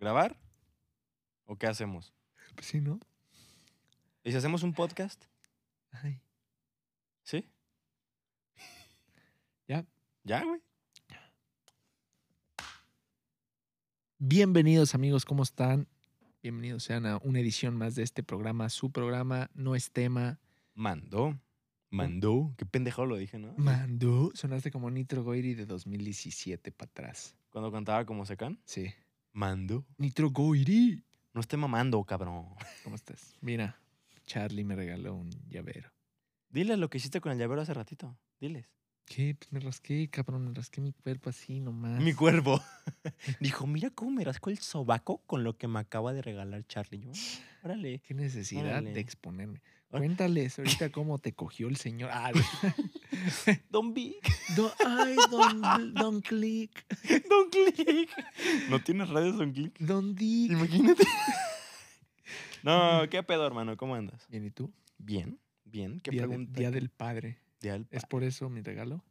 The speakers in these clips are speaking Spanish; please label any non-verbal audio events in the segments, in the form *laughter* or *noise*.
¿Grabar? ¿O qué hacemos? Pues sí, ¿no? ¿Y si hacemos un podcast? Ay. ¿Sí? *laughs* Ya. ¿Ya, güey? Bienvenidos amigos, ¿cómo están? Bienvenidos sean a una edición más de este programa. Su programa no es tema. Mandó. Mandó. Qué pendejo lo dije, ¿no? Mandó. Sonaste como Nitro Goiri de 2017 para atrás. Cuando cantaba como Secan. Sí. Mandó. Nitro Goiri. No esté mamando, cabrón. *laughs* ¿Cómo estás? Mira, Charlie me regaló un llavero. Diles lo que hiciste con el llavero hace ratito. Diles. ¿Qué? Pues me rasqué, cabrón, me rasqué mi cuerpo así nomás. Mi cuervo. *laughs* *laughs* Dijo, mira cómo me rasco el sobaco con lo que me acaba de regalar Charlie. Yo, órale. Qué necesidad Órale. de exponerme. Ahora- Cuéntales ahorita cómo te cogió el señor. Ah, *laughs* Don Big. do- ay, don, don Click, Don Click. ¿No tienes redes Don Click? don Dick. Imagínate. No, ¿qué pedo, hermano? ¿Cómo andas? Bien, ¿y tú? Bien, bien. ¿Qué Día, pregunta? Día del Padre. ¿Es por eso mi regalo?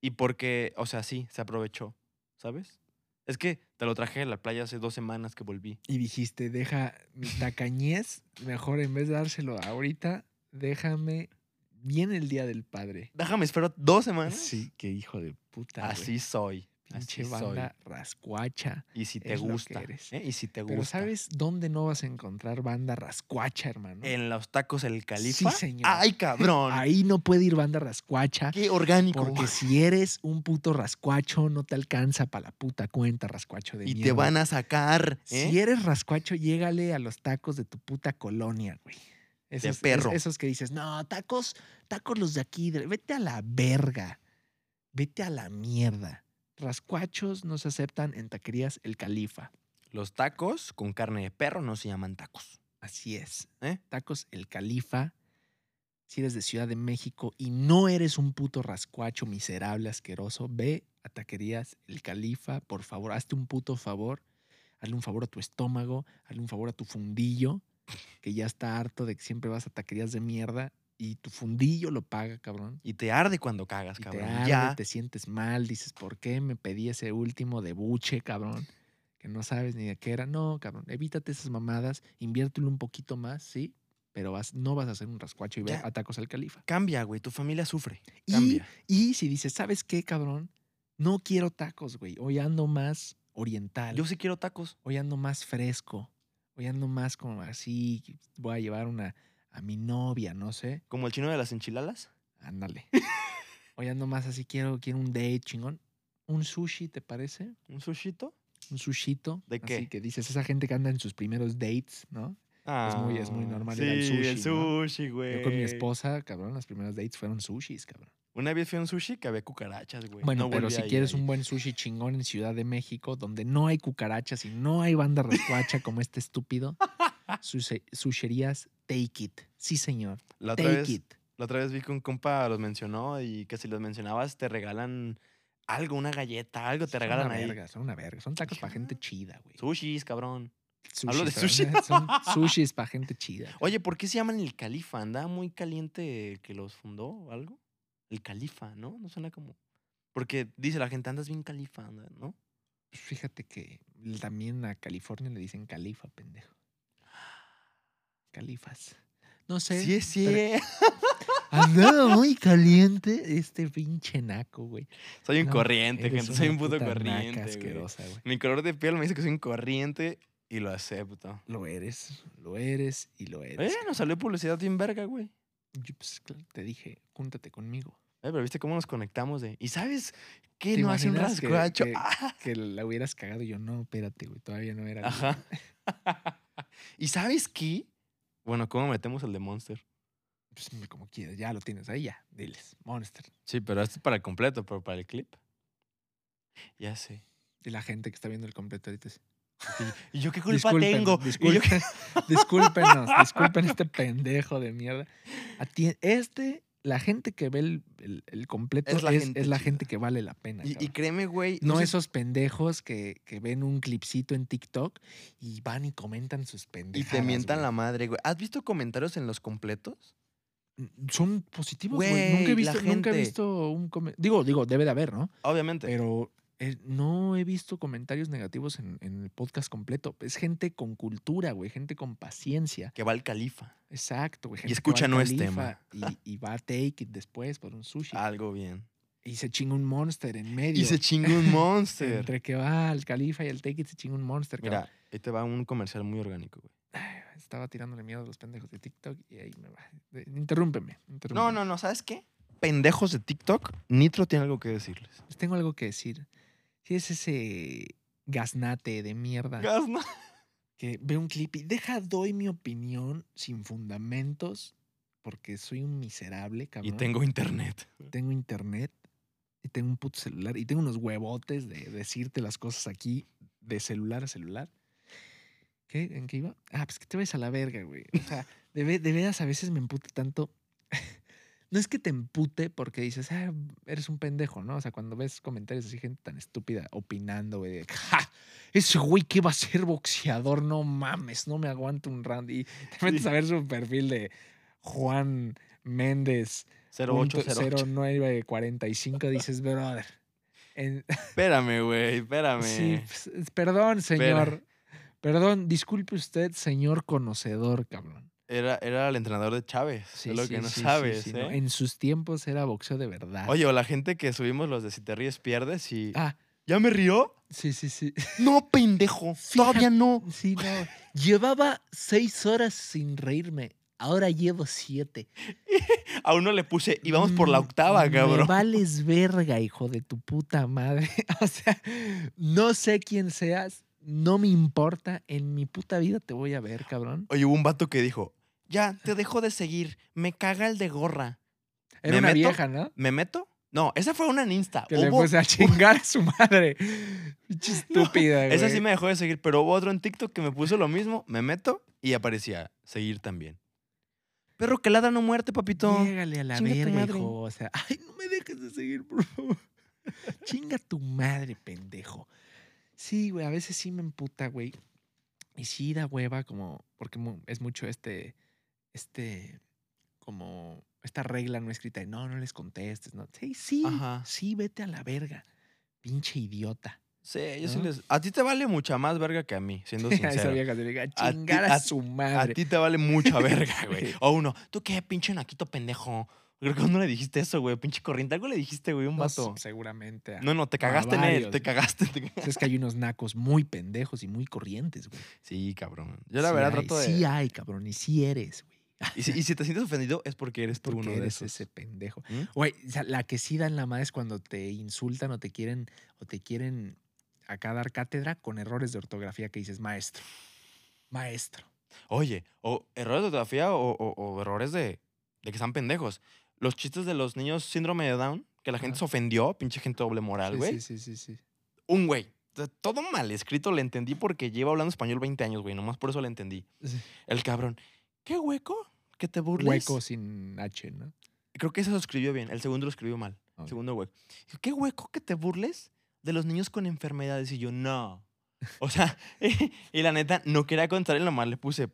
Y porque, o sea, sí, se aprovechó, ¿sabes? Es que te lo traje de la playa hace dos semanas que volví. Y dijiste, deja mi tacañez, mejor en vez de dárselo ahorita, déjame bien el Día del Padre. Déjame, espero dos semanas. Sí, qué hijo de puta. Así soy. Pinche banda rascuacha. Y si te gusta. ¿eh? Y si te Pero. ¿sabes dónde no vas a encontrar banda rascuacha, hermano? En los tacos el califa. señor. ¡Ay, cabrón! Ahí no puede ir banda rascuacha. ¡Qué orgánico! Porque si eres un puto rascuacho, no te alcanza para la puta cuenta, rascuacho de y te van a sacar. ¿eh? Si eres rascuacho, llégale a los tacos de tu puta colonia, güey. Esos, es- perro. esos que dices, no, tacos, tacos los de aquí, de- vete a la verga. Vete a la mierda. Rascuachos no se aceptan en taquerías El Califa. Los tacos con carne de perro no se llaman tacos. Así es. ¿Eh? Tacos El Califa. Si eres de Ciudad de México y no eres un puto rascuacho miserable, asqueroso, ve a taquerías El Califa, por favor, hazte un puto favor. Hazle un favor a tu estómago, hazle un favor a tu fundillo, que ya está harto de que siempre vas a taquerías de mierda y tu fundillo lo paga, cabrón. Y te arde cuando cagas, Y te cabrón. arde, ya. te sientes mal, dices, ¿por qué me pedí ese último de buche, cabrón? Que no sabes ni de qué era. No, cabrón, evítate esas mamadas, inviértelo un poquito más, sí, pero vas, no vas a hacer un rascuacho y ver Ya. a tacos al califa. Cambia, güey. Tu familia sufre. Y, Cambia. y si dices, ¿sabes qué, cabrón? No quiero tacos, güey. Hoy ando más oriental. Yo sí quiero tacos. Hoy ando más fresco. Hoy ando más como así. Voy a llevar una a mi novia, no sé. Como el chino de las enchiladas. Ándale. Hoy ando más así, quiero, quiero un date chingón. ¿Un sushi, te parece? ¿Un sushito? Un sushito. ¿De qué? Así que dices, esa gente que anda en sus primeros dates, ¿no? muy- es muy Ah, normal sí, ir al sushi, el sushi, güey. Yo con mi esposa, cabrón, las primeras dates fueron sushis, cabrón. Una vez fui a un sushi que había cucarachas, güey. Bueno, No pero si quieres ahí. un buen sushi chingón en Ciudad de México, donde no hay cucarachas y no hay banda *laughs* rascuacha como este estúpido, susherías Take It. Sí, señor. La otra, Take vez, It. la otra vez vi que un compa los mencionó y que si los mencionabas te regalan algo, una galleta, algo te Son regalan una ahí. verga, son una verga. Son tacos para gente "Ah, chida, güey. Sushis, cabrón. Sushis, hablo de sushi. Son *laughs* sushis para gente chida. Oye, ¿por qué se llaman el califa? ¿Andaba muy caliente que los fundó o algo? El califa, ¿no? No suena como... Porque dice la gente, andas bien califa, ¿no? Pues Fíjate que también a California le dicen califa, pendejo. Califas. No sé. Sí, sí. pero *laughs* Andaba muy caliente este pinche naco, güey. Soy un No, corriente, gente. Soy un puto corriente. asquerosa, güey. Mi color de piel me dice que soy un corriente y lo acepto. Lo eres, lo eres y lo eres. Eh, nos salió publicidad bien verga, güey. Yo, pues, te dije, júntate conmigo. Eh, pero viste cómo nos conectamos de. ¿Y sabes qué ¿Te no hace un rascuacho? que- Ah, Que la hubieras cagado y yo, no, espérate, güey, todavía no era. Ajá. *laughs* ¿Y sabes qué? Bueno, ¿cómo metemos el de Monster? Pues como quieras, ya lo tienes ahí, ya. Diles, Monster. Sí, pero este es para el completo, pero para el clip. Ya sé. Y la gente que está viendo el completo ahorita es, ¿Y yo qué *laughs* culpa Disculpen, tengo? ¿Y yo qué- Disculpen, *laughs* discúlpenos, disculpen este pendejo de mierda. Este, la gente que ve el, el- el completo Es es la la, gente la gente que vale la pena. Y, y créeme, güey. no esos pendejos que, que ven un clipcito en TikTok y van y comentan sus Y pendejadas. te mientan la madre, güey. ¿Has visto comentarios en los completos? Son positivos, güey. Nunca he visto, nunca he visto un come- Digo, digo, debe de haber, ¿no? Obviamente. Pero eh, no he visto comentarios negativos en, en el podcast completo. Es gente con cultura, güey, gente con paciencia. Que va al califa. Exacto, güey. gente que escucha no es Califa Y, *laughs* y va a Take It después por un sushi. Algo bien. Y se chinga un monster en medio. Y se chingó un *laughs* monster. Entre que va al Califa y al Take It se chinga un monster. cabrón. Mira, ahí te va un comercial muy orgánico, güey. Estaba tirándole miedo a los pendejos de TikTok y ahí me va. Interrúmpeme. No, no, no, ¿sabes qué? Pendejos de TikTok, Nitro tiene algo que decirles. Pues tengo algo que decir. Si es ese gaznate de mierda Gasna. que ve un clip y deja, doy mi opinión sin fundamentos porque soy un miserable, Y cabrón. tengo internet. tengo internet y tengo un puto celular y tengo unos huevotes de decirte las cosas aquí de celular a celular. ¿Qué? ¿En qué iba? Ah, pues que te ves a la verga, güey. O sea, de, ve- de veras a veces me emputa tanto. No es que te empute porque dices, ah, eres un pendejo, ¿no? O sea, cuando ves comentarios así, gente tan estúpida opinando, güey, de, ja, ese güey que va a ser boxeador, no mames, no me aguanto un round. Y *laughs* te metes Sí. a ver su perfil de Juan Méndez, punto 0808. 0945, dices, brother. en- *laughs* Espérame, güey, espérame. sí, pues, perdón, señor. Perdón, disculpe usted, señor conocedor, cabrón. Era, era el entrenador de Chávez. Sí, es lo sí, que no sí, sabes, ¿eh? no. En sus tiempos era boxeo de verdad. Oye, o la gente que subimos los de si te ríes pierdes y... Ah, ¿Ya me rió? sí, sí, sí. No, pendejo. *laughs* Todavía no. Sí, no. Llevaba seis horas sin reírme. Ahora llevo siete. *laughs* A uno le puse, y vamos por la Mm, octava, Me cabrón. vales verga, hijo de tu puta madre. *laughs* O sea, no sé quién seas, no me importa. En mi puta vida te voy a ver, cabrón. Oye, hubo un vato que dijo, ya, te dejo de seguir. Me caga el de gorra. Era ¿Me una meto? vieja, ¿no? ¿Me meto? No, esa fue una en Insta. Que le Hubo- puse a chingar a su madre. *laughs* Estúpida, güey. Esa sí me dejó de seguir, pero hubo otro en TikTok que me puso lo mismo. Me meto y aparecía seguir también. Perro que ladra no muerte, papito. Llégale a la Chinga tu verga, hijo. O sea, ay, no me dejes de seguir, por favor. *laughs* Chinga tu madre, pendejo. Sí, güey, a veces sí me emputa, güey. Y sí da hueva, como, porque es mucho este, este, como, esta regla no escrita de no, no les contestes, no. Sí, sí, Ajá. sí, vete a la verga. Pinche idiota. Sí, yo sí. A ti te vale mucha más verga que a mí, *laughs* siendo A esa sincero. vieja se diga, A ti- chingar a, a- su A madre. ti te vale mucha verga, *laughs* güey. O uno, ¿tú qué, pinche naquito pendejo? Creo que no le dijiste eso, güey. Pinche corriente. Algo le dijiste, güey, un No, vato. seguramente. a- No, no, te cagaste en él. Te cagaste. te *laughs* es que hay unos nacos muy pendejos y muy corrientes, güey. Sí, cabrón. Yo la Sí verdad hay, trato de... Sí hay, cabrón, y sí eres, güey. Y si, y si te sientes ofendido es porque eres tú Porque uno de eres esos. ese pendejo. ¿Mm? Güey, la que sí dan la madre es cuando te insultan o te quieren, o te quieren acá dar cátedra con errores de ortografía que dices, maestro, maestro. Oye, o errores de ortografía o, o- o errores de, de que están pendejos. Los chistes de los niños síndrome de Down, que la gente Ajá. se ofendió, pinche gente doble moral, Sí, güey. Sí, sí, sí, sí. Un güey. Todo mal escrito, le entendí porque lleva hablando español 20 años, güey. Nomás por eso le entendí. Sí. El cabrón. ¿Qué hueco? ¿Que te burles? Hueco sin H, ¿no? Creo que ese lo escribió bien. El segundo lo escribió mal. Segundo hueco. ¿Qué hueco que te burles de los niños con enfermedades? Y yo, no. O sea, *laughs* y la neta, no quería contarle nomás. Le puse,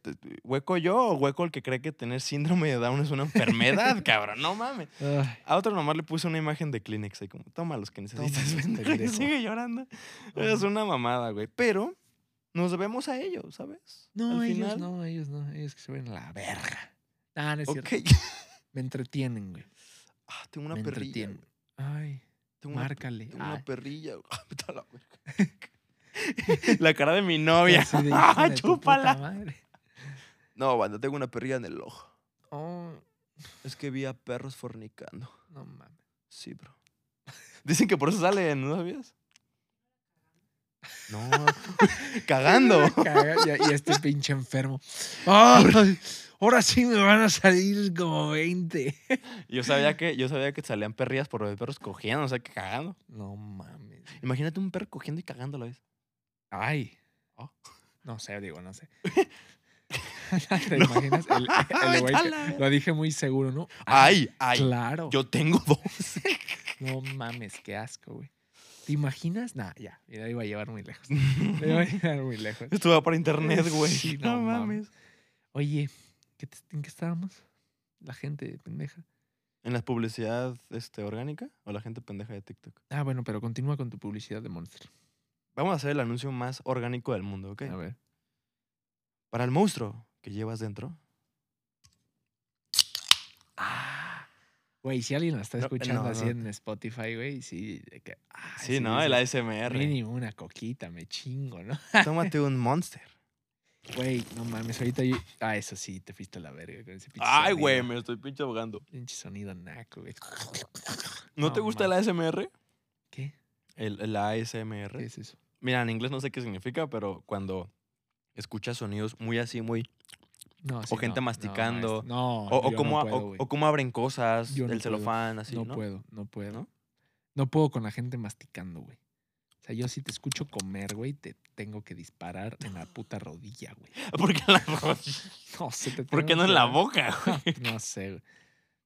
¿hueco yo o hueco el que cree que tener síndrome de Down es una enfermedad, *laughs* cabrón? No mames. Ay, A otro nomás le puse una imagen de Kleenex ahí como, toma los que necesitas. Pendejo", y sigue llorando. Es una mamada, güey. Pero nos debemos a ellos, ¿sabes? no, Al ellos final, no, ellos no, ellos que se ven a la verga. Ah, no es cierto. *laughs* Me entretienen, güey. Ah, tengo una Me perrilla. güey. Ay, Tengo una, márcale. tengo Ay. una perrilla. güey. *laughs* Ah, vete a la verga. *laughs* la cara de mi novia. De, Ah, "Hijo de tu puta chúpala. madre". No, banda, tengo una perrilla en el ojo. Oh, Es que vi a perros fornicando. no mames. Sí, bro. Dicen que por eso salen, ¿no sabías? No, *laughs* cagando. Caga- Y, este pinche enfermo. *laughs* ¡Ay! Ahora sí me van a salir como 20. Yo sabía que, yo sabía que salían perrillas por los perros cogiendo, o sea, que cagando. No mames. Imagínate un perro cogiendo y cagando a la vez. Ay. Oh. No sé, digo, no sé. *laughs* ¿Te imaginas? El, el güey que- Ala. lo dije muy seguro, ¿no? Ah, Ay, ay. Claro. Yo tengo dos. No mames, qué asco, güey. ¿Te imaginas? Nah, ya. Mira, iba a llevar muy lejos. Me iba a llevar muy lejos. Esto va para internet, *laughs* güey. Sí, no, no mames. Oye, ¿qué te- ¿en qué estábamos? La gente pendeja. ¿En la publicidad este, orgánica o la gente pendeja de TikTok? Ah, bueno, pero continúa con tu publicidad de Monster. Vamos a hacer el anuncio más orgánico del mundo, ¿ok? A ver. Para el monstruo que llevas dentro. Ah. Güey, si alguien la está escuchando no, así no. en Spotify, güey, sí. de que, ah, Sí, ¿no? El ASMR. Mínimo una coquita, me chingo, ¿no? Tómate un *laughs* monster. Güey, no mames, ahorita yo... Ah, eso sí, te fuiste a la verga con ese pinche Ay, güey, me estoy pinche ahogando. Pinche sonido naco, güey. ¿No, te gusta mames. el ASMR? ¿Qué? El, el ASMR. ¿Qué es eso? Mira, en inglés no sé qué significa, pero cuando escuchas sonidos muy así, muy... No, O gente masticando. No, O, cómo, no puedo, o- cómo abren cosas, Yo no el celofán, así, no, puedo, no puedo. ¿No? Puedo con la gente masticando, güey. O sea, yo si te escucho comer, güey, te tengo que disparar en la puta rodilla, güey. *laughs* ¿Por qué en la rodilla? *laughs* No sé, te ¿Por qué no en la boca, *laughs* güey? No sé, güey.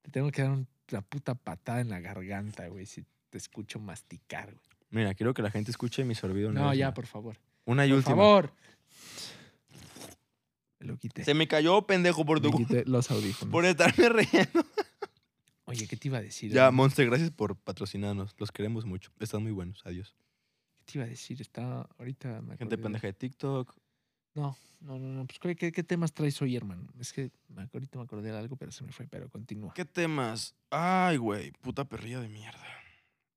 Te tengo que dar un- una puta patada en la garganta, güey, si te escucho masticar, güey. Mira, quiero que la gente escuche mi sorbido. No, ya, por favor. Una y Por última. favor. Me lo quité. Se me cayó, pendejo, por Me tu... quité los audífonos. *laughs* Por estarme riendo. Oye, ¿qué te iba a decir? Ya? Monster, gracias por patrocinarnos. Los queremos mucho. Están muy buenos. Adiós. ¿Qué te iba a decir? Está ahorita me Gente acordé de- pendeja de TikTok. No, no, no, no. Pues, ¿qué, qué, qué temas traes hoy, hermano? Es que me- ahorita me acordé de algo, pero se me fue, pero continúa. ¿Qué temas? Ay, güey, puta perrilla de mierda.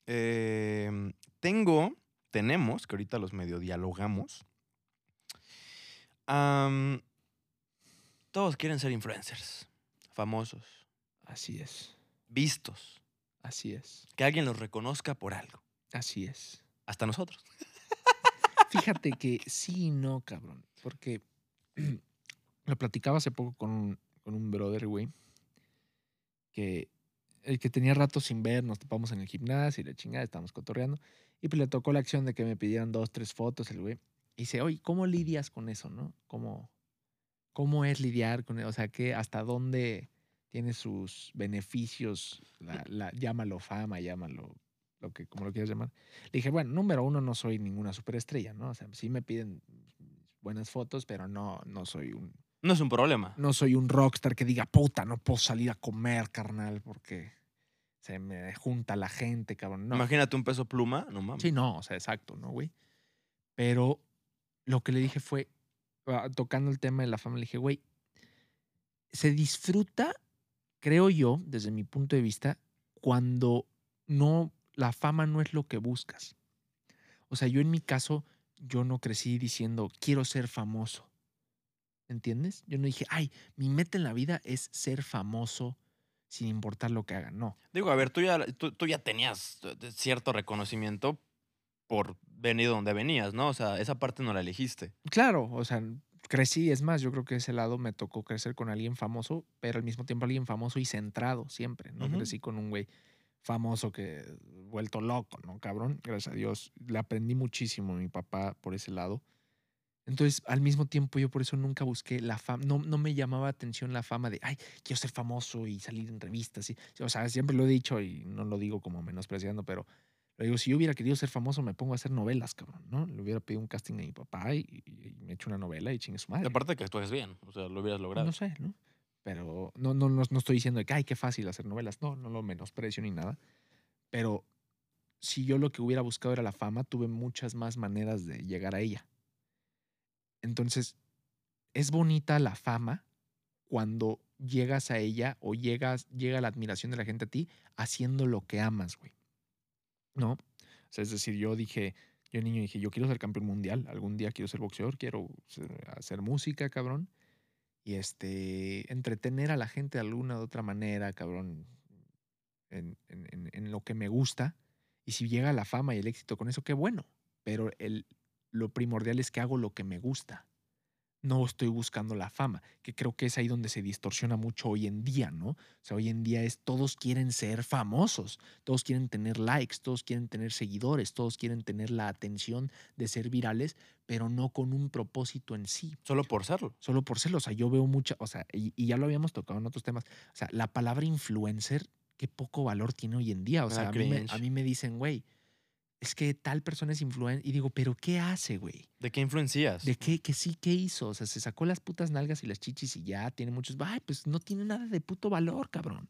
Em, tengo, tenemos, que ahorita los medio dialogamos. Am, todos quieren ser influencers, famosos, Así es, vistos, así es, que alguien los reconozca por algo. así es. Hasta nosotros. *laughs* Fíjate que sí y no, cabrón. Porque *clears throat* lo platicaba hace poco con un, con un brother, güey. Que el que tenía rato sin ver, nos topamos en el gimnasio y la chingada, estábamos cotorreando. Y pues le tocó la acción de que me pidieran dos, tres fotos el güey. Y dice, oye, ¿cómo lidias con eso, no? ¿Cómo, cómo es lidiar con eso? O sea, ¿qué, ¿hasta dónde tiene sus beneficios? La, la- llámalo fama, llámalo lo que, como lo quieras llamar. Le dije, bueno, número uno, no soy ninguna superestrella, ¿no? O sea, sí me piden buenas fotos, pero no, no soy un, No es un problema. no soy un rockstar que diga, puta, no puedo salir a comer, carnal, porque se me junta la gente, cabrón. No. Imagínate un peso pluma, no mames. Sí, no, o sea, exacto, ¿no, güey? Pero lo que le dije fue, tocando el tema de la fama, le dije, güey, se disfruta, creo yo, desde mi punto de vista, cuando no, la fama no es lo que buscas. O sea, yo en mi caso, yo no crecí diciendo, quiero ser famoso. ¿Entiendes? Yo no dije, ay, mi meta en la vida es ser famoso sin importar lo que haga. No. Digo, a ver, tú ya, tú ya tenías eh, cierto reconocimiento por venir donde venías, ¿no? O sea, esa parte no la elegiste. Claro, o sea, crecí, es más, yo creo que ese lado me tocó crecer con alguien famoso, pero al mismo tiempo alguien famoso y centrado siempre, ¿no? Crecí con un güey famoso que vuelto loco, ¿no? Cabrón, gracias a Dios. Le aprendí muchísimo a mi papá por ese lado. Entonces, al mismo tiempo, yo por eso nunca busqué la fama, no, no me llamaba atención la fama de, ay, quiero ser famoso y salir en revistas. Y, o sea, siempre lo he dicho y no lo digo como menospreciando, pero digo, si yo hubiera querido ser famoso, me pongo a hacer novelas, cabrón, ¿no? Le hubiera pedido un casting a mi papá y, y- me echo una novela y chingue su Y madre. aparte que actúes bien, o sea, lo hubieras logrado. No sé, ¿no? Pero no, no, no, no estoy diciendo de que, ay, qué fácil hacer novelas. No, no lo menosprecio ni nada. Pero si yo lo que hubiera buscado era la fama, tuve muchas más maneras de llegar a ella. Entonces, es bonita la fama cuando llegas a ella o llegas, llega la admiración de la gente a ti haciendo lo que amas, güey. ¿No? O sea, es decir, yo dije, yo niño dije, yo quiero ser campeón mundial, algún día quiero ser boxeador, quiero hacer música, cabrón. Y este, entretener a la gente de alguna u otra manera, cabrón, en, en- en- en lo que me gusta. Y si llega la fama y el éxito con eso, qué bueno. Pero el, lo primordial es que hago lo que me gusta. No estoy buscando la fama, que creo que es ahí donde se distorsiona mucho hoy en día, ¿no? O sea, hoy en día es todos quieren ser famosos, todos quieren tener likes, todos quieren tener seguidores, todos quieren tener la atención de ser virales, pero no con un propósito en sí Solo por serlo. solo por serlo. O sea, yo veo mucha, o sea, y, y ya lo habíamos tocado en otros temas. O sea, la palabra influencer, qué poco valor tiene hoy en día. O sea, a mí, me, a mí me dicen, güey, es que tal persona es influencer. Y digo, ¿pero qué hace, güey? ¿De qué influencias? ¿De qué? Que sí, ¿qué hizo? O sea, se sacó las putas nalgas y las chichis y ya tiene muchos. Ay, pues no tiene nada de puto valor, cabrón.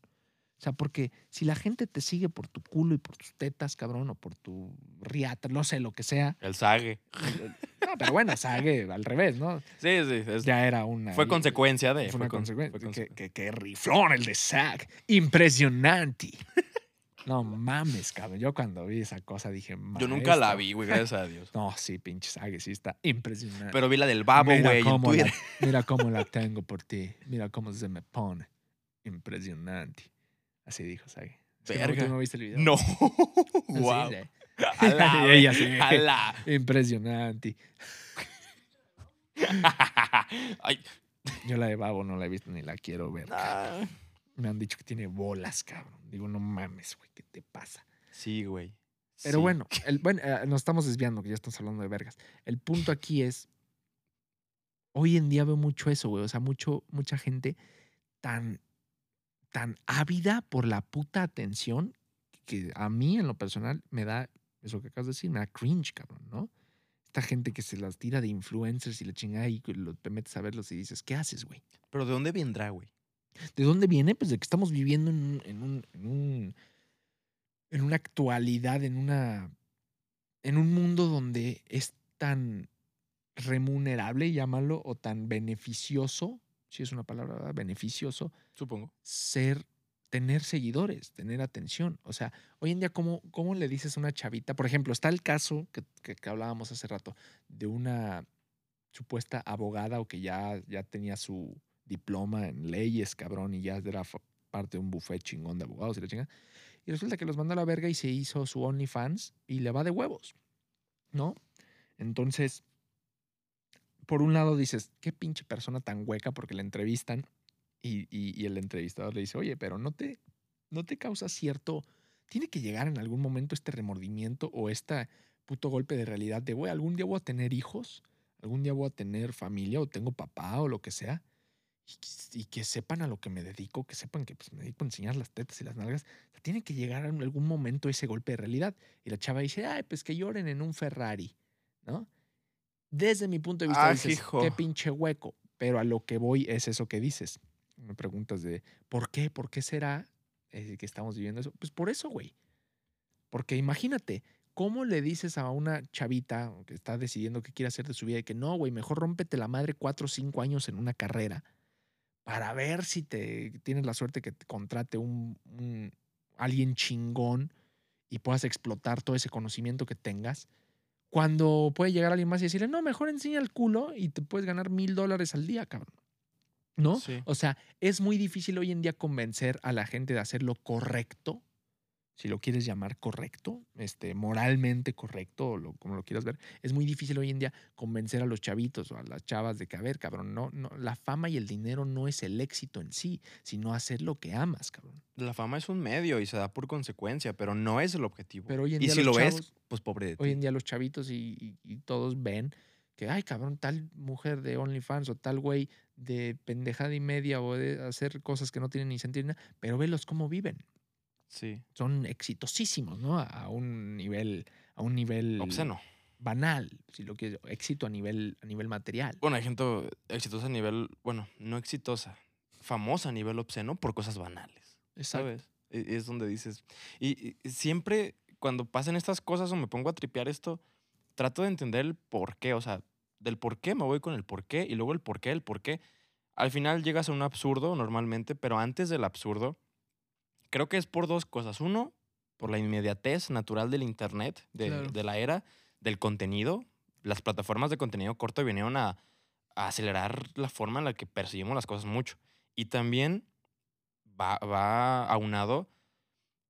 sea, porque si la gente te sigue por tu culo y por tus tetas, cabrón, o por tu riata, no sé, lo que sea. El sague. No, pero bueno, sague al revés, ¿no? Sí, sí. es- Ya era una. fue consecuencia de. Fue una con- consecuencia. fue Que, que- que riflón el de Zack. Impresionante. No mames, cabrón. Yo cuando vi esa cosa dije, Yo nunca la vi, güey, gracias a Dios. *laughs* No, sí, pinche Zague, sí está impresionante. Pero vi la del babo, Mira güey, en cómo la- *laughs* mira cómo la *laughs* tengo por ti. Mira cómo se me pone. Impresionante. Así dijo Sage. No, Verga. ¿Tú no viste el video? No. Así wow. dice. Alá, Y güey, ella sí. alá. Impresionante. Ay. Yo la de Babo no la he visto ni la quiero ver. ah. Me han dicho que tiene bolas, cabrón. Digo, no mames, güey, ¿qué te pasa? Sí, güey. Pero Sí. bueno, *laughs* el, bueno eh, nos estamos desviando, que ya estamos hablando de vergas. El punto aquí es, hoy en día veo mucho eso, güey. O sea, mucho, mucha gente tan, tan ávida por la puta atención que a mí, en lo personal, me da, eso que acabas de decir, me da cringe, cabrón, ¿no? Esta gente que se las tira de influencers y la chingada y lo- te metes a verlos y dices, ¿qué haces, güey? Pero ¿de dónde vendrá, güey? ¿De dónde viene? Pues de que estamos viviendo en un, en un, en un- en una actualidad, en una, en un mundo donde es tan remunerable, llámalo, o tan beneficioso, si es una palabra, ¿verdad? beneficioso, Supongo. ser, tener seguidores, tener atención. O sea, hoy en día, ¿cómo, cómo le dices a una chavita? Por ejemplo, está el caso que, que- que hablábamos hace rato de una supuesta abogada o que ya, ya tenía su diploma en leyes, cabrón, y ya era parte de un buffet chingón de abogados y la chinga. Y resulta que los mandó a la verga y se hizo su OnlyFans y le va de huevos, ¿no? Entonces, por un lado dices, qué pinche persona tan hueca porque la entrevistan y el entrevistador le dice, oye, pero no te, no te causa cierto, tiene que llegar en algún momento este remordimiento o este puto golpe de realidad de, güey, algún día voy a tener hijos, algún día voy a tener familia o tengo papá o lo que sea. Y, que- y que sepan a lo que me dedico, que sepan que pues, me dedico a enseñar las tetas y las nalgas. O sea, tiene que llegar en algún momento ese golpe de realidad. Y la chava dice, ay, pues que lloren en un Ferrari, ¿no? Desde mi punto de vista, Ah, dices, hijo. qué pinche hueco. Pero a lo que voy es eso que dices. Me preguntas de, ¿por qué? ¿Por qué será eh, que estamos viviendo eso? Pues por eso, güey. Porque imagínate, ¿cómo le dices a una chavita que está decidiendo qué quiere hacer de su vida y que no, güey, mejor rómpete la madre cuatro o cinco años en una carrera para ver si te tienes la suerte que te contrate un, un- alguien chingón y puedas explotar todo ese conocimiento que tengas? Cuando puede llegar alguien más y decirle, no, mejor enseña el culo y te puedes ganar mil dólares al día, cabrón. ¿No? Sí. O sea, es muy difícil hoy en día convencer a la gente de hacer lo correcto, si lo quieres llamar correcto, este, moralmente correcto, o lo- como lo quieras ver. Es muy difícil hoy en día convencer a los chavitos o a las chavas de que, a ver, cabrón, no, no, la fama y el dinero no es el éxito en sí, sino hacer lo que amas, cabrón. La fama es un medio y se da por consecuencia, pero no es el objetivo. Pero hoy en y día si los lo chavos- pues pobre de ti. Hoy en día los chavitos y, y- y todos ven que, ay, cabrón, tal mujer de OnlyFans o tal güey de pendejada y media o de hacer cosas que no tienen ni sentido, pero velos cómo viven. Sí. Son exitosísimos, ¿no? A- un nivel, a un nivel Obsceno. banal, si lo quieres, éxito a nivel, a nivel material. Bueno, hay gente exitosa a nivel, bueno, no exitosa, famosa a nivel obsceno por cosas banales. Exacto. ¿Sabes? E- Es donde dices. Y, y siempre cuando pasan estas cosas o me pongo a tripear esto, trato de entender el por qué. O sea, del por qué me voy con el por qué y luego el por qué, el por qué. Al final llegas a un absurdo normalmente, pero antes del absurdo, creo que es por dos cosas. Uno, por la inmediatez natural del Internet, de, Claro. de la era, del contenido. Las plataformas de contenido corto vinieron a, a acelerar la forma en la que percibimos las cosas mucho. Y también va, va aunado,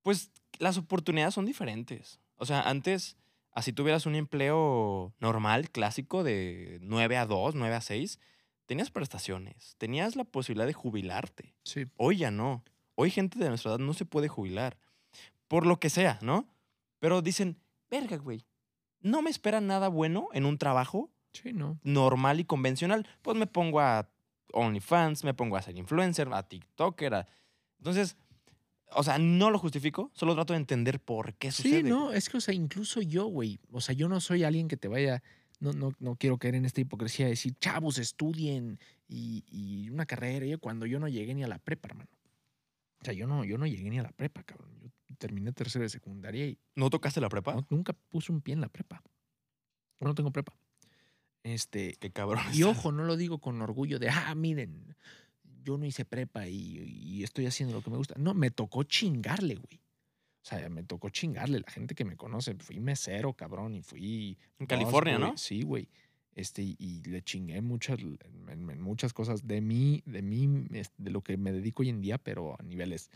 pues las oportunidades son diferentes. O sea, antes, así tuvieras un empleo normal, clásico, de 9 a 2, 9 a 6, tenías prestaciones, tenías la posibilidad de jubilarte. Sí. Hoy ya no. Hoy gente de nuestra edad no se puede jubilar. Por lo que sea, ¿no? Pero dicen, verga, güey, no me espera nada bueno en un trabajo Sí, ¿no? normal y convencional. Pues me pongo a OnlyFans, me pongo a ser influencer, a TikToker. a- Entonces, o sea, no lo justifico, solo trato de entender por qué Sí, sucede. no, es que, o sea, incluso yo, güey, o sea, yo no soy alguien que te vaya, no, no, no quiero caer en esta hipocresía de decir, chavos, estudien y, y una carrera, yo cuando yo no llegué ni a la prepa, hermano. O sea, yo no, yo no llegué ni a la prepa, cabrón. Yo terminé tercero de secundaria y ¿No tocaste la prepa? no- nunca puse un pie en la prepa. Yo no tengo prepa. Este, Qué cabrón. y ojo, no lo digo con orgullo de, ah, miren, yo no hice prepa y, y estoy haciendo lo que me gusta. No, me tocó chingarle, güey. O sea, me tocó chingarle. La gente que me conoce, fui mesero, cabrón, y fui En California, ¿no? Sí, güey. Este, y, le chingué muchas, en, en- en muchas cosas de mí, de mí, de lo que me dedico hoy en día, pero a niveles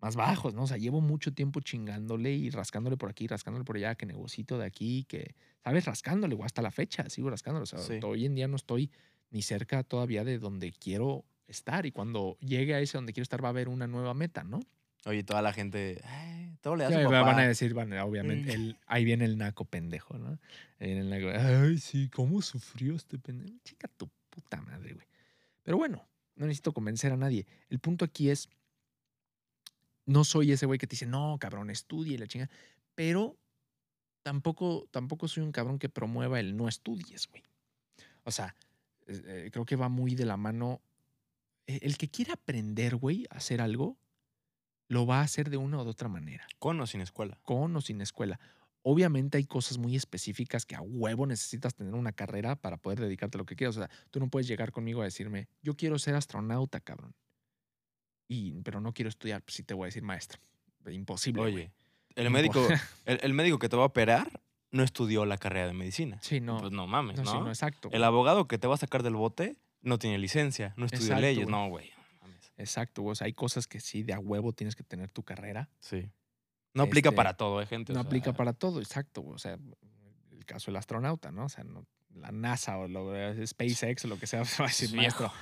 más bajos, ¿no? O sea, llevo mucho tiempo chingándole y rascándole por aquí, rascándole por allá, que negocito de aquí, que, ¿sabes? Rascándole, güey, hasta la fecha sigo rascándole. O sea, Sí. hoy en día no estoy ni cerca todavía de donde quiero estar y cuando llegue a ese donde quiero estar va a haber una nueva meta, ¿no? Oye, toda la gente, "Ay, todo le da Ya, su papá. van a decir, van obviamente, Mm. el- ahí viene el naco pendejo, ¿no? Ahí viene el naco, ay, sí, ¿cómo sufrió este pendejo? Chica tu puta madre, güey. Pero bueno, no necesito convencer a nadie. El punto aquí es, no soy ese güey que te dice, no, cabrón, estudia y la chinga, pero tampoco, tampoco soy un cabrón que promueva el no estudies, güey. O sea, eh, eh, creo que va muy de la mano. eh, El que quiera aprender, güey, a hacer algo, lo va a hacer de una o de otra manera Con o sin escuela. con o sin escuela. Obviamente hay cosas muy específicas que a huevo necesitas tener una carrera para poder dedicarte a lo que quieras. O sea, tú no puedes llegar conmigo a decirme, yo quiero ser astronauta, cabrón. Y, pero no quiero estudiar, pues sí te voy a decir maestro. Imposible. Oye, el médico, *laughs* el, el médico que te va a operar no estudió la carrera de medicina. Sí, no. Pues no mames, no, ¿no? sí, no, exacto. El abogado que te va a sacar del bote no tiene licencia, no estudió Exacto, leyes. güey. No, güey. Exacto, güey. O sea, hay cosas que sí, de a huevo tienes que tener tu carrera. Sí. No aplica Este, para todo, ¿eh, gente? O No sea, aplica para todo, exacto. güey. O sea, el caso del astronauta, ¿no? O sea, no- la NASA o lo, SpaceX o lo que sea, *laughs* va a decir, Es maestro.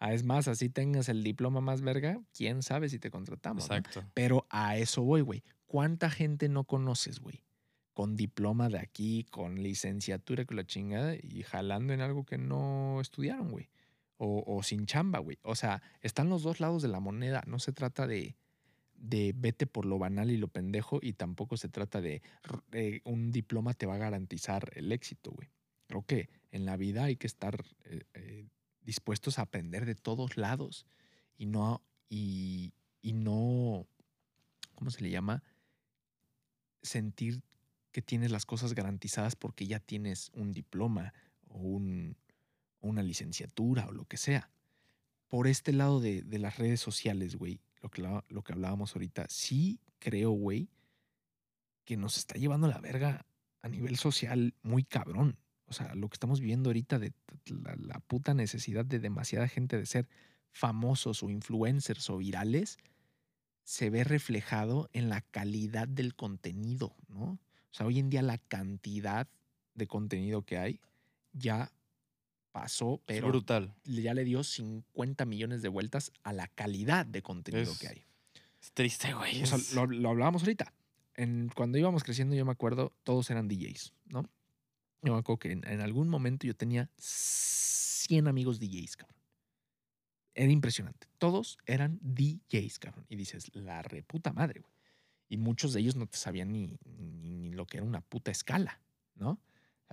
Ah, es más, así tengas el diploma más verga, quién sabe si te contratamos. ¿no? Exacto. Pero a eso voy, güey. ¿Cuánta gente no conoces, güey? Con diploma de aquí, con licenciatura, con la chingada y jalando en algo que no estudiaron, güey. O, sin chamba, güey. O sea, están los dos lados de la moneda. No se trata de, de vete por lo banal y lo pendejo y tampoco se trata de eh, un diploma te va a garantizar el éxito, güey. Creo que en la vida hay que estar eh, eh, dispuestos a aprender de todos lados y no, y no, ¿cómo se le llama? Sentir que tienes las cosas garantizadas porque ya tienes un diploma o un- una licenciatura o lo que sea. Por este lado de, de las redes sociales, güey, lo que, lo que hablábamos ahorita, sí creo, güey, que nos está llevando la verga a nivel social muy cabrón. O sea, lo que estamos viviendo ahorita de la, la puta necesidad de demasiada gente de ser famosos o influencers o virales, se ve reflejado en la calidad del contenido, ¿no? O sea, hoy en día la cantidad de contenido que hay ya pasó, Es pero brutal. ya le dio 50 millones de vueltas a la calidad de contenido Es- que hay. Es triste, güey. O sea, lo, lo hablábamos ahorita. En, cuando íbamos creciendo, yo me acuerdo, todos eran DJs, ¿no? Yo me acuerdo que en, en algún momento yo tenía 100 amigos DJs, cabrón. Era impresionante. Todos eran DJs, cabrón. Y dices, la reputa madre, güey. Y muchos de ellos no te sabían ni, ni, ni lo que era una puta escala, ¿no?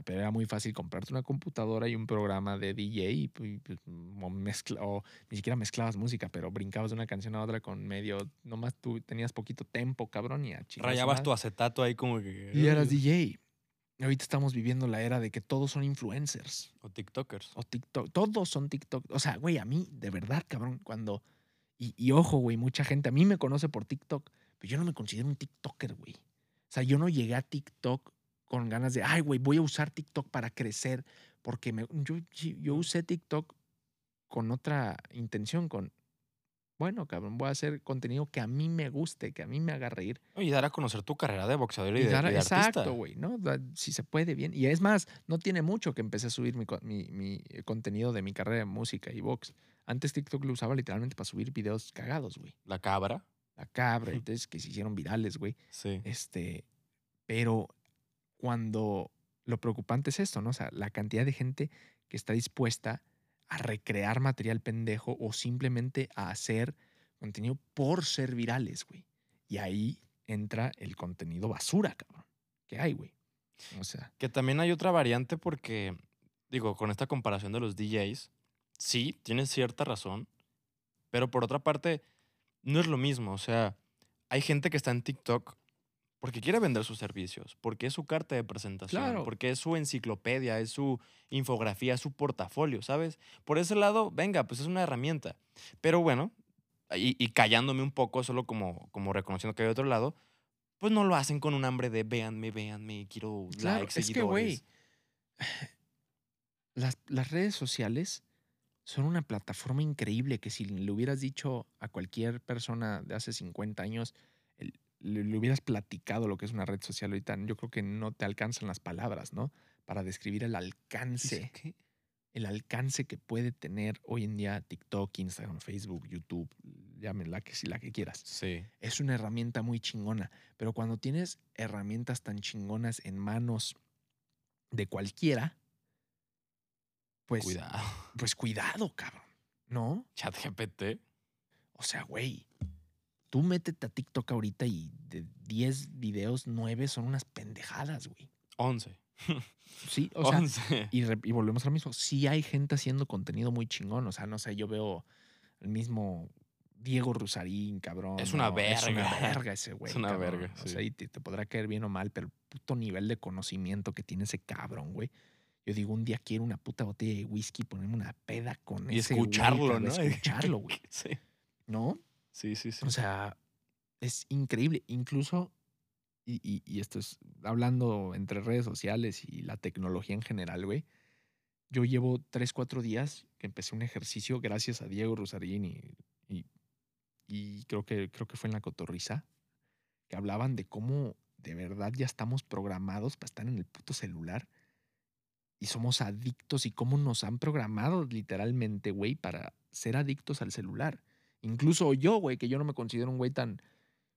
Pero era muy fácil comprarte una computadora y un programa de DJ y, pues, pues, mo- mezcla, o ni siquiera mezclabas música, pero brincabas de una canción a otra con medio, nomás tú tenías poquito tempo, cabrón, y a Rayabas tu acetato ahí como que. Y eras *laughs* DJ. Ahorita estamos viviendo la era de que todos son influencers O TikTokers. o TikTok. Todos son TikTok. O sea, güey, a mí, de verdad, cabrón, cuando. Y, y ojo, güey, mucha gente a mí me conoce por TikTok, pero yo no me considero un TikToker, güey. O sea, yo no llegué a TikTok con ganas de, ay, güey, voy a usar TikTok para crecer, porque me, yo, yo usé TikTok con otra intención, con, bueno, cabrón, voy a hacer contenido que a mí me guste, que a mí me haga reír. Y dar a conocer tu carrera de boxeador y, Y de, dar- y de artista. exacto, güey, ¿no? Si se puede bien. Y es más, no tiene mucho que empecé a subir mi, mi- mi, eh, contenido de mi carrera de música y box. Antes TikTok lo usaba literalmente para subir videos cagados, güey. La cabra. La cabra, entonces que se hicieron virales, güey. Sí. Este, pero cuando lo preocupante es esto, ¿no? O sea, la cantidad de gente que está dispuesta a recrear material pendejo o simplemente a hacer contenido por ser virales, güey. Y ahí entra el contenido basura, cabrón. Que hay, güey. O sea, Que también hay otra variante porque, digo, con esta comparación de los DJs, sí, tienes cierta razón, pero por otra parte, no es lo mismo. O sea, hay gente que está en TikTok porque quiere vender sus servicios, porque es su carta de presentación, Claro. porque es su enciclopedia, es su infografía, es su portafolio, ¿sabes? Por ese lado, venga, pues es una herramienta. Pero bueno, y, y callándome un poco, solo como, como reconociendo que hay otro lado, pues no lo hacen con un hambre de véanme, véanme, quiero Claro, likes, es que, güey, *sighs* las, las redes sociales son una plataforma increíble que si le hubieras dicho a cualquier persona de hace 50 años, el- le, le hubieras platicado lo que es una red social ahorita, yo creo que no te alcanzan las palabras, ¿no? Para describir el alcance, el alcance que puede tener hoy en día TikTok, Instagram, Facebook, YouTube, llámenla que si la que quieras. Sí. Es una herramienta muy chingona, pero cuando tienes herramientas tan chingonas en manos de cualquiera, pues Cuidado. pues cuidado, cabrón. ¿No? *laughs* Chat GPT. O sea, güey, tú métete a TikTok ahorita y de 10 videos, 9 son unas pendejadas, güey. 11. Sí, o *laughs* sea, 11. y, y volvemos a lo mismo. Sí hay gente haciendo contenido muy chingón. O sea, no sé, yo veo el mismo Diego Rusarín, cabrón. Es una ¿no? Es una verga. verga *laughs* ese güey. Es una cabrón. verga, O sea, sí. y te, te podrá caer bien o mal, pero el puto nivel de conocimiento que tiene ese cabrón, güey. Yo digo, un día quiero una puta botella de whisky, ponerme una peda con Y ese güey escucharlo, para ¿no? *laughs* Escucharlo, güey. Sí. ¿No? Sí, sí, sí. O sea, es increíble. Incluso, y, y- y esto es hablando entre redes sociales y la tecnología en general, güey. Yo llevo tres, cuatro días que empecé un ejercicio gracias a Diego Rosarín y, y, y creo, que, creo que fue en la cotorriza, que hablaban de cómo de verdad ya estamos programados para estar en el puto celular y somos adictos y cómo nos han programado literalmente, güey, para ser adictos al celular. Incluso yo, güey, que yo no me considero un güey tan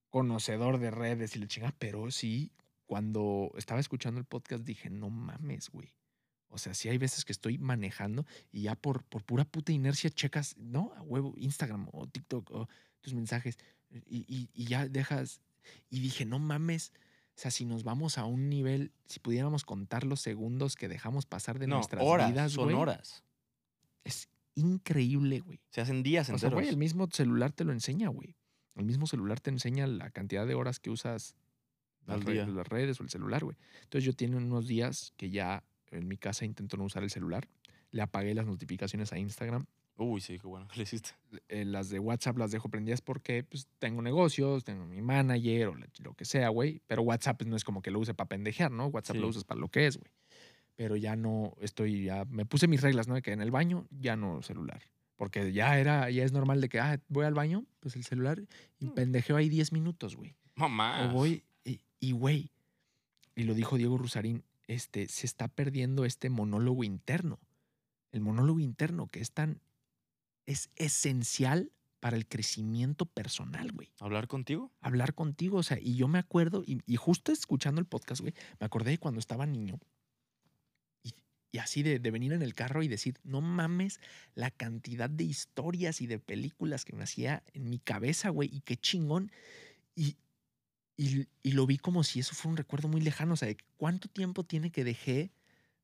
conocedor de redes y la chingada, pero sí, cuando estaba escuchando el podcast dije, no mames, güey. O sea, sí hay veces que estoy manejando y ya por, por pura puta inercia checas, ¿no? A huevo, Instagram o TikTok o tus mensajes y, y- y ya dejas. Y dije, no mames. O sea, si nos vamos a un nivel, si pudiéramos contar los segundos que dejamos pasar de no, nuestras horas, vidas, son horas. es increíble, güey. Se hacen días O sea, enteros. güey, el mismo celular te lo enseña, güey. El mismo celular te enseña la cantidad de horas que usas las, re- redes o el celular, güey. Entonces yo tengo unos días que ya en mi casa intento no usar el celular. Le apagué las notificaciones a Instagram. Uy, sí, qué bueno que le hiciste. Eh, las de WhatsApp las dejo prendidas porque pues, tengo negocios, tengo mi manager o lo que sea, güey. Pero WhatsApp pues, no es como que lo use para pendejear, ¿no? WhatsApp lo usas para lo que es, güey. Pero ya no estoy, ya me puse mis reglas, ¿no? De que en el baño ya no celular. Porque ya era, ya es normal de que, ah, voy al baño, pues el celular y Mm. pendejeo ahí 10 minutos, güey. Mamá. O voy, y- y güey, y lo dijo Diego Rusarín, este, se está perdiendo este monólogo interno. El monólogo interno que es tan, es esencial para el crecimiento personal, güey. ¿Hablar contigo? Hablar contigo, o sea, y yo me acuerdo, y, y justo escuchando el podcast, güey, me acordé de cuando estaba niño. Y, así de, venir en el carro y decir, no mames la cantidad de historias y de películas que me hacía en mi cabeza, güey, y qué chingón. Y, y, y lo vi como si eso fuera un recuerdo muy lejano, o sea, cuánto tiempo tiene que dejé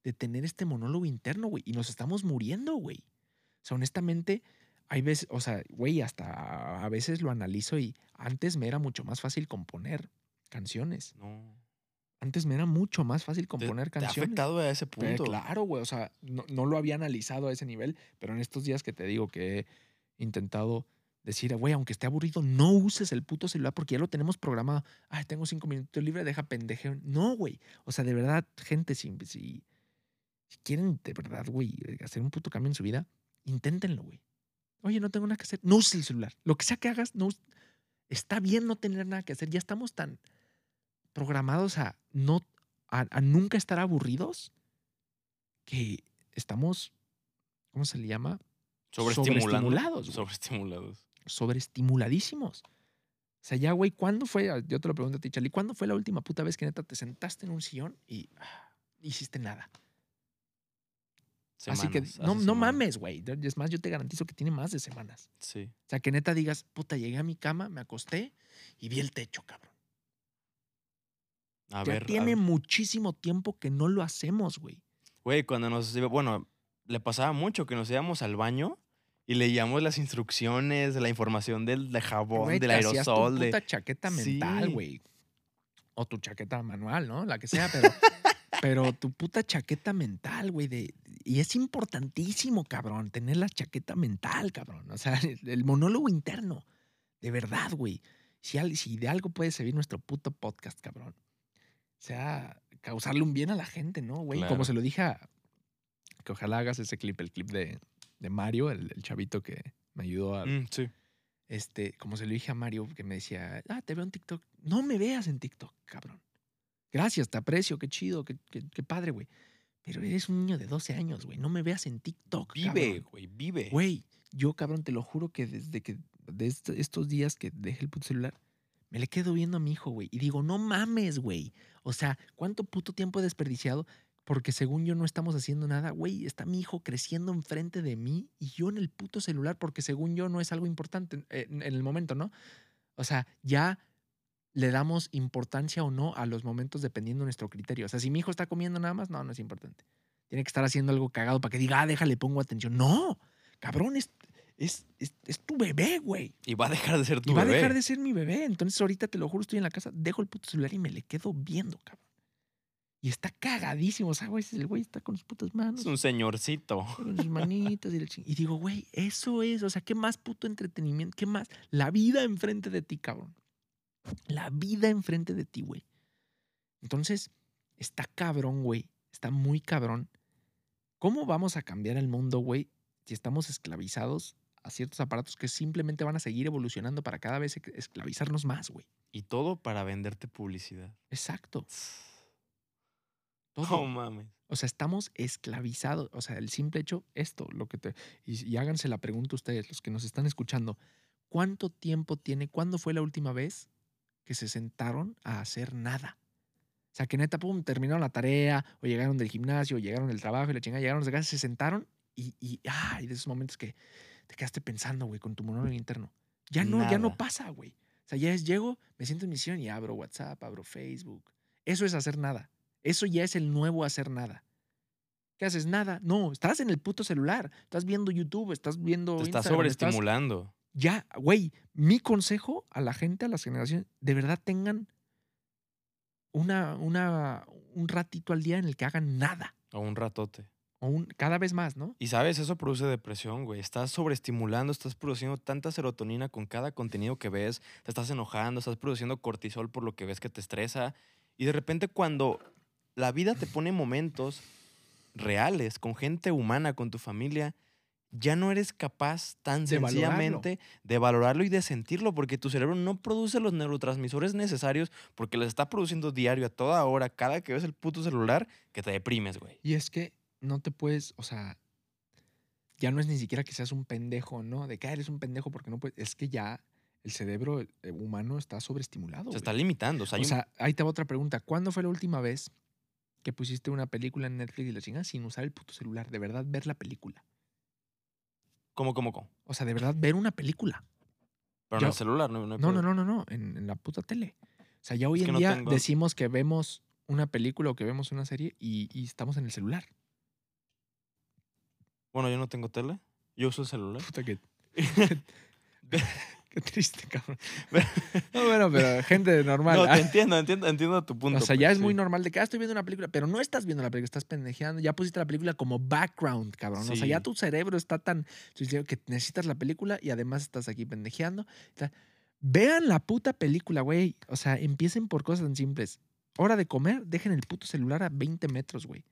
de tener este monólogo interno, güey, y nos estamos muriendo, güey. O sea, honestamente, hay veces, o sea, güey, hasta a veces lo analizo y antes me era mucho más fácil componer canciones. No. Antes me era mucho más fácil ¿Te, componer te ha canciones. afectado a ese Pero punto? claro, güey, o sea, no, no lo había analizado a ese nivel, pero en estos días que te digo que he intentado decir, güey, aunque esté aburrido, no uses el puto celular porque ya lo tenemos programado. Ay, tengo cinco minutos libres, deja pendejeo. No, güey. O sea, de verdad, gente, si, si, si quieren de verdad, güey, hacer un puto cambio en su vida, inténtenlo, güey. Oye, no tengo nada que hacer. No uses el celular. Lo que sea que hagas, no está bien no tener nada que hacer. Ya estamos tan programados a no a, a nunca estar aburridos que estamos, ¿cómo se le llama? Sobreestimulados. Sobreestimulados. Sobreestimuladísimos. O sea, ya, güey, ¿cuándo fue? Yo te lo pregunto a ti, Charlie, ¿cuándo fue la última puta vez que neta te sentaste en un sillón y ah, hiciste nada? Así que no, no mames, güey. Es más, yo te garantizo que tiene más de semanas. Sí. O sea, que neta digas, puta, llegué a mi cama, me acosté y vi el techo, cabrón. A ya ver. a tiene ver. muchísimo tiempo que no lo hacemos, güey. Güey, cuando nos bueno, le pasaba mucho que nos íbamos al baño Y leíamos las instrucciones, la información del de jabón, Güey, del te hacías tu aerosol. de- puta chaqueta mental, Sí. güey. O tu chaqueta manual, ¿no? La que sea, pero, *laughs* pero tu puta chaqueta mental, güey. De, y es importantísimo, cabrón, tener la chaqueta mental, cabrón. O sea, el, monólogo interno. De verdad, güey. Si, si de algo puede servir nuestro puto podcast, cabrón. O sea, causarle un bien a la gente, ¿no, güey? Claro. Como se lo dije a... Que ojalá hagas ese clip, el clip de, de Mario, el, el chavito que me ayudó a, Mm, sí. este, como se lo dije a Mario, que me decía, ah, te veo en TikTok. No me veas en TikTok, cabrón. Gracias, te aprecio, qué chido, qué, qué- qué padre, güey. Pero eres un niño de 12 años, güey. No me veas en TikTok. Vive, cabrón. güey, vive. Güey, yo, cabrón, te lo juro que desde que, de est- estos días que dejé el puto celular, me le quedo viendo a mi hijo, güey. Y digo, no mames, güey. O sea, ¿cuánto puto tiempo he desperdiciado? Porque según yo no estamos haciendo nada, güey, está mi hijo creciendo enfrente de mí y yo en el puto celular porque según yo no es algo importante en, en el momento, ¿no? O sea, ya le damos importancia o no a los momentos dependiendo de nuestro criterio. O sea, si mi hijo está comiendo nada más, no, no es importante. Tiene que estar haciendo algo cagado para que diga, ah, déjale, pongo atención. No, cabrón, es, es, es, es tu bebé, güey. Y va a dejar de ser tu Y va a dejar de ser mi bebé. Entonces ahorita te lo juro, estoy en la casa, dejo el puto celular y me le quedo viendo, cabrón. Y está cagadísimo. O sea, güey, el güey está con sus putas manos. Es un señorcito. Con sus manitas y, la ching- y digo, güey, eso es, o sea, ¿qué más puto entretenimiento? ¿Qué más? La vida enfrente de ti, cabrón. La vida enfrente de ti, güey. Entonces, está cabrón, güey. Está muy cabrón. ¿Cómo vamos a cambiar el mundo, güey, si estamos esclavizados a ciertos aparatos que simplemente van a seguir evolucionando para cada vez esc- esclavizarnos más, güey? Y todo para venderte publicidad. Exacto. *sighs* No Todo. mames. O sea, estamos esclavizados. O sea, el simple hecho, esto, lo que te. Y, y háganse la pregunta ustedes, los que nos están escuchando. ¿Cuánto tiempo tiene? ¿Cuándo fue la última vez que se sentaron a hacer nada? O sea, que neta, pum, terminaron la tarea, o llegaron del gimnasio, o llegaron del trabajo y la chingada, llegaron de casa, se sentaron y, y, ay, de esos momentos que te quedaste pensando, güey, con tu monólogo interno. Ya no, ya no pasa, güey. O sea, ya es, llego, me siento en misión y abro WhatsApp, abro Facebook. Eso es hacer nada. Eso ya es el nuevo hacer nada. ¿Qué haces? Nada. No, estás en el puto celular. Estás viendo YouTube, estás viendo. Te Instagram, estás- sobreestimulando. Ya, güey, mi consejo a la gente, a las generaciones, de verdad tengan una, una, un ratito al día en el que hagan nada. O un ratote. Un, cada vez más, ¿no? Y sabes, eso produce depresión, güey. Estás sobreestimulando, estás produciendo tanta serotonina con cada contenido que ves, te estás enojando, estás produciendo cortisol por lo que ves que te estresa. Y de repente cuando la vida te pone momentos reales, con gente humana, con tu familia, ya no eres capaz tan De valorarlo. sencillamente de valorarlo y de sentirlo, porque tu cerebro no produce los neurotransmisores necesarios porque los está produciendo diario, a toda hora, cada que ves el puto celular, que te deprimes, güey. Y es que no te puedes, o sea, ya no es ni siquiera que seas un pendejo, ¿no? De que "Ah, eres un pendejo porque no puedes. Es que ya el cerebro eh, humano está sobreestimulado. Se güey. está limitando. O sea, O un- sea, ahí te va otra pregunta. ¿Cuándo fue la última vez que pusiste una película en Netflix y la chingada sin usar el puto celular? De verdad, ver la película. ¿Cómo, cómo, cómo? O sea, de verdad, ver una película. Pero Yo- en el celular, no, no, No, no, no, no, no, en, en la puta tele. O sea, ya hoy Es en no día tengo- decimos que vemos una película o que vemos una serie y, y estamos en el celular. Bueno, yo no tengo tele. Yo uso el celular. Puta que... *laughs* Qué triste, cabrón. No, bueno, pero gente normal. no, ah, te entiendo, entiendo, entiendo tu punto. o sea, pues, ya es sí. muy normal de que ah, estoy viendo una película, pero no estás viendo la película, estás pendejeando. Ya pusiste la película como background, cabrón. O sea, ya tu cerebro está tan que necesitas la película y además estás aquí pendejeando. Vean la puta película, güey. O sea, empiecen por cosas tan simples. Hora de comer, dejen el puto celular a 20 metros, güey.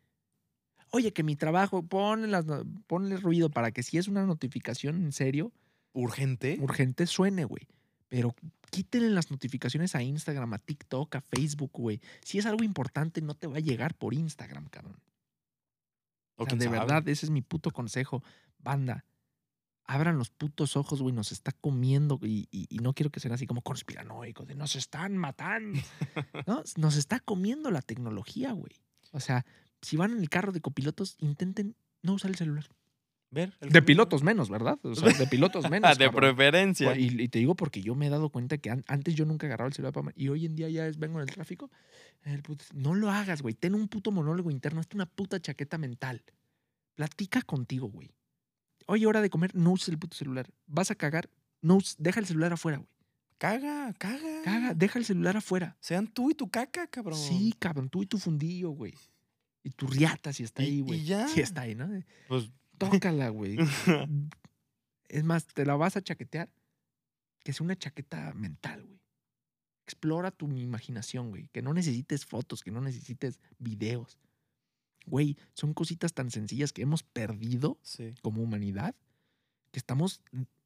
Oye, que mi trabajo, ponle, las, no- ponle ruido para que si es una notificación en serio, ¿Urgente? urgente suene, güey. Pero quítenle las notificaciones a Instagram, a TikTok, a Facebook, güey. Si es algo importante, no te va a llegar por Instagram, cabrón. O O sea, quién de sabe. verdad, ese es mi puto consejo. Banda, abran los putos ojos, güey. Nos está comiendo y, y- y no quiero que sean así como conspiranoicos, de nos están matando. *laughs* ¿No? Nos está comiendo la tecnología, güey. O sea, si van en el carro de copilotos, intenten no usar el celular. Ver. el De celular. pilotos menos, ¿verdad? O sea, de pilotos *laughs* menos. de cabrón. preferencia. Y, y te digo porque yo me he dado cuenta que an- antes yo nunca agarraba el celular para... Y hoy en día ya es, vengo en el tráfico. el puto- no lo hagas, güey. Ten un puto monólogo interno. Hazte una puta chaqueta mental. Platica contigo, güey. Oye, hora de comer, no uses el puto celular. Vas a cagar, no uses- deja el celular afuera, güey. Caga, caga. Caga, deja el celular afuera. Sean tú y tu caca, cabrón. Sí, cabrón, tú y tu fundillo, güey. Y tu riata si está Y- ahí, y güey. ya. Sí está ahí, ¿no? Pues. Tócala, güey. *laughs* Es más, te la vas a chaquetear. Que sea una chaqueta mental, güey. Explora tu imaginación, güey. Que no necesites fotos, que no necesites videos. Güey, son cositas tan sencillas que hemos perdido sí. como humanidad que estamos,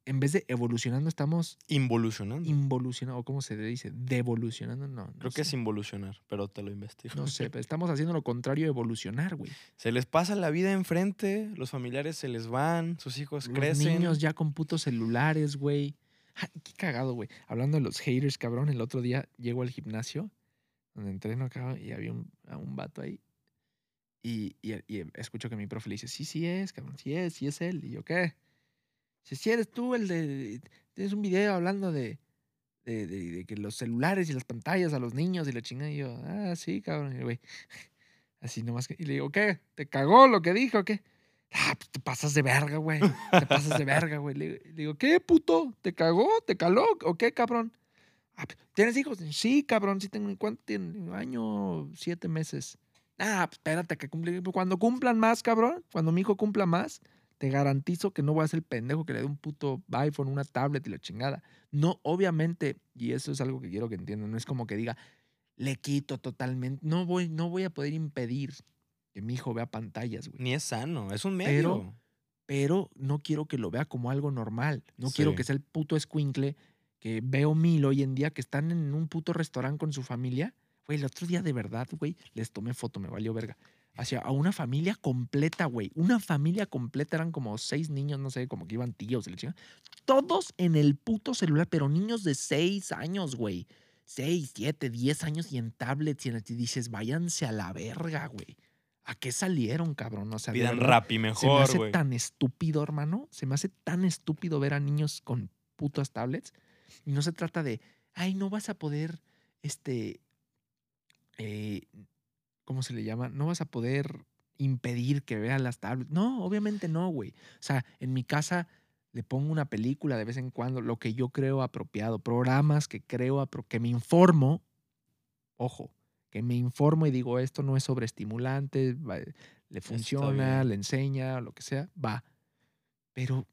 en vez de evolucionando, estamos Involucionando. involucionando. ¿O cómo se dice? Devolucionando. No, no Creo que es involucionar, pero te lo investigo. No sé, *laughs* pero estamos haciendo lo contrario de evolucionar, güey. Se les pasa la vida enfrente, los familiares se les van, sus hijos Los crecen. niños ya con putos celulares, güey. Ay, qué cagado, güey. Hablando de los haters, cabrón, el otro día llego al gimnasio donde entreno acá y había un, a un vato ahí. Y, y- y escucho que mi profe le dice, sí, sí es, cabrón, sí es, sí es él. Y yo, ¿qué? Sí eres tú el de... Tienes un video hablando de, de, de- que los celulares y las pantallas a los niños y la chingada. Y yo, ah, sí, cabrón. Y güey, *laughs* así nomás. que- Y le digo, ¿qué? ¿Te cagó lo que dijo o qué? Ah, pues te pasas de verga, güey. Te pasas de verga, güey. Le, le digo, ¿qué, puto? ¿Te cagó? ¿Te caló? ¿O qué, cabrón? "Ah, pues, ¿Tienes hijos? Sí, cabrón, sí tengo. ¿Cuánto tiene? Año, siete meses. Ah, pues espérate que cumple. Cuando cumplan más, cabrón, cuando mi hijo cumpla más, te garantizo que no voy a ser el pendejo que le dé un puto iPhone, una tablet y la chingada. No, obviamente, y eso es algo que quiero que entiendan, no es como que diga, le quito totalmente. No voy, no voy a poder impedir que mi hijo vea pantallas, güey Ni es sano, es un medio. Pero- pero no quiero que lo vea como algo normal. No quiero que sea el puto escuincle que veo mil hoy en día que están en un puto restaurante con su familia. Güey, el otro día de verdad, güey, les tomé foto, me valió verga. Hacia a una familia completa, güey. Una familia completa, eran como seis niños, no sé, como que iban tíos chingada. Todos en el puto celular, pero niños de seis años, güey. Seis, siete, diez años y en tablets y, en, y dices, váyanse a la verga, güey. ¿A qué salieron, cabrón? O sea, Pidan rap y se me mejor, hace güey. tan estúpido, hermano. Se me hace tan estúpido ver a niños con putas tablets. Y no se trata de, ay, no vas a poder, este, eh, ¿cómo se le llama? No vas a poder impedir que vean las tablets. No, obviamente no, güey. O sea, en mi casa le pongo una película de vez en cuando, lo que yo creo apropiado, programas que creo, apro- que me informo, ojo, que me informo y digo, esto no es sobreestimulante, va- le funciona, le enseña, lo que sea, va. Pero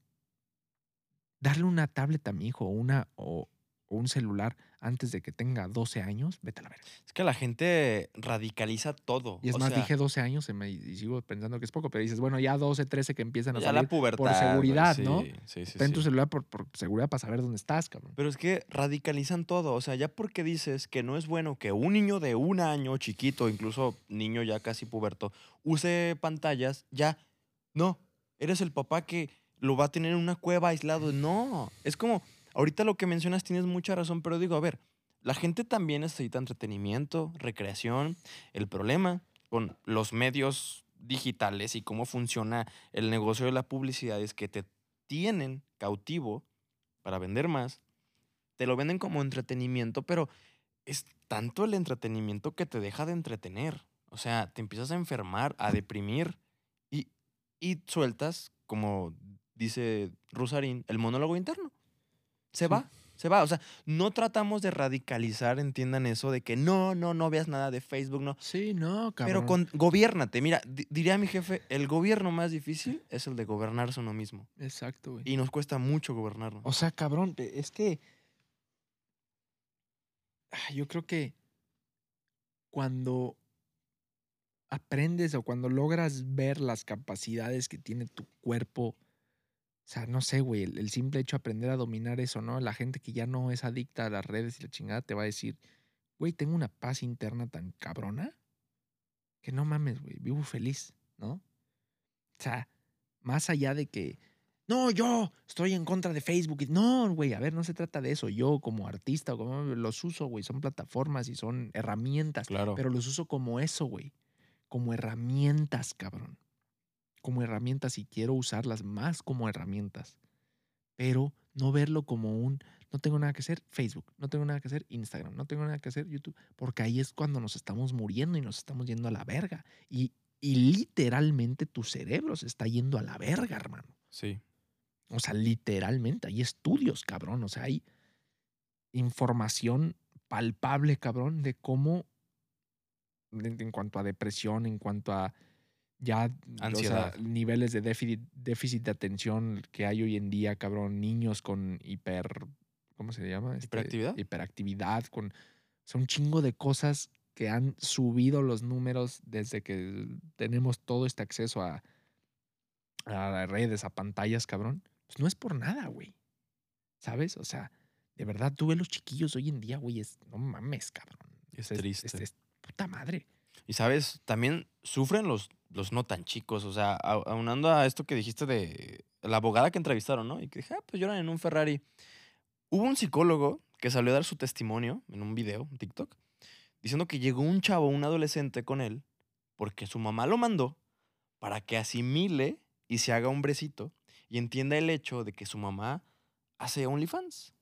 darle una tablet a mi hijo una, o, o un celular antes de que tenga 12 años, vete a la verga. Es que la gente radicaliza todo. Y es o más, sea, dije 12 años y, me- y sigo pensando que es poco, pero dices, bueno, ya 12, 13 que empiezan a ya la pubertad. güey, seguridad, ¿no? sí, Sí, sí, ten tu celular por, por seguridad para saber dónde estás, cabrón. Pero es que radicalizan todo. O sea, ya porque dices que no es bueno que un niño de un año, chiquito, incluso niño ya casi puberto, use pantallas, ya, no. Eres el papá que lo va a tener en una cueva aislado. No. Es como, ahorita lo que mencionas tienes mucha razón, pero digo, a ver, la gente también necesita entretenimiento, recreación. El problema con los medios digitales y cómo funciona el negocio de la publicidad es que te tienen cautivo para vender más, te lo venden como entretenimiento, pero es tanto el entretenimiento que te deja de entretener. O sea, te empiezas a enfermar, a deprimir y, y sueltas, como dice Rusarín, el monólogo interno. Se Sí. va, se va. O sea, no tratamos de radicalizar, entiendan eso, de que no, no, no veas nada de Facebook, no. Sí, no, cabrón. Pero con, gobiérnate. Mira, di- diría mi jefe, el gobierno más difícil es el de gobernarse uno mismo. Exacto, güey. Y nos cuesta mucho gobernarnos. O sea, cabrón, e- es que. Ah, Yo creo que cuando aprendes o cuando logras ver las capacidades que tiene tu cuerpo, o sea, no sé, güey, el, el simple hecho de aprender a dominar eso, ¿no? La gente que ya no es adicta a las redes y la chingada te va a decir, güey, tengo una paz interna tan cabrona que no mames, güey, vivo feliz, ¿no? O sea, más allá de que, no, yo estoy en contra de Facebook. No, güey, a ver, no se trata de eso. Yo como artista, o como los uso, güey, son plataformas y son herramientas, Claro. pero los uso como eso, güey. Como herramientas, cabrón. Como herramientas y quiero usarlas más como herramientas. Pero no verlo como un, no tengo nada que hacer Facebook, no tengo nada que hacer Instagram, no tengo nada que hacer YouTube, porque ahí es cuando nos estamos muriendo y nos estamos yendo a la verga. Y, y literalmente tu cerebro se está yendo a la verga, hermano. Sí. O sea, literalmente, hay estudios, cabrón. O sea, hay información palpable, cabrón, de cómo, en, en cuanto a depresión, en cuanto a ya o sea, Ansiedad. niveles de déficit, déficit de atención que hay hoy en día, cabrón, niños con hiper, ¿cómo se llama? Este, ¿Hiperactividad? Hiperactividad, con, o sea, un chingo de cosas que han subido los números desde que tenemos todo este acceso a, a redes, a pantallas, cabrón. Pues no es por nada, güey. ¿Sabes? O sea, de verdad, tú ves los chiquillos hoy en día, güey, es, no mames, cabrón. Es Es- triste. es- es puta madre. Y sabes, también sufren los, los no tan chicos. O sea, au- aunando a esto que dijiste de la abogada que entrevistaron, ¿no? Y que dije, ah, pues lloran en un Ferrari. Hubo un psicólogo que salió a dar su testimonio en un video, en TikTok, diciendo que llegó un chavo, un adolescente con él, porque su mamá lo mandó para que asimile y se haga hombrecito y entienda el hecho de que su mamá hace OnlyFans.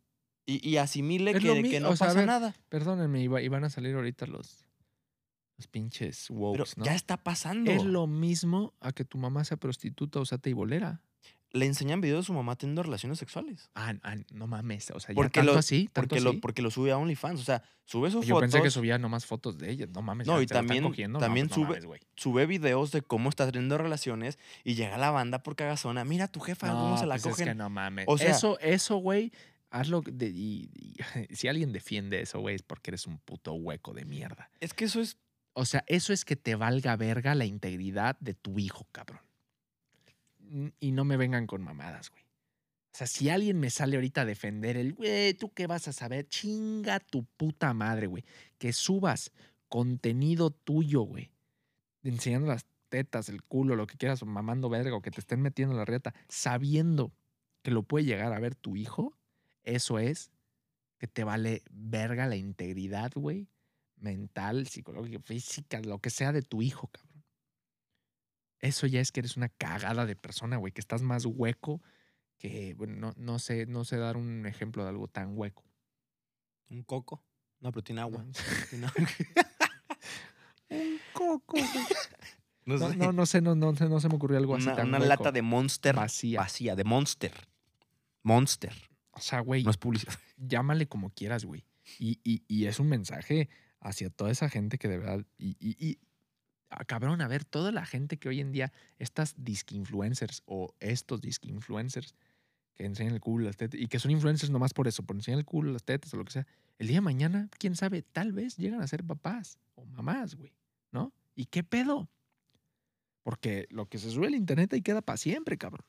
Y, y asimile que, que no o sea, a pasa ver, nada. Perdónenme, iba- iban a salir ahorita los, los pinches Pero wokes, ¿no? ya está pasando. Es lo mismo a que tu mamá sea prostituta o sea teibolera. Le enseñan videos de su mamá teniendo relaciones sexuales. Ah, ah, no mames. O sea, ya Porque tanto lo- así, tanto Porque lo, porque lo sube a OnlyFans. O sea, sube sus Yo fotos, pensé que subía nomás fotos de ella. No mames. No, ya y también- cogiendo. No, también no sube- mames, sube videos de cómo está teniendo relaciones y llega la banda por cagazona. Mira a tu jefa, cómo No, se la pues es cogen. que no mames. O sea- eso, eso, güey, hazlo. De, y, y- *laughs* si alguien defiende eso, güey, es porque eres un puto hueco de mierda. Es que eso es. O sea, eso es que te valga verga la integridad de tu hijo, cabrón. Y no me vengan con mamadas, güey. O sea, si alguien me sale ahorita a defender el, güey, ¿tú qué vas a saber? Chinga tu puta madre, güey. Que subas contenido tuyo, güey. Enseñando las tetas, el culo, lo que quieras, o mamando verga, o que te estén metiendo en la rieta, sabiendo que lo puede llegar a ver tu hijo, eso es que te vale verga la integridad, güey, mental, psicológica, física, lo que sea de tu hijo, cabrón. Eso ya es que eres una cagada de persona, güey, que estás más hueco que, bueno, no, no sé, no sé dar un ejemplo de algo tan hueco. Un coco. No, pero tiene agua. No. *laughs* Un coco. *laughs* No No, sé. no, no sé, no, no, sé, no se me ocurrió algo así una tan una hueco. lata de Monster vacía. vacía, de Monster. Monster. O sea, güey, No es publicidad. llámale como quieras, güey. Y, y- y es un mensaje hacia toda esa gente que de verdad. Y, y- y- ah, cabrón, a ver, toda la gente que hoy en día, estas disque influencers o estos disque influencers que enseñan el culo, las tetas, y que son influencers nomás por eso, por enseñar el culo, las tetas o lo que sea, el día de mañana, quién sabe, tal vez llegan a ser papás o mamás, güey, ¿no? ¿Y qué pedo? Porque lo que se sube al internet ahí queda para siempre, cabrón.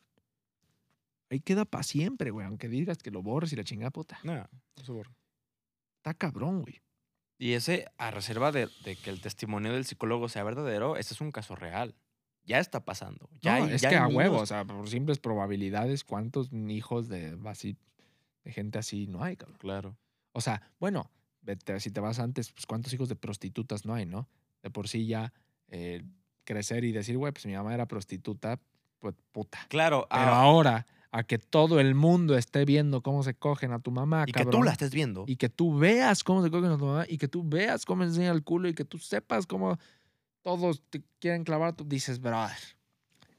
Ahí queda para siempre, güey, aunque digas que lo borres y la chingada puta. No, no se borra. Está cabrón, güey. Y ese, a reserva de, de que el testimonio del psicólogo sea verdadero, ese es un caso real. Ya está pasando. Ya No, hay- es ya que a huevo, o sea, por simples probabilidades, ¿cuántos hijos de así, de gente así no hay, cabrón? Claro. O sea, bueno, si te vas antes, pues cuántos hijos de prostitutas no hay, ¿no? De por sí ya eh, crecer y decir, güey, pues mi mamá era prostituta, pues puta. Claro. Pero ah, ahora, a que todo el mundo esté viendo cómo se cogen a tu mamá, y que tú la estés viendo. y que tú veas cómo se cogen a tu mamá y que tú veas cómo enseña el culo y que tú sepas cómo todos te quieren clavar, tú dices, brother,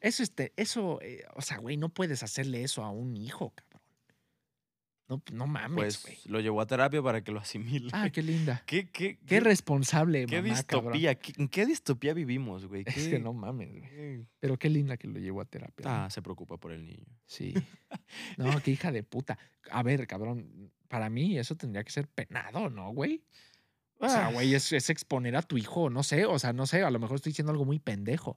eso, este, eso, eh, o sea, güey, no puedes hacerle eso a un hijo, cabrón. No, no mames, pues güey. lo llevó a terapia para que lo asimile. Ah, qué linda. *laughs* ¿Qué, qué, Qué responsable, qué mamá, cabrón. distopía? ¿Qué- ¿En qué distopía vivimos, güey? Es ¿Qué- que no mames, güey. qué- Pero qué linda que lo llevó a terapia. ¿no? Ah, se preocupa por el niño. Sí. *laughs* No, qué hija de puta. A ver, cabrón, para mí eso tendría que ser penado, ¿no, güey? O sea, Ah, güey, es, es exponer a tu hijo, no sé, o sea, no sé, a lo mejor estoy diciendo algo muy pendejo,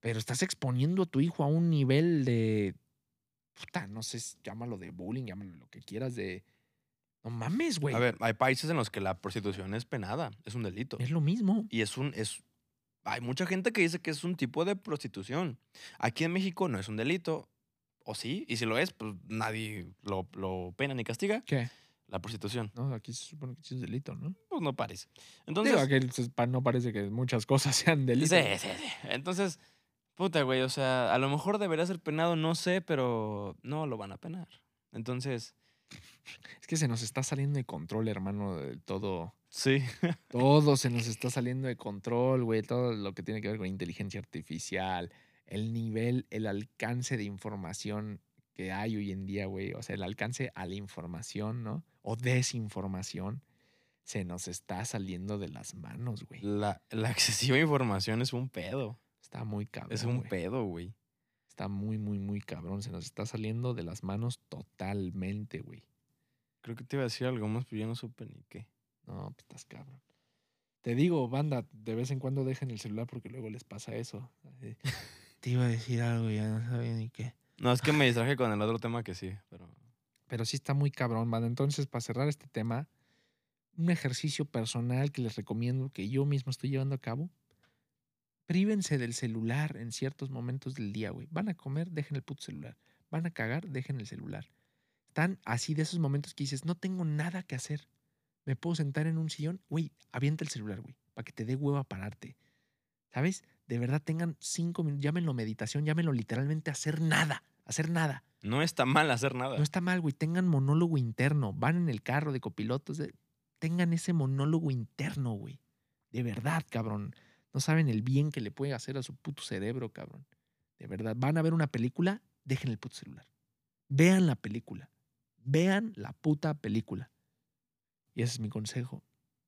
pero estás exponiendo a tu hijo a un nivel de, puta, no sé, llámalo de bullying, llámalo lo que quieras, de, no mames, güey, A ver, hay países en los que la prostitución es penada, es un delito. es lo mismo. Y es un, es, hay mucha gente que dice que es un tipo de prostitución. Aquí en México no es un delito, o sí, y si lo es, pues nadie lo, lo pena ni castiga. ¿Qué? La prostitución, No, aquí se supone que es delito, ¿no? pues no parece. Digo, Entonces, aquí se- pa- no parece que muchas cosas *laughs* sean delitos. sí, sí, sí. Entonces, puta, güey, o sea, a lo mejor debería ser penado, no sé, pero no lo van a penar. Entonces, Es que se nos está saliendo de control, hermano, de todo. sí. *laughs* Todo se nos está saliendo de control, güey. Todo lo que tiene que ver con inteligencia artificial, el nivel, el alcance de información que hay hoy en día, güey, o sea, el alcance a la información, ¿no? O desinformación, se nos está saliendo de las manos, güey. La, la *laughs* excesiva información es un pedo. Está muy cabrón. Es un pedo, güey. Está muy, muy, muy cabrón. Se nos está saliendo de las manos totalmente, güey. Creo que te iba a decir algo más, pero yo no supe ni qué. No, pues estás cabrón. Te digo, banda, de vez en cuando dejen el celular porque luego les pasa eso. Así, *laughs* Te iba a decir algo ya no sabía ni qué. No, es que me distraje con el otro tema que sí, pero. Pero sí está muy cabrón, banda. Entonces, para cerrar este tema, un ejercicio personal que les recomiendo que yo mismo estoy llevando a cabo. Prívense del celular en ciertos momentos del día, güey. Van a comer, dejen el puto celular. Van a cagar, dejen el celular. Están así de esos momentos que dices, no tengo nada que hacer. Me puedo sentar en un sillón, güey, avienta el celular, güey, para que te dé huevo a pararte. ¿Sabes? De verdad tengan cinco minutos, llámenlo meditación, llámenlo literalmente hacer nada, hacer nada. No está mal hacer nada. No está mal, güey. Tengan monólogo interno. Van en el carro de copilotos. de- Tengan ese monólogo interno, güey. De verdad, cabrón. No saben el bien que le puede hacer a su puto cerebro, cabrón. De verdad. Van a ver una película, dejen el puto celular. Vean la película. Vean la puta película. Y ese es mi consejo.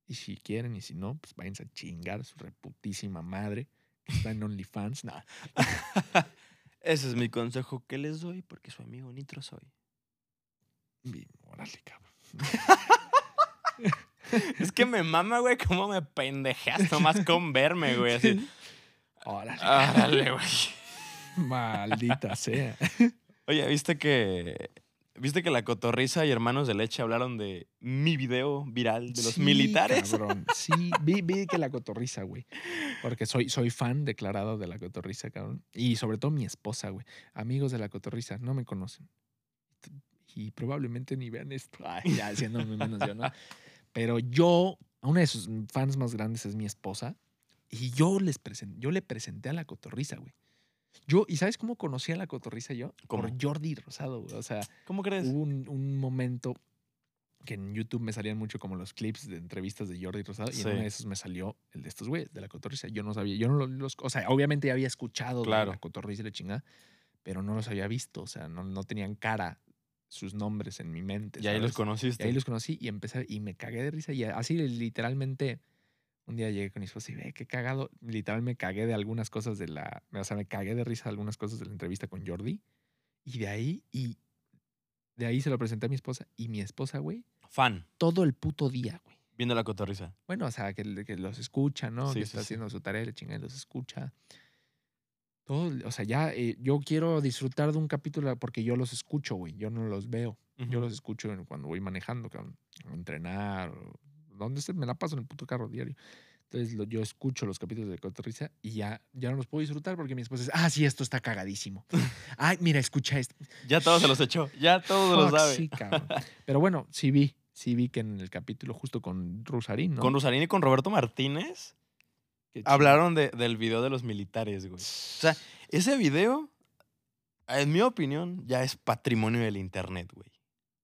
Y si quieren y si no, pues váyanse a chingar a su reputísima madre. Que está en OnlyFans. Nah. *laughs* Ese es mi consejo que les doy porque su amigo Nitro soy. Y, Órale, cabrón. *laughs* *laughs* Es que me mama, güey, cómo me pendejeas nomás con verme, güey. Así. Órale. Árale, güey. Maldita sea. Oye, ¿viste que. ¿Viste que la cotorriza y hermanos de leche hablaron de mi video viral de los Sí, militares? Cabrón. Sí, vi, vi que la cotorriza, güey. Porque soy, soy fan declarado de la cotorriza, cabrón. Y sobre todo mi esposa, güey. Amigos de la cotorriza, no me conocen. Y probablemente ni vean esto. Ay, ya haciéndome menos yo, ¿no? Pero yo, una de sus fans más grandes es mi esposa. Y yo les presen- yo le presenté a la cotorriza, güey. Yo, ¿y sabes cómo conocí a la cotorriza yo? ¿Cómo? Por Jordi Rosado, güey. O sea, ¿Cómo crees? Hubo un, un momento que en YouTube me salían mucho como los clips de entrevistas de Jordi Rosado y en uno de esos me salió el de estos güeyes, de la cotorriza. Yo no sabía, yo no lo- los, o sea, obviamente ya había escuchado de Claro. la cotorriza y la chingada, pero no los había visto, o sea, no, no tenían cara sus nombres en mi mente. y ahí los conociste. Y ahí los conocí y empecé y me cagué de risa y así literalmente un día llegué con mi esposa y ve qué cagado, literal me cagué de algunas cosas de la, o sea, me cagué de risa de algunas cosas de la entrevista con Jordi y de ahí y de ahí se lo presenté a mi esposa y mi esposa, güey, Fan, todo el puto día, güey. viendo la cotorriza. Bueno, o sea, que, que los escucha, ¿no? Sí, que sí, está sí. haciendo su tarea, la chingada y los escucha. Todo, o sea, ya eh, yo quiero disfrutar de un capítulo porque yo los escucho, güey. Yo no los veo. Yo los escucho cuando voy manejando, cabrón, entrenar, o donde esté, me la paso en el puto carro diario. Entonces lo- yo escucho los capítulos de Cotorriza y ya, ya no los puedo disfrutar porque mi esposa dice, ah, sí, esto está cagadísimo. *laughs* Ay, mira, escucha esto. Ya todos se los echó. Ya todos lo Fuck, saben. Sí, cabrón. *laughs* Pero bueno, sí vi, sí vi que en el capítulo justo con Rusarín, ¿no? Con Rosarín y con Roberto Martínez. Hablaron de- del video de los militares, güey. O sea, ese video, en mi opinión, ya es patrimonio del internet, güey.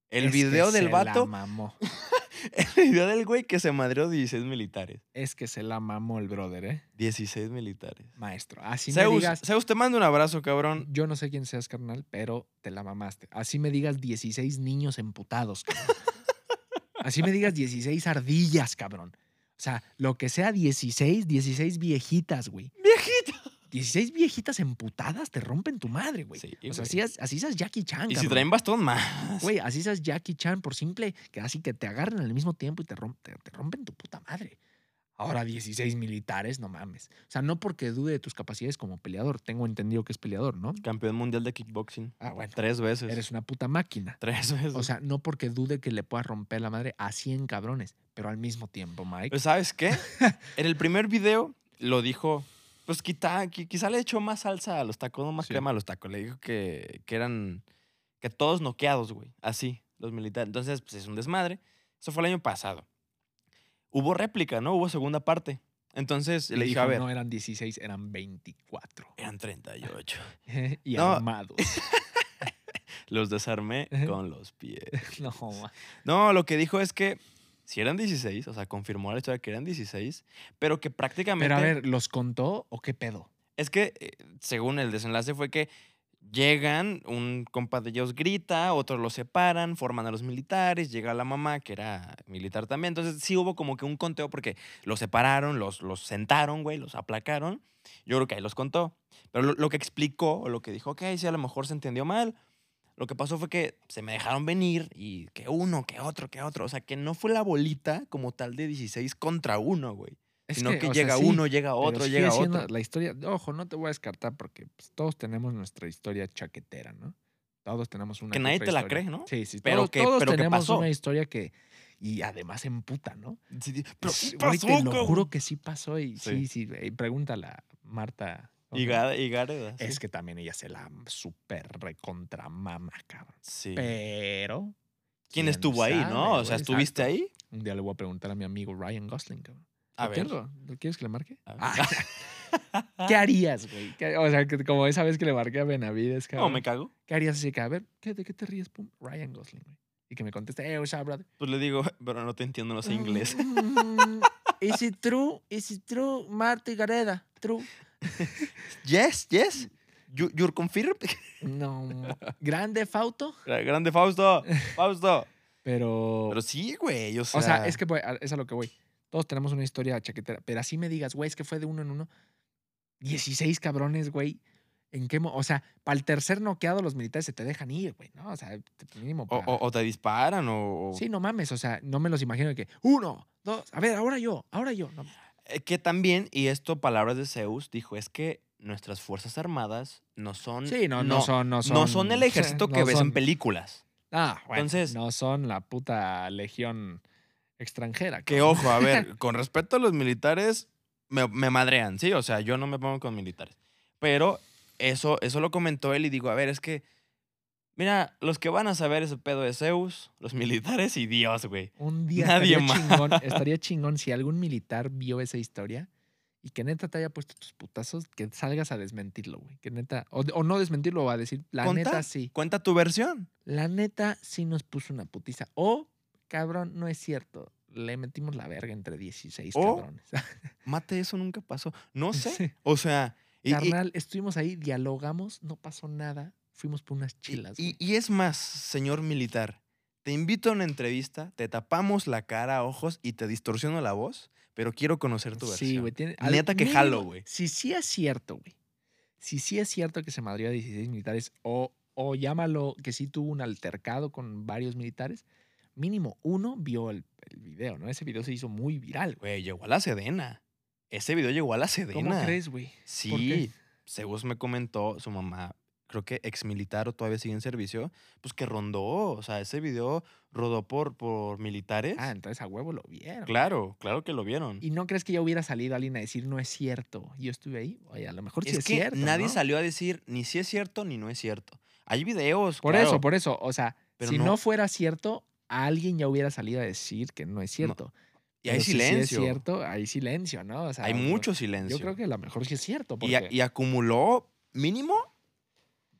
El Es video del se la vato, mamó. *laughs* el video del güey que se madreó 16 militares. Es que se la mamó el brother, ¿eh? 16 militares. Maestro. Así me digas. Zeus, te mando un abrazo, cabrón. Yo no sé quién seas, carnal, pero te la mamaste. Así me digas 16 niños emputados, cabrón. *laughs* Así me digas 16 ardillas, cabrón. O sea, lo que sea 16, 16 viejitas, güey. Viejito. 16 viejitas emputadas te rompen tu madre, güey. Sí, o sea, así, es- así seas Jackie Chan, Y si traen bastón más. Güey, así seas Jackie Chan por simple que así que te agarren al mismo tiempo y te, te rompen tu puta madre. Ahora 16 militares, no mames. O sea, no porque dude de tus capacidades como peleador. Tengo entendido que es peleador, ¿no? Campeón mundial de kickboxing. Ah, bueno. Tres veces. Eres una puta máquina. Tres veces. O sea, no porque dude que le puedas romper la madre a 100 cabrones, pero al mismo tiempo, Mike. Pues, ¿Sabes qué? *laughs* en el primer video lo dijo, pues quizá, qui- quizá le echó más salsa a los tacos, no más Sí. crema a los tacos. Le dijo que, que eran, que todos noqueados, güey. Así, los militares. Entonces, pues es un desmadre. Eso fue el año pasado. Hubo réplica, ¿no? Hubo segunda parte. Entonces le dije, dijo, a ver, No eran 16, eran 24. eran 38. *laughs* y No. armados. *laughs* Los desarmé con los pies. *laughs* no, ma. No, lo que dijo es que si eran 16, o sea, confirmó la historia que eran 16, pero que prácticamente... Pero a ver, ¿los contó o qué pedo? Es que, eh, según el desenlace, fue que Llegan, un compa de ellos grita, otros los separan, forman a los militares, llega la mamá, que era militar también. Entonces sí hubo como que un conteo porque los separaron, los, los sentaron, güey, los aplacaron. Yo creo que ahí los contó. Pero lo, que explicó, o lo que dijo, ok, sí, a lo mejor se entendió mal. Lo que pasó fue que se me dejaron venir y que uno, que otro, que otro. O sea, que no fue la bolita como tal de 16 contra uno, güey. Es Sino que, sea, llega sí, uno, llega otro, llega otro. La historia, ojo, no te voy a descartar porque pues, todos tenemos nuestra historia chaquetera, ¿no? Todos tenemos una. Que nadie te la cree, ¿no? Sí, sí. Pero todos, que- todos pero que tenemos pasó. una historia que. Y además emputa, ¿no? Sí, Pero Sí, ¿qué güey, pasó, te lo juro que sí pasó y Sí. sí, sí. güey, pregúntale a Marta. ¿cómo Y Gareda. Es que también ella se la super recontra mama, cabrón. Sí. Pero. ¿Quién estuvo ahí, no? O sea? ¿estuviste Exacto. ahí? Un día le voy a preguntar a mi amigo Ryan Gosling, cabrón. A Lo ver. tengo. ¿Lo ¿Quieres que le marque? A ver. Ah, *laughs* ¿Qué harías, güey? ¿Qué- O sea, que como esa vez que le marqué a Benavides, No, cabrón. me cago. ¿Qué harías así que, a ver, ¿qué, ¿de qué te ríes? Pum, Ryan Gosling, güey. Y que me conteste, eh, what's up, brother? Pues le digo, *laughs* pero no te entiendo, no sé inglés. Mm, Is it true? Is it true? Marta y Gareda, true. *laughs* yes, yes. You, you're confirmed. No, grande Fauto. Grande Fausto. Fausto. Pero, Pero sí, güey. O sea, o sea, es que es a lo que voy. Todos tenemos una historia chaquetera, pero así me digas, güey, es que fue de uno en uno. 16 cabrones, güey. ¿En qué O sea, para el tercer noqueado los militares se te dejan ir, güey, ¿no? O sea, te- mínimo O, pa- o- o te disparan o... Sí, no mames, o sea, no me los imagino que uno, dos, a ver, ahora yo, ahora yo. No, Eh, Que también, y esto palabras de Zeus, dijo, es que nuestras fuerzas armadas no son... sí, no, no, son, no son. no son el *laughs* ejército que ves en son- películas. Ah, bueno, Entonces- no son la puta legión extranjera. Que ojo, a ver, *laughs* con respecto a los militares, me, me madrean, ¿sí? O sea, yo no me pongo con militares. Pero eso, eso lo comentó él y digo, a ver, es que, mira, los que van a saber ese pedo de Zeus, los *laughs* militares y Dios, güey. Un día Nadie estaría más. chingón, *laughs* estaría chingón si algún militar vio esa historia y que neta te haya puesto tus putazos, que salgas a desmentirlo, güey. Que neta, o, o no desmentirlo, o a decir, la Conta. neta sí. Cuenta tu versión. La neta sí nos puso una putiza. O, cabrón, no es cierto. Le metimos la verga entre 16 O- cabrones. *laughs* Mate, eso nunca pasó. No sé. Sí. O sea, y, y- Carnal, estuvimos ahí, dialogamos, no pasó nada. Fuimos por unas chilas. y- es más, señor militar, te invito a una entrevista, te tapamos la cara, ojos y te distorsiono la voz, pero quiero conocer tu versión. Sí, güey. Neta que jalo, güey. Si sí es cierto, güey. Si sí es cierto que se madrió a 16 militares, o, o llámalo que sí tuvo un altercado con varios militares, mínimo uno vio el, el video, ¿no? Ese video se hizo muy viral, güey. Llegó a la Sedena. Ese video llegó a la Sedena. ¿Cómo crees, güey? Sí, Zeus me comentó, su mamá, creo que ex militar o todavía sigue en servicio, pues que rondó, o sea, ese video rodó por, por militares. Ah, entonces a huevo lo vieron. claro, claro que lo vieron. ¿Y no crees que ya hubiera salido alguien a decir no es cierto? Yo estuve ahí. Oye, a lo mejor sí es que cierto. nadie ¿no? salió a decir ni si es cierto ni no es cierto. Hay videos, Por claro, eso, por eso. O sea, si no- no, fuera cierto, alguien ya hubiera salido a decir que no es cierto. y hay Pero si silencio. es cierto, hay silencio, ¿no? O sea, hay no- mucho silencio. Yo creo que a lo mejor sí es cierto. y, Porque y acumuló mínimo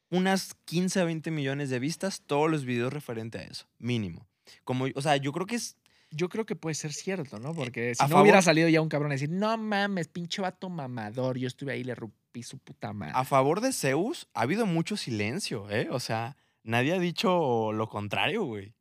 unas 15 a 20 millones de vistas todos los videos referente a eso, mínimo. Como, o sea, yo creo que es yo creo que puede ser cierto, ¿no? Porque si a no hubiera favor- salido ya un cabrón a decir, no mames, pinche vato mamador, yo estuve ahí y le rompí su puta madre. a favor de Zeus ha habido mucho silencio, ¿eh? O sea, nadie ha dicho lo contrario, güey.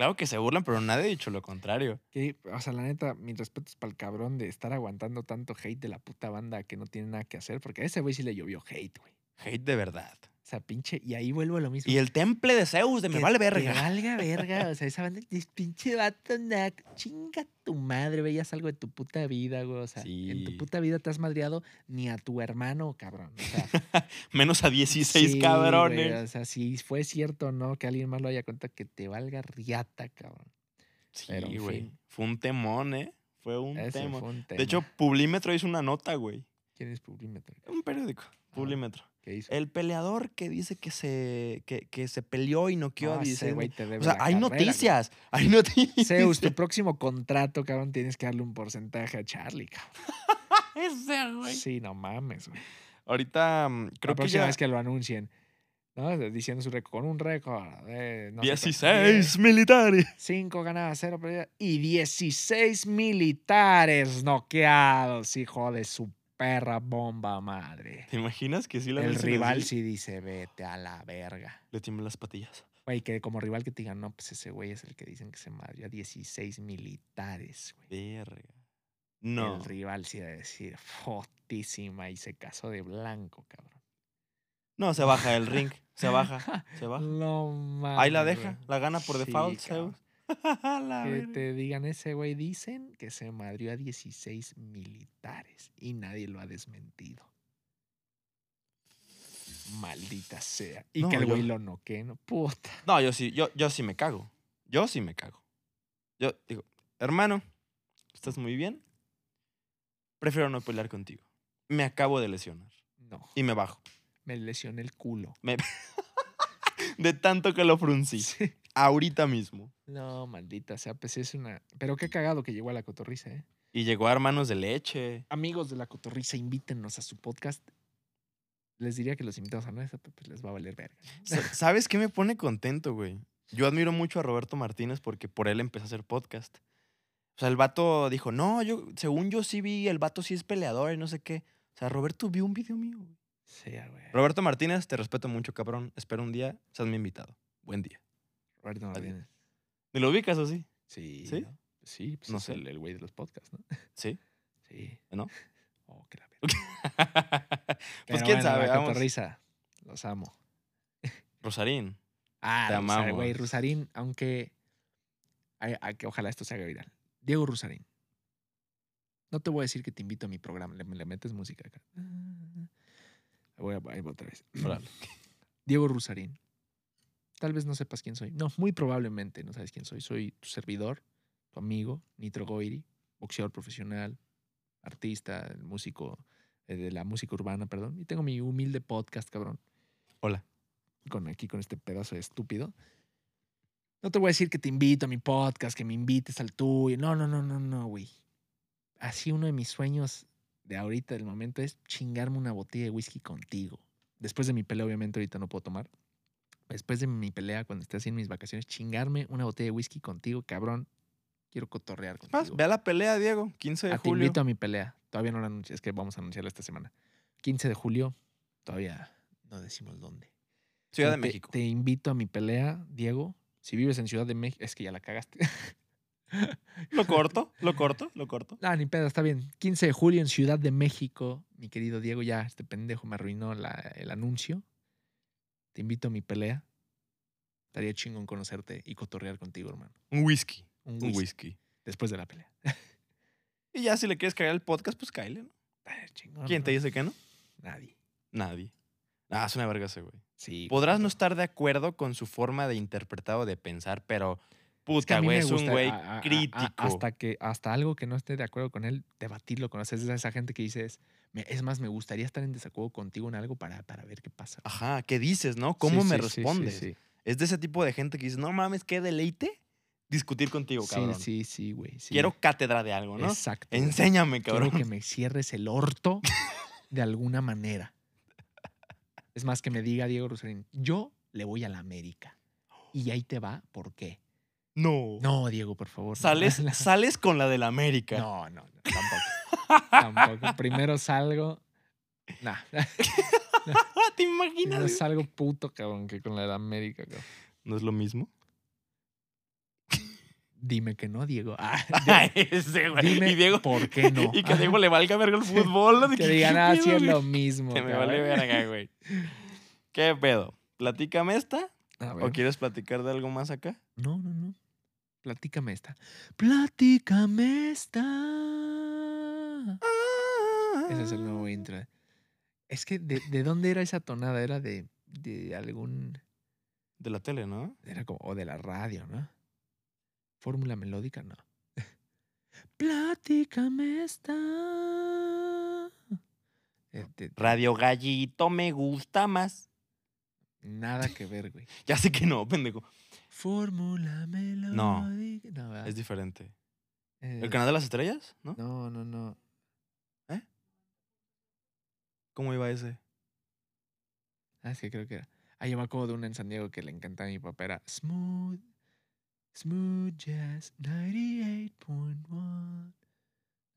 Claro que se burlan, pero nadie ha dicho lo contrario. Que, o sea, la neta, mis respetos para el cabrón de estar aguantando tanto hate de la puta banda que no tiene nada que hacer, porque a ese güey sí le llovió hate, güey. Hate de verdad. O sea, pinche, y ahí vuelvo a lo mismo. Y el temple de Zeus de me Que vale te verga. valga verga. *laughs* O sea, esa banda es pinche vato, chinga tu madre, veías algo de tu puta vida, güey. O sea, en tu puta vida te has madreado ni a tu hermano, cabrón. O sea, *laughs* Menos a 16 sí, cabrones. güey, o sea, si fue cierto o no que alguien más lo haya contado, que te valga riata, cabrón. pero, Sí, en güey. fin. Fue un temón, ¿eh? Fue un fue tema. De hecho, Publímetro hizo una nota, güey. ¿quién es Publímetro? Un periódico, Publímetro. ¿Qué hizo? El peleador que dice que se, que, que se peleó y noqueó No, a ese 16. güey te debe O sea, la hay carrera, güey. noticias. Hay noticias. Zeus, tu próximo contrato, cabrón, tienes que darle un porcentaje a Charlie, cabrón. *laughs* Ese, güey. Sí, no mames, güey. Ahorita mm, la creo que próxima ya vez que lo anuncien, ¿no? Diciendo su récord, con un récord de no sé cuánto, 16 militares. 5 ganadas, 0 perdidas y 16 militares noqueados, hijo de su perra bomba madre. ¿Te imaginas que sí la El rival así? sí dice, vete a la verga. Le tiemblan las patillas. Güey, que como rival que te digan, no, pues ese güey es el que dicen que se madrió a 16 militares, güey. Verga. No. El rival sí debe decir, fotísima, y se casó de blanco, cabrón. No, se baja del ring. Se baja. *laughs* Se baja. No mames. Ahí la deja. La gana por Sí, default. Zeus. *laughs* Que te digan ese güey, dicen que se madrió a 16 militares y nadie lo ha desmentido. Maldita sea. Y No, que el güey yo- lo noquee, ¿no? Puta. No, yo sí, yo, yo sí me cago. Yo sí me cago. Yo digo, hermano, estás muy bien. Prefiero no pelear contigo. Me acabo de lesionar. No, Y me bajo. me lesioné el culo. Me- *laughs* De tanto que lo fruncí. Sí. Ahorita mismo. No, maldita sea, pues es una... Pero qué cagado que llegó a la cotorriza, ¿eh? Y llegó a hermanos de leche. Amigos de la cotorriza, invítennos a su podcast. Les diría que los invitamos a nuestra, pero pues les va a valer verga. ¿Sabes qué me pone contento, güey? Yo admiro mucho a Roberto Martínez porque por él empecé a hacer podcast. O sea, el vato dijo, no, yo, según yo sí vi, el vato sí es peleador y no sé qué. O sea, Roberto vio un video mío, güey. Sí, güey. Roberto Martínez, te respeto mucho, cabrón. Espero un día seas mi invitado. Buen día. Roberto Martínez. ¿Me lo ubicas o sí? Sí. ¿Sí? ¿no? Sí, pues No es sé. el, güey de los podcasts, ¿no? Sí. Sí. ¿No? *laughs* Oh, que la verga. *laughs* pues quién bueno, sabe, vamos. cotorriza. Los amo. Rosarín. Ah, Te güey, amamos. Rusarín, aunque. ay, ay, que ojalá esto se haga viral. Diego Rusarín. No te voy a decir que te invito a mi programa. Le, le metes música acá. Voy a, ahí otra vez. *clears throat* Diego Rusarín. Tal vez no sepas quién soy. No, muy probablemente no sabes quién soy. Soy tu servidor, tu amigo, Nitro Goiri, boxeador profesional, artista, músico eh, de la música urbana, perdón. Y tengo mi humilde podcast, cabrón Hola. con aquí con este pedazo de estúpido. No te voy a decir que te invito a mi podcast, que me invites al tuyo. No, no, no, no, no, güey. Así uno de mis sueños de ahorita, del momento, es chingarme una botella de whisky contigo. Después de mi pelea, obviamente, ahorita no puedo tomar. Después de mi pelea, cuando esté haciendo mis vacaciones, chingarme una botella de whisky contigo, cabrón. Quiero cotorrear Más, contigo. ve a la pelea, Diego. 15 de Ah, te julio. invito a mi pelea. Todavía no la anuncié, es que vamos a anunciarla esta semana. 15 de julio, todavía no decimos dónde. Ciudad de Te- México. Te invito a mi pelea, Diego. Si vives en Ciudad de México, es que ya la cagaste. *laughs* Lo corto, lo corto, lo corto. ah, ni pedo, está bien. 15 de julio en Ciudad de México, mi querido Diego, ya este pendejo me arruinó la- el anuncio. Te invito a mi pelea. Estaría chingón conocerte y cotorrear contigo, hermano. Un whisky. Un Un whisky. Después de la pelea. *laughs* Y ya si le quieres caer el podcast, pues cáele, ¿no? Ah, chingón, ¿Quién te dice que no? Nadie. Nadie. Ah, es una verga ese, güey. Sí. Podrás no estar de acuerdo con su forma de interpretar o de pensar, pero puta, güey, es un güey a- a- crítico. hasta que hasta algo que no esté de acuerdo con él, debatirlo con él. Es esa gente que dices, "Me- es más, me gustaría estar en desacuerdo contigo en algo para, para ver qué pasa. Ajá, ¿qué dices, no? ¿Cómo Sí, me sí, respondes? Sí, Es de ese tipo de gente que dice, no mames, qué deleite discutir contigo, cabrón. sí, sí, güey. sí. Quiero cátedra de algo, ¿no? Exacto. güey. Enséñame, Quiero cabrón. que me cierres el orto *laughs* de alguna manera. Es más, que me diga Diego Rosarín, yo le voy a la América. Y ahí te va, ¿por qué? No. No, Diego, por favor. no. Sales, *laughs* sales con la del América. No, no, no, tampoco. *laughs* tampoco. Primero salgo. Nah. *laughs* ¿Te Primero imaginas? salgo puto, cabrón, que con la de América, cabrón. ¿No es lo mismo? Dime que no, Diego. Ah, Ese, güey. dime y Diego, por qué no. Y que a Diego le valga verga el fútbol. que digan, ¿qué ah, sí es lo mismo. Que me vale verga, güey. ¿Qué pedo? ¿Platícame esta? ¿O quieres platicar de algo más acá? No, no, no. Platícame esta. Platícame esta. Ese es el nuevo intro. Es que, ¿de, de dónde era esa tonada? Era de, de algún. De la tele, ¿no? Era como. O de la radio, ¿no? Fórmula melódica, no. *laughs* Platícame esta. Eh, de- Radio Gallito me gusta más. nada que ver, güey. *laughs* Ya sé que no, pendejo. Fórmula melódica. No. Es diferente. Eh, ¿El canal de las estrellas? ¿No? No, no, no. ¿Cómo iba ese? Ah, sí, creo que era. Ah, yo me acuerdo de una en San Diego que le encantaba a mi papá. Era Smooth. Smooth Jazz 98.1.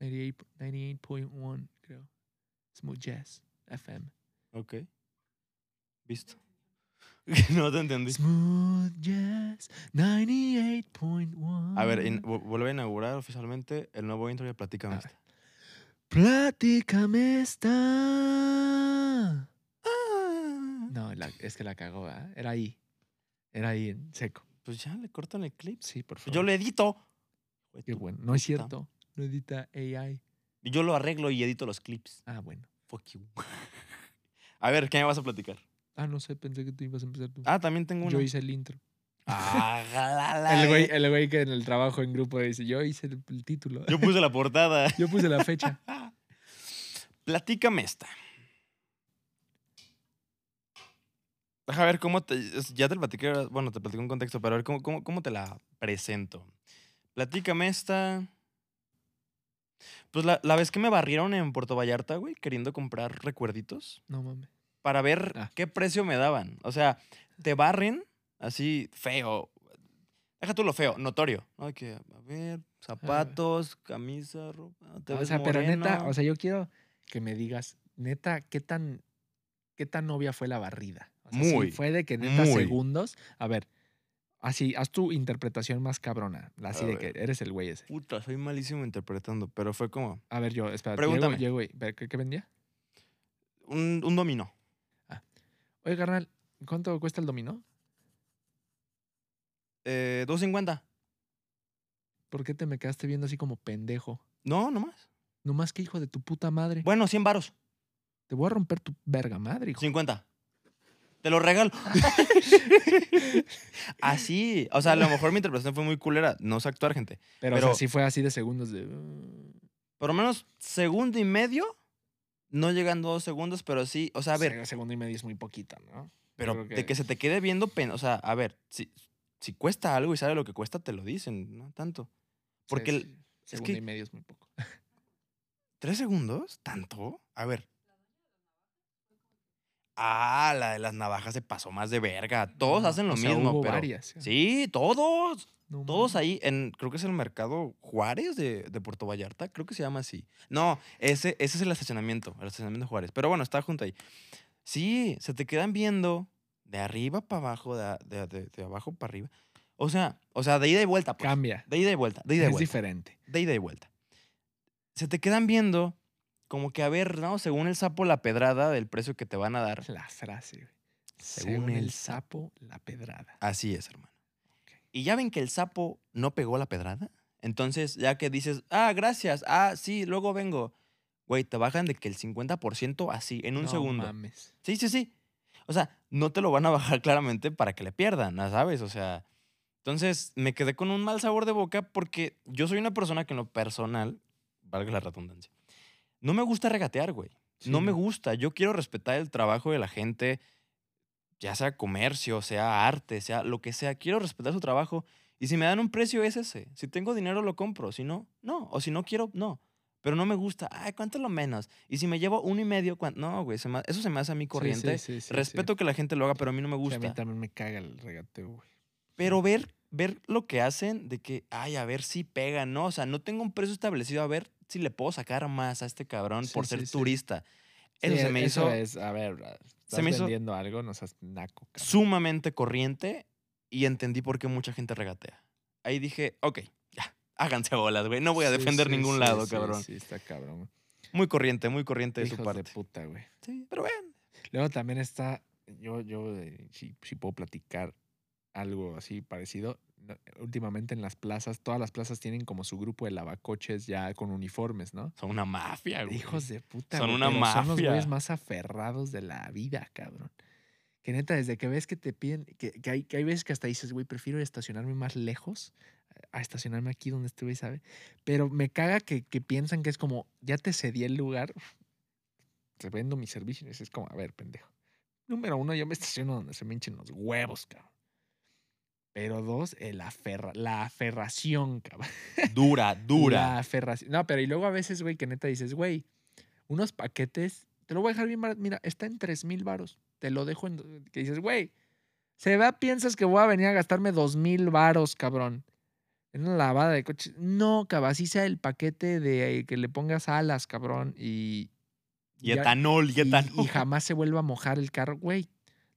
98 98.1, creo. Smooth Jazz FM. Ok. Visto. *laughs* no te entendí. Smooth Jazz 98.1. A ver, in- vu- vuelve a inaugurar oficialmente el nuevo intro y platícame. Esta. Platícame esta. Ah. No, la- es que la cagó, ¿ah? Era ahí. Era ahí en seco. Pues ya le cortan el clip. Sí, por favor. Yo lo edito. Qué bueno. No es cierto. No edita AI. Yo lo arreglo y edito los clips. Ah, bueno. Fuck you. *laughs* A ver, ¿qué me vas a platicar? Ah, no sé, pensé que tú ibas a empezar tú. Ah, también tengo uno. Yo hice el intro. Ah, *laughs* jalala, El güey, el güey que en el trabajo en grupo dice, yo hice el, el título. Yo puse la portada. *laughs* Yo puse la fecha. *laughs* Platícame esta. Deja ver cómo te. Ya te platiqué, bueno, te platiqué un contexto, pero a ver cómo, cómo, cómo te la presento. Platícame esta. Pues la, la vez que me barrieron en Puerto Vallarta, güey, queriendo comprar recuerditos No mames. Para ver Ah. qué precio me daban. O sea, te barren así feo. Deja tú lo feo, notorio. ¿no? Que, a ver, zapatos, camisa, ropa. Te O ves sea, pero neta, o sea, yo quiero que me digas, neta, ¿qué tan, qué tan obvia fue la barrida? O sea, si Muy, fue de que neta muy. segundos. A ver, así, haz tu interpretación más cabrona. Así A de que eres el güey ese. Puta, soy malísimo interpretando, pero fue como A ver, yo, espera, Pregúntame. llego, llego y- ¿pero ¿qué, qué vendía? un, un dominó. Oye, carnal, ¿cuánto cuesta el dominó? Eh, 2.50. ¿Por qué te me quedaste viendo así como pendejo? No, nomás. Nomás que hijo de tu puta madre. Bueno, 100 varos. Te voy a romper tu verga madre, hijo. 50. Te lo regalo. *laughs* Así. O sea, a lo mejor mi interpretación fue muy culera. No sé actuar, gente. Pero, pero- o sea, sí fue así de segundos de... uh, Por lo menos segundo y medio. No llegando a dos segundos, pero sí. O sea, a ver, se- segundo y medio es muy poquito, ¿no? pero de que- se te quede viendo pen. O sea, a ver, si, si cuesta algo y sabe lo que cuesta, te lo dicen, no tanto. Porque Sí, el- segundo que- y medio es muy poco. *laughs* ¿Tres segundos? ¿Tanto? A ver. Ah, la de las navajas se pasó más de verga. Todos No, hacen lo o sea, mismo, hubo pero. varias. Sí, todos. No Todos ahí, en, creo que es el mercado Juárez de, de Puerto Vallarta, creo que se llama así. No, ese, ese es el estacionamiento, el estacionamiento Juárez. Pero bueno, está junto ahí. Sí, se te quedan viendo de arriba para abajo, de, de- de- de abajo para arriba. O sea, o sea, de ida y vuelta. Pues. Cambia. De ida y vuelta, de ida y Es vuelta. diferente. De ida y vuelta. Se te quedan viendo como que, a ver, ¿no? Según el sapo, la pedrada del precio que te van a dar. La frase, güey. Según el sapo, la pedrada. Así es, hermano. Y ya ven que el sapo no pegó la pedrada. Entonces, ya que dices, ah, gracias, ah, sí, luego vengo. Güey, te bajan de que el 50% así, en un No segundo. mames. Sí, sí, sí. O sea, no te lo van a bajar *laughs* claramente para que le pierdan. ¿sabes? O sea, entonces me quedé con un mal sabor de boca porque yo soy una persona que en lo personal, valga la redundancia, no me gusta regatear, güey. Sí, no me gusta. Yo quiero respetar el trabajo de la gente, ya sea comercio, sea arte, sea lo que sea. Quiero respetar su trabajo. Y si me dan un precio es ese. Si tengo dinero lo compro. Si no, no. O si no quiero, no. Pero no me gusta. Ay, ¿cuánto es lo menos? Y si me llevo uno y medio, ¿cuán- no, güey. se me- eso se me hace a mí corriente. sí, sí, sí. Respeto que la gente lo haga, pero a mí no me gusta. a mí también me caga el regateo, güey. Pero ver, ver lo que hacen de que, ay, a ver si pega, ¿no? O sea, no tengo un precio establecido, a ver si le puedo sacar más a este cabrón por ser turista. Eso se me hizo es, a ver, estás me hizo- vendiendo algo, no seas naco, cabrón. sumamente corriente y entendí por qué mucha gente regatea. Ahí dije, ok, ya, háganse bolas, güey. No voy a defender sí, ningún sí, lado, cabrón. Sí, está cabrón. Muy corriente, muy corriente de su parte. de puta, güey. Sí, pero vean. Luego también está, yo, yo, eh, si, si puedo platicar algo así parecido. Últimamente en las plazas, todas las plazas tienen como su grupo de lavacoches ya con uniformes, ¿no? Son una mafia, güey. Hijos de puta. Son güey, una pero Son los mafia. güeyes más aferrados de la vida, cabrón. Que neta, desde que ves que te piden, que, que hay, que hay veces que hasta dices, güey, prefiero estacionarme más lejos a estacionarme aquí donde este güey sabe. Pero me caga que, que piensan que es como, ya te cedí el lugar, te vendo mi servicio. Y es como, a ver, pendejo. Número uno, yo me estaciono donde se me hinchen los huevos, cabrón. Pero dos, el aferra, la aferración, *laughs* cabrón. Dura, dura. La aferración. No, pero y luego a veces, güey, que neta dices, güey, unos paquetes, te lo voy a dejar bien barato. Mira, está en 3 mil varos. Te lo dejo en. Que dices, güey, se va, piensas que voy a venir a gastarme 2 mil varos, cabrón. En una lavada de coches. No, cabrón, así sea el paquete de eh, que le pongas alas, cabrón. Y, Y etanol, y y, etanol. y *laughs* jamás se vuelva a mojar el carro, güey.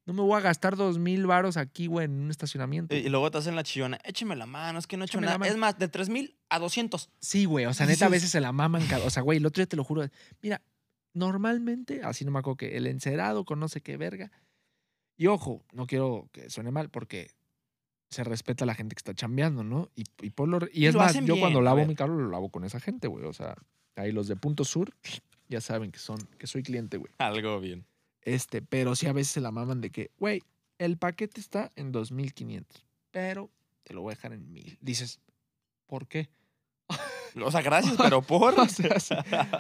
No me voy a gastar dos mil varos aquí, güey, en un estacionamiento. Y, y luego te hacen la chillona, écheme la mano, es que no he hecho nada. Es más, de 3 mil a 200. Sí, güey. O sea, neta, a veces se la maman. O sea, güey, el otro día te lo juro. Mira, normalmente, así no me acuerdo que el encerado con no sé qué verga. Y ojo, no quiero que suene mal porque se respeta a la gente que está chambeando, ¿no? Y, y, por lo- y es lo más, yo cuando bien, lavo mi carro lo lavo con esa gente, güey. O sea, ahí los de Punto Sur ya saben que son, que soy cliente, güey. Algo bien. Este, pero sí a veces se la maman de que, güey, el paquete está en 2500, pero te lo voy a dejar en 1000. Dices, ¿por qué? *laughs* O sea, gracias, *laughs* pero por. O sea, sí.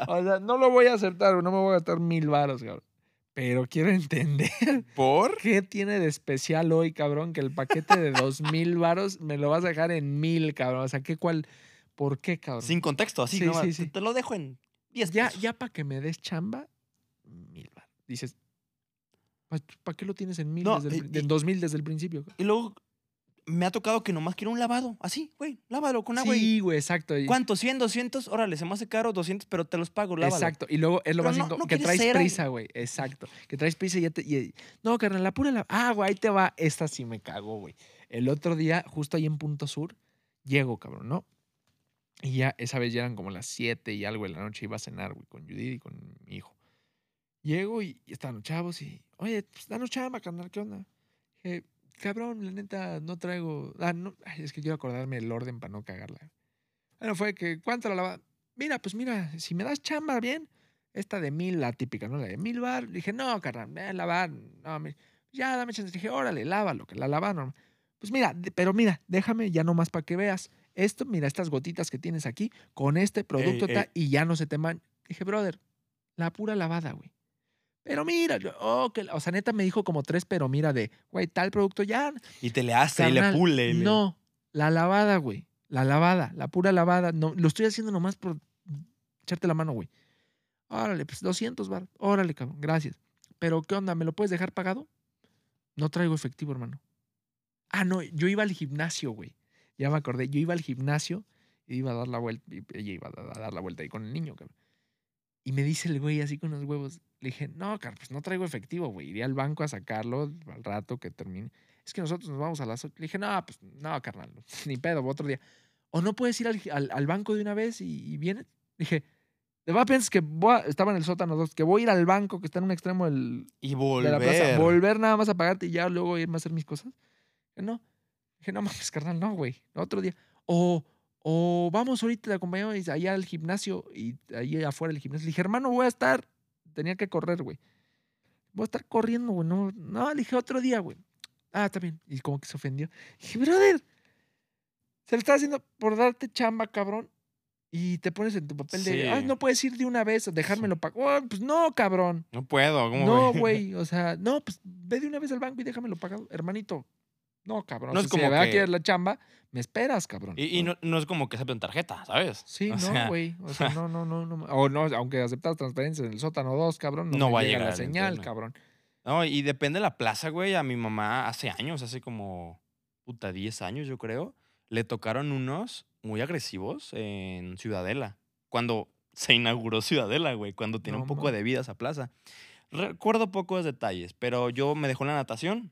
O sea, no lo voy a aceptar, no me voy a gastar mil varos, cabrón. Pero quiero *laughs* entender ¿Por? qué tiene de especial hoy, cabrón, que el paquete de dos mil varos me lo vas a dejar en mil, cabrón. O sea, ¿qué cuál? ¿Por qué, cabrón? Sin contexto, así. Sí, ¿no? sí, Te-. Te lo dejo en 10 ya, pesos. ya para que me des chamba, mil varos. Dices, ¿para qué lo tienes en mil No, desde el, y- en y- dos mil desde el principio? Y luego me ha tocado que nomás quiero un lavado. Así, güey, lávalo con agua. Sí, güey, exacto. ¿Cuánto? ¿100, 200? Órale, se me hace caro 200, pero te los pago, lávalo. Exacto. Y luego es lo Pero más no- que traes cera. prisa, güey. Exacto. Que traes prisa y ya te. y- no, carnal, la pura la. Ah, güey, ahí te va. Esta sí me cagó, güey. El otro día, justo ahí en Punto Sur, llego, cabrón, ¿no? Y ya, esa vez ya eran como las 7 y algo de la noche. Iba a cenar, güey, con Judith y con mi hijo. Llego y, y estaban los chavos y. Oye, pues danos chamba, carnal, ¿qué onda? Dije, cabrón, la neta, no traigo. Ah, no. ay, es que quiero acordarme el orden para no cagarla. Bueno, fue que, ¿cuánto la lavada? Mira, pues mira, si me das chamba bien, esta de mil, la típica, ¿no? La de mil bar. Dije, no, carnal, ve a lavar. No, me- ya, dame chance. Dije, órale, lávalo, que la lavaron. Pues mira, de- pero mira, déjame ya nomás para que veas. Esto, mira, estas gotitas que tienes aquí, con este producto ey. y ya no se te man. Dije, brother, la pura lavada, güey. Pero mira, yo- oh, que, o sea, neta me dijo como tres, pero mira, de, güey, tal producto ya. Y te le hace, y le pule. y le- No, la lavada, güey. La lavada, la pura lavada. No, lo estoy haciendo nomás por echarte la mano, güey. Órale, pues 200 bar. Órale, cabrón, gracias. Pero, ¿qué onda? ¿Me lo puedes dejar pagado? No traigo efectivo, hermano. Ah, no, yo iba al gimnasio, güey. Ya me acordé. Yo iba al gimnasio y iba a dar la vuelta. y Ella iba a dar la vuelta ahí con el niño, cabrón. Y me dice el güey así con los huevos. Le dije, no, car, pues no traigo efectivo, güey. Iré al banco a sacarlo al rato que termine. Es que nosotros nos vamos a las ocho. Le dije, no, pues no, carnal, *laughs* ni pedo, otro día. O no puedes ir al, al- al banco de una vez y, y vienes. Dije, de verdad piensas que voy a- estaba en el sótano 2, que voy a ir al banco que está en un extremo del, Y de volver. la plaza, volver nada más a pagarte y ya luego irme a hacer mis cosas. Dije, no. Dije, no mames, carnal, no, güey. Otro día. O, o vamos ahorita, te acompañamos allá al gimnasio y ahí afuera del gimnasio. Le dije, hermano, voy a estar. Tenía que correr, güey. Voy a estar corriendo, güey. No, no, le dije otro día, güey. Ah, está bien. Y como que se ofendió. Dije, brother, se le está haciendo por darte chamba, cabrón. Y te pones en tu papel de, ah, no puedes ir de una vez, dejármelo para. Oh, pues no, cabrón. No puedo, ¿cómo No, güey. O sea, no, pues ve de una vez al banco y déjamelo pagado. Hermanito, no, cabrón. No es como de verdad que- quieres la chamba, me esperas, cabrón. Y, y no, no es como que acepten tarjeta, ¿sabes? Sí, O no, güey. O sea, *laughs* no, no, no, no. O no, aunque aceptas transferencias en el sótano 2, cabrón, no, No me va a llega llegar la al señal, internet. cabrón. No, y depende de la plaza, güey. A mi mamá hace años, hace como, puta, 10 años, yo creo, le tocaron unos muy agresivos en Ciudadela. Cuando se inauguró Ciudadela, güey. Cuando No un poco de vida esa plaza. Recuerdo pocos detalles, pero yo me dejó en la natación.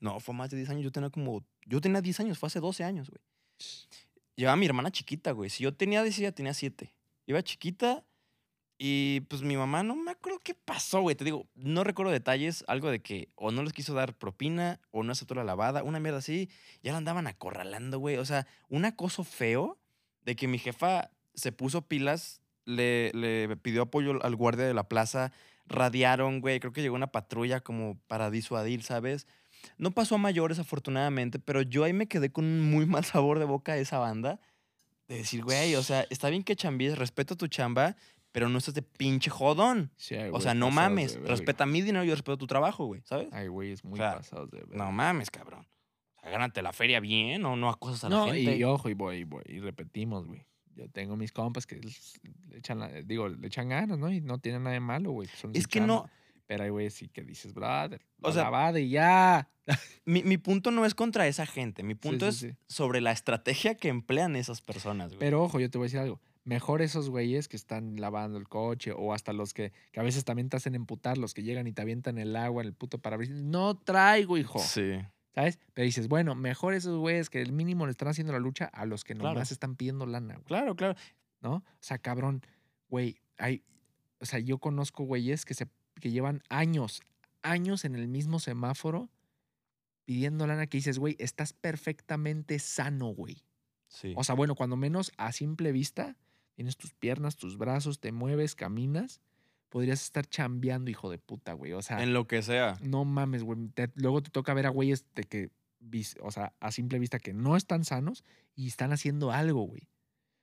No, fue más de 10 años. Yo tenía como. Yo tenía 10 años, fue hace 12 años, güey. Llevaba a mi hermana chiquita, güey. Si yo tenía 10, ella tenía 7. Iba chiquita y pues mi mamá, no me acuerdo qué pasó, güey. Te digo, no recuerdo detalles. Algo de que o no les quiso dar propina o no aceptó la lavada, una mierda así. Ya la andaban acorralando, güey. O sea, un acoso feo de que mi jefa se puso pilas, le, le pidió apoyo al guardia de la plaza, radiaron, güey. Creo que llegó una patrulla como para disuadir, ¿sabes? No pasó a mayores, afortunadamente, pero yo ahí me quedé con un muy *laughs* mal sabor de boca de esa banda. De decir, güey, o sea, está bien que chambies, respeto tu chamba, pero no estás de pinche jodón. Sí, hay O sea, no mames, respeta mi dinero, yo respeto tu trabajo, güey, ¿sabes? Hay güeyes muy sea, pasados de verga. No mames, cabrón. O sea, gánate la feria bien o no acosas a la No, gente. y ojo, y voy, y voy, y repetimos, güey. Yo tengo mis compas que le echan, la- digo, le echan ganas, ¿no? Y no tienen nada de malo, güey. son es que chamba. no, Pero hay güeyes sí que dices, brother, O sea, lavada y ya. *laughs* mi, mi punto no es contra esa gente, mi punto sí, es sí. sobre la estrategia que emplean esas personas, güey. Pero ojo, yo te voy a decir algo. Mejor esos güeyes que están lavando el coche o hasta los que, que a veces también te hacen emputar, los que llegan y te avientan el agua en el puto parabrisas. No traigo, hijo. Sí. ¿Sabes? Pero dices, bueno, mejor esos güeyes que el mínimo le están haciendo la lucha a los que Claro. nomás están pidiendo lana, güey. Claro, claro. ¿No? O sea, cabrón, güey, hay, o sea, yo conozco güeyes que se, que llevan años, años en el mismo semáforo pidiendo lana que dices, güey, estás perfectamente sano, güey. Sí. O sea, bueno, cuando menos a simple vista, tienes tus piernas, tus brazos, te mueves, caminas, podrías estar chambeando, hijo de puta, güey. O sea, en lo que sea. no mames, güey. te- luego te toca ver a güeyes de que, o sea, a simple vista que no están sanos y están haciendo algo, güey.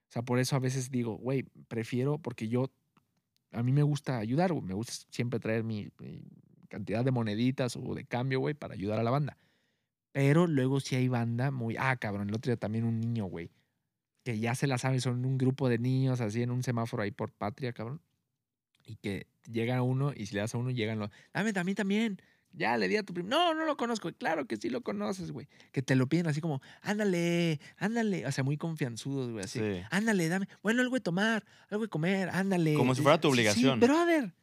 O sea, por eso a veces digo, güey, prefiero, porque yo, a mí me gusta ayudar, güey. Me gusta siempre traer mi, cantidad de moneditas o de cambio, güey, para ayudar a la banda. Pero luego sí hay banda muy, ah, cabrón, el otro día también un niño, güey, que ya se la sabe, son un grupo de niños así en un semáforo ahí por patria, cabrón. Y que llega uno y si le das a uno, llegan los, dame también, también. Ya le di a tu primo. No, no lo conozco. Claro que sí lo conoces, güey. Que te lo piden así como, ándale, ándale. O sea, muy confianzudos, güey. Así, Sí. ándale, dame. Bueno, algo de tomar, algo de comer, ándale. Como si fuera tu obligación. Sí, brother.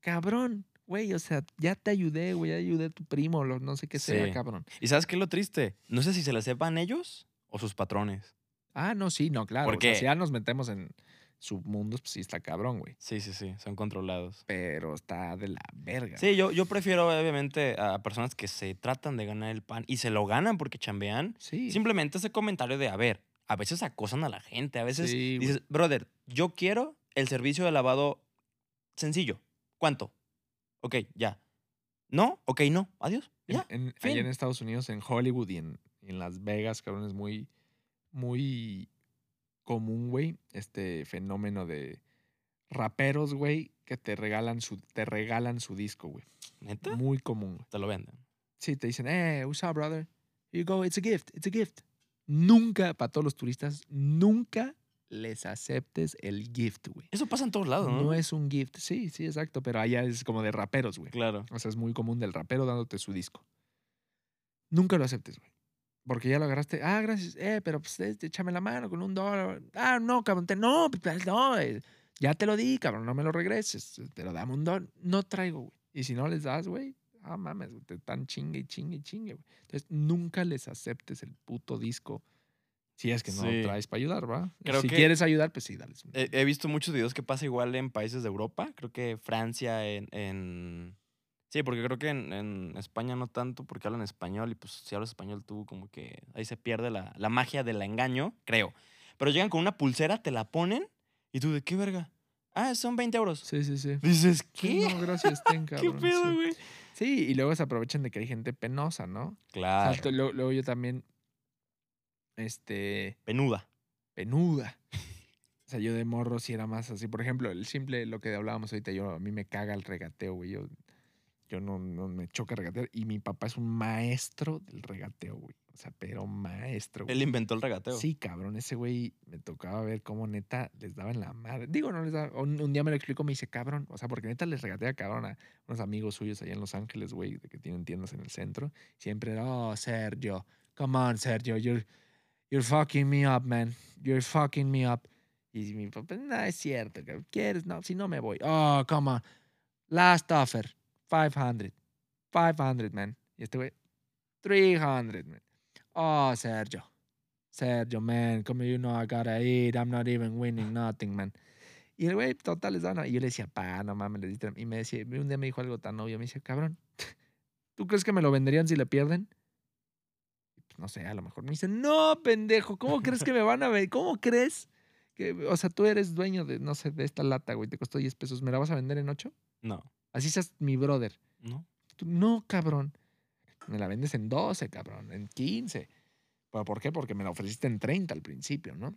Cabrón. Güey, o sea, ya te ayudé, güey. Ya ayudé a tu primo, lo, no sé qué sea, Sí. cabrón. ¿Y sabes qué es lo triste? No sé si se la sepan ellos o sus patrones. Ah, no, sí, no, claro. O sea, Porque- si ya nos metemos en submundos, pues sí está cabrón, güey. Sí, sí, sí. Son controlados. Pero está de la verga. Sí, yo, yo prefiero obviamente a personas que se tratan de ganar el pan y se lo ganan porque chambean. Sí. Simplemente ese comentario de, a ver, a veces acosan a la gente, a veces Sí, güey. dices, brother, yo quiero el servicio de lavado sencillo. ¿Cuánto? Ok, ya. ¿No? Ok, no. Adiós. Ya. en, allá en Estados Unidos, en Hollywood y en, en Las Vegas, cabrón, es muy, muy común, güey, este fenómeno de raperos, güey, que te regalan su, te regalan su disco, güey. ¿Neta? Muy común, güey. Te lo venden. Sí, te dicen, eh, what's up, brother? Here you go, it's a gift, it's a gift. Nunca, para todos los turistas, nunca les aceptes el gift, güey. Eso pasa en todos lados, ¿no? No es un gift, sí, sí, exacto, pero allá es como de raperos, güey. Claro. O sea, es muy común del rapero dándote su disco. Nunca lo aceptes, güey. Porque ya lo agarraste. Ah, gracias. Eh, pero pues eh, échame la mano con un dólar. Ah, no, cabrón. te- no, pues, no. eh, ya te lo di, cabrón. No me lo regreses. Pero dame un dólar. No traigo, güey. Y si no les das, güey. Ah, mames, te están chingue y chingue y chingue, güey. Entonces, nunca les aceptes el puto disco. Si es que no Sí. lo traes para ayudar, ¿va? Creo si que- quieres ayudar, pues sí, dale. He, he visto muchos videos que pasa igual en países de Europa. Creo que Francia, en. en- Sí, porque creo que en, en España no tanto, porque hablan español y pues si hablas español tú, como que ahí se pierde la, la magia del engaño, creo. Pero llegan con una pulsera, te la ponen y tú, ¿de qué verga? Ah, son 20 euros. Sí, sí, sí. Dices, ¿qué? No, gracias, ten, *laughs* ¿Qué cabrón. pedo, sí. güey? Sí, y luego se aprovechan de que hay gente penosa, ¿no? O sea, Claro. luego yo también, este, Penuda. penuda. O sea, yo de morro sí era más así. Por ejemplo, el simple, lo que hablábamos ahorita, yo, a mí me caga el regateo, güey. Yo, yo no, no me choca regatear. Y mi papá es un maestro del regateo, güey. O sea, pero maestro, güey. Él inventó el regateo. Sí, cabrón, ese güey me tocaba ver cómo neta les daba en la madre. Digo, no les daba. Un, un día me lo explicó, me dice, cabrón. O sea, porque neta les regatea cabrón a unos amigos suyos allá en Los Ángeles, güey, de que tienen tiendas en el centro. Siempre era, oh, Sergio, come on, Sergio, you're, you're fucking me up, man. You're fucking me up. Y mi papá, no, es cierto. ¿Quieres? No, si no me voy. Oh, come on. Last offer, 500. 500, man. Y este güey, 300, man. Oh, Sergio. Sergio, man, come you know I gotta eat. I'm not even winning nothing, man. Y el güey, total, les daba. Y yo le decía, pa, no mames, le. Y me decía, un día me dijo algo tan obvio. Me decía, cabrón, ¿tú crees que me lo venderían si le pierden? Pues, no sé, a lo mejor. Me dice, no, pendejo, ¿cómo crees que me van a ver? ¿Cómo crees? Que, o sea, tú eres dueño de, no sé, de esta lata, güey, te costó 10 pesos. ¿Me la vas a vender en 8? No. Así seas mi brother. No. Tú, no, cabrón. Me la vendes en 12, cabrón, en 15. ¿Pero ¿Por qué? Porque me la ofreciste en 30 al principio, ¿no?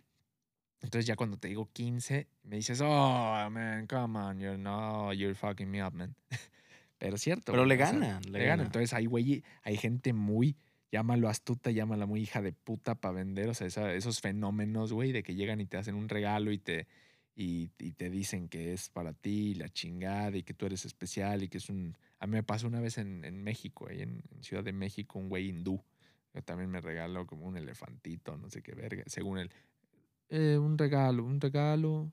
Entonces ya cuando te digo 15, me dices, oh, man, come on, you're, no, you're fucking me up, man. *laughs* Pero es cierto. Pero le o sea, ganan, le le ganan. Entonces hay, güey, hay gente muy, llámalo astuta, llámala muy hija de puta para vender. O sea, esa- esos fenómenos, güey, de que llegan y te hacen un regalo y te, y, y te dicen que es para ti, la chingada, y que tú eres especial y que es un... A mí me pasó una vez en, en México, ahí en, en Ciudad de México, un güey hindú, que también me regaló como un elefantito, no sé qué verga, según él. eh, un regalo, un regalo.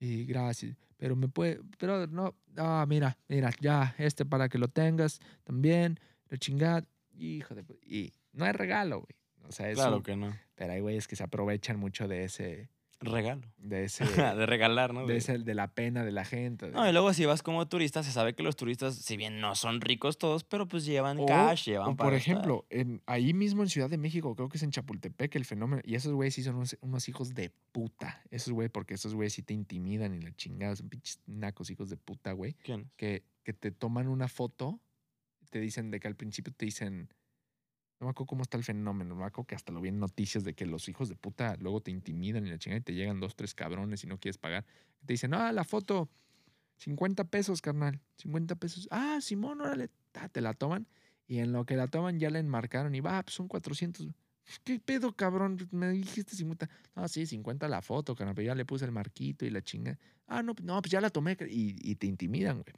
Y gracias. Pero me puede, pero no, ah, mira, mira, ya, este para que lo tengas también, la chingada. Hijo de, y no es regalo, güey. O sea, eso, Claro que no. pero hay güeyes que se aprovechan mucho de ese, Regalo. de ese, *laughs* de regalar, ¿no? de, ese- de la pena de la gente. de- No, y luego si vas como turista, se sabe que los turistas, si bien no son ricos todos, pero pues llevan O- cash, llevan O por ejemplo, en, ahí mismo en Ciudad de México, creo que es en Chapultepec el fenómeno. Y esos güeyes sí son unos, unos hijos de puta. Esos güeyes, porque esos güeyes sí te intimidan y la chingada. Son pinches nacos hijos de puta, güey. ¿Quién? Que, que te toman una foto. Te dicen de que al principio te dicen. No me acuerdo cómo está el fenómeno. No me acuerdo que hasta lo vi en noticias de que los hijos de puta luego te intimidan y la chingada y te llegan dos, tres cabrones y no quieres pagar. Te dicen, ah, la foto, 50 pesos, carnal. 50 pesos. Ah, Simón, órale. Ta, te la toman. Y en lo que la toman ya la enmarcaron y va, pues son 400. ¿Qué pedo, cabrón? Me dijiste 50. No, sí, 50 la foto, carnal, pero ya le puse el marquito y la chinga. Ah, no, no, pues ya la tomé. Y, y te intimidan, güey.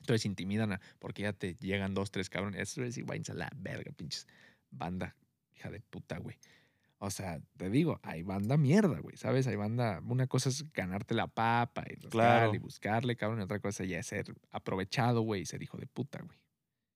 Entonces intimidan porque ya te llegan dos, tres cabrones. Eso es a la verga, pinches banda, hija de puta, güey. O sea, te digo, hay banda mierda, güey, ¿sabes? Hay banda. Una cosa es ganarte la papa y, Claro. y buscarle, cabrón. Y otra cosa ya es ser aprovechado, güey, y ser hijo de puta, güey.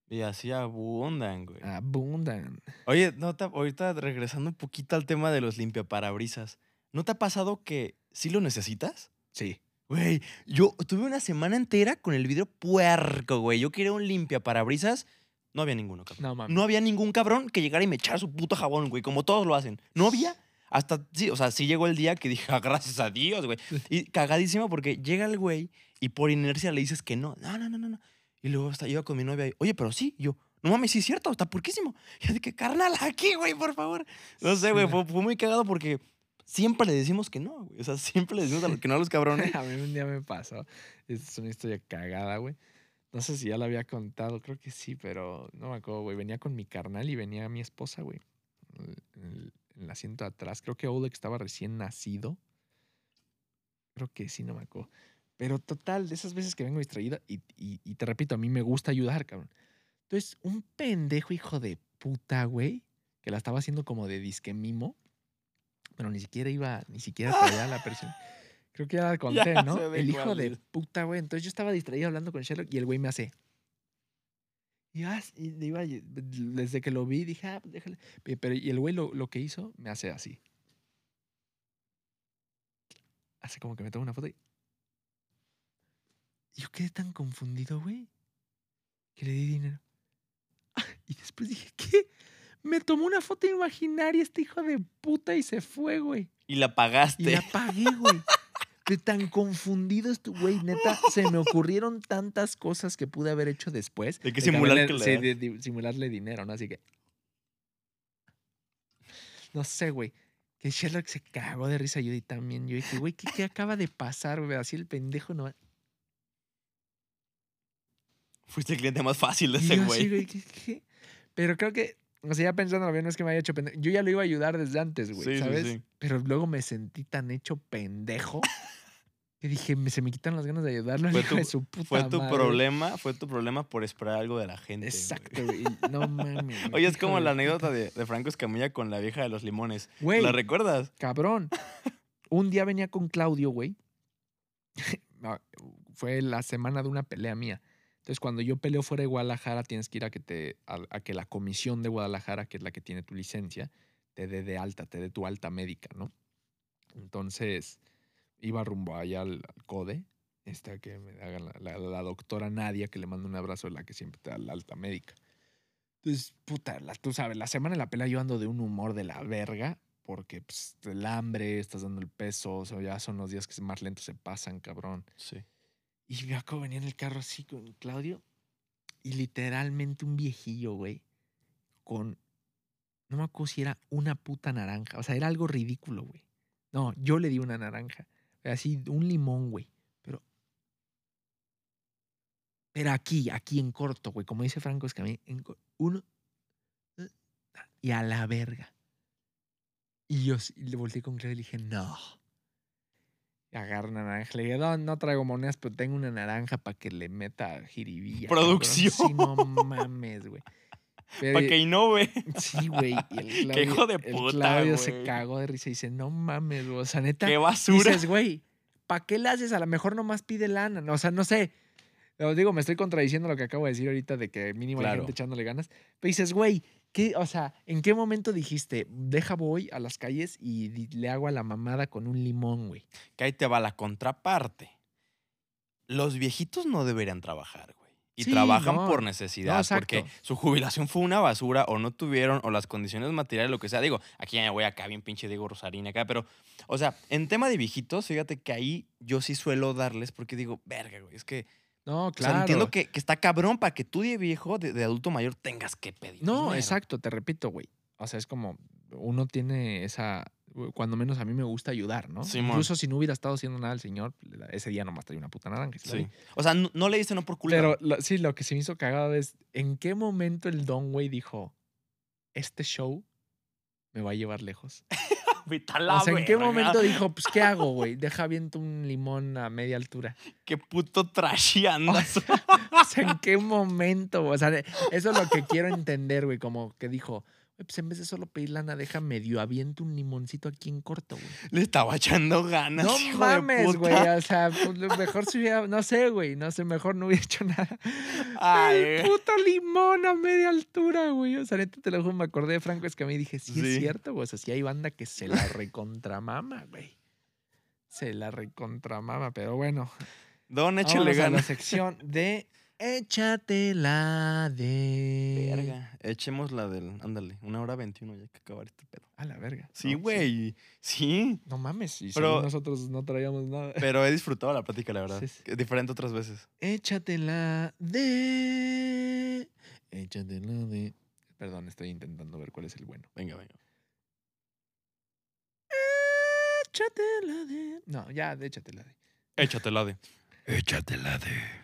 Y así abundan, güey. Abundan. Oye, no te- ahorita regresando un poquito al tema de los limpiaparabrisas. ¿No te ha pasado que sí lo necesitas? Sí. Güey, yo tuve una semana entera con el vidrio puerco, güey. Yo quería un limpiaparabrisas. No había ninguno, cabrón. No mames. No había ningún cabrón que llegara y me echara su puto jabón, güey, como todos lo hacen. No había. Hasta, sí, o sea, sí llegó el día que dije, "Ah, gracias a Dios, güey. Y cagadísimo porque llega el güey y por inercia le dices que no. No, no, no, no. no. Y luego hasta iba con mi novia y, oye, pero sí. Y yo, no mames, sí es cierto, está porquísimo. Y yo que, carnal, aquí, güey, por favor. No sé, güey, fue, fue muy cagado porque siempre le decimos que no, güey. O sea, siempre le decimos a los- que no a los cabrones. *laughs* a mí un día me pasó. Es una historia cagada, güey. No sé si ya la había contado, creo que sí, pero no me acuerdo, güey. Venía con mi carnal y venía mi esposa, güey. En el, en el asiento de atrás. Creo que Oleg estaba recién nacido. Creo que sí, no me acuerdo. Pero total, de esas veces que vengo distraída, y, y- y te repito, a mí me gusta ayudar, cabrón. Entonces, un pendejo hijo de puta, güey, que la estaba haciendo como de disque mimo, pero ni siquiera iba, ni siquiera *laughs* traía la persona. Creo que ya la *laughs* conté, Ya ¿no? El hijo de es. puta, güey. Entonces yo estaba distraído hablando con Sherlock y el güey me hace. Y, ah, y le iba, desde que lo vi dije, ah, pues déjale. Pe- Pero y el güey lo, lo que hizo me hace así. Hace como que me toma una foto y. Yo quedé tan confundido, güey, que le di dinero. *laughs* Y después dije, ¿qué? Me tomó una foto imaginaria este hijo de puta y se fue, güey. Y la pagaste. Y la pagué, güey. *laughs* De tan confundido estuve, güey. Neta, se me ocurrieron tantas cosas que pude haber hecho después. Hay que de simular que le sí, das. de- de simularle dinero, ¿no? Así que. No sé, güey. Que Sherlock se cagó de risa. Yo y también. Yo dije, güey, ¿qué, qué acaba de pasar, güey? Así el pendejo no. Fuiste el cliente más fácil de ese güey. güey, ¿qué, qué? Pero creo que. O sea, ya pensando bien, no es que me haya hecho pendejo. Yo ya lo iba a ayudar desde antes, güey, Sí, ¿sabes? sí. Pero luego me sentí tan hecho pendejo *laughs* que dije, me- se me quitan las ganas de ayudarlo Fue tu- de su puta Fue tu madre. problema, fue tu problema por esperar algo de la gente. Exacto, güey. No mames. *laughs* Oye, es como la anécdota de, de Franco Escamilla con la vieja de los limones. Güey, ¿La recuerdas? cabrón. Un día venía con Claudio, güey. No, *laughs* Fue la semana de una pelea mía. Entonces, cuando yo peleo fuera de Guadalajara, tienes que ir a que te a, a que la comisión de Guadalajara, que es la que tiene tu licencia, te dé de alta, te dé tu alta médica, ¿no? Entonces, iba rumbo allá al, CODE, esta que me haga la, la- la doctora Nadia, que le mando un abrazo, la que siempre te da la alta médica. Entonces, puta, la- tú sabes, la semana de la pelea yo ando de un humor de la verga, porque pues, el hambre, estás dando el peso, o sea, ya son los días que más lentos se pasan, cabrón. Sí. Y me acuerdo venía en el carro así con Claudio, y literalmente un viejillo, güey, con, no me acuerdo si era una puta naranja, o sea, era algo ridículo, güey. No, yo le di una naranja, así, un limón, güey, pero... Pero aquí, aquí en corto, güey, como dice Franco Escamilla, en uno y a la verga. Y yo le volteé con Claudio y le dije, no. Y agarro una naranja. Le dije, no, no traigo monedas, pero tengo una naranja para que le meta jiribilla. cabrón". Producción. Sí, no mames, güey. Para que innove. *laughs* Sí, güey. El *laughs* Qué hijo de el puta, Claudio se cagó de risa y dice, no mames, güey. O sea, neta. Qué basura. Dices, güey, ¿para qué le haces? A lo mejor nomás pide lana. O sea, no sé. Os digo, me estoy contradiciendo lo que acabo de decir ahorita de que mínimo hay Claro. gente echándole ganas. Pero dices, güey, ¿qué, o sea, ¿en qué momento dijiste, deja voy a las calles y le hago a la mamada con un limón, güey? Que ahí te va la contraparte. Los viejitos no deberían trabajar, güey. Y Sí, trabajan no. por necesidad, porque su jubilación fue una basura o no tuvieron, o las condiciones materiales, lo que sea. Digo, aquí ya me voy acá, bien pinche Diego Rosarín acá, pero, o sea, en tema de viejitos, fíjate que ahí yo sí suelo darles porque digo, verga, güey, es que, No, o claro. sea, entiendo que, que está cabrón para que tú de viejo, de, de adulto mayor, tengas que pedir. No, dinero. exacto, te repito, güey. O sea, es como uno tiene esa. Cuando menos a mí me gusta ayudar, ¿no? Simón. Incluso si no hubiera estado haciendo nada el señor, ese día nomás traía una puta naranja. Sí. O sea, no, no le diste no por culpa. Pero lo- sí, lo que se me hizo cagado es en qué momento el Don, güey, dijo: Este show me va a llevar lejos. *laughs* Vete a la o sea, ¿en qué verga. momento dijo: Pues, ¿qué hago, güey? Deja viento un limón a media altura. Qué puto trashy andas. O sea, ¿en qué momento? O sea, eso es lo que quiero entender, güey. Como que dijo: "Güey, Pues en vez de solo pedir lana, deja medio aviento un limoncito aquí en corto, güey. Le estaba echando ganas. No hijo de mames, güey. O sea, pues mejor si hubiera, no sé, güey. No sé, mejor no hubiera *laughs* hecho nada. Ay, El puto limón a media altura, güey. O sea, neta, te lo juro, me acordé de Franco Escamilla y dije, sí, Sí. es cierto, güey. O sea, sí hay banda que se la recontramama, güey. Se la recontramama, pero bueno. Don, échale a la ganas. sección de Échatela de... Verga. Echemos la del. Ándale, una hora veintiuno ya hay que acabar este pedo. A la verga. Sí, No, güey. Sí. No mames, y Pero- nosotros no traíamos nada. Pero he disfrutado la plática, la verdad. Sí, Diferente otras veces. Échatela de. Échatela de. Perdón, estoy intentando ver cuál es el bueno. Venga, venga. Échatela de. No, ya, de échatela de. Échatela de. Échatela de.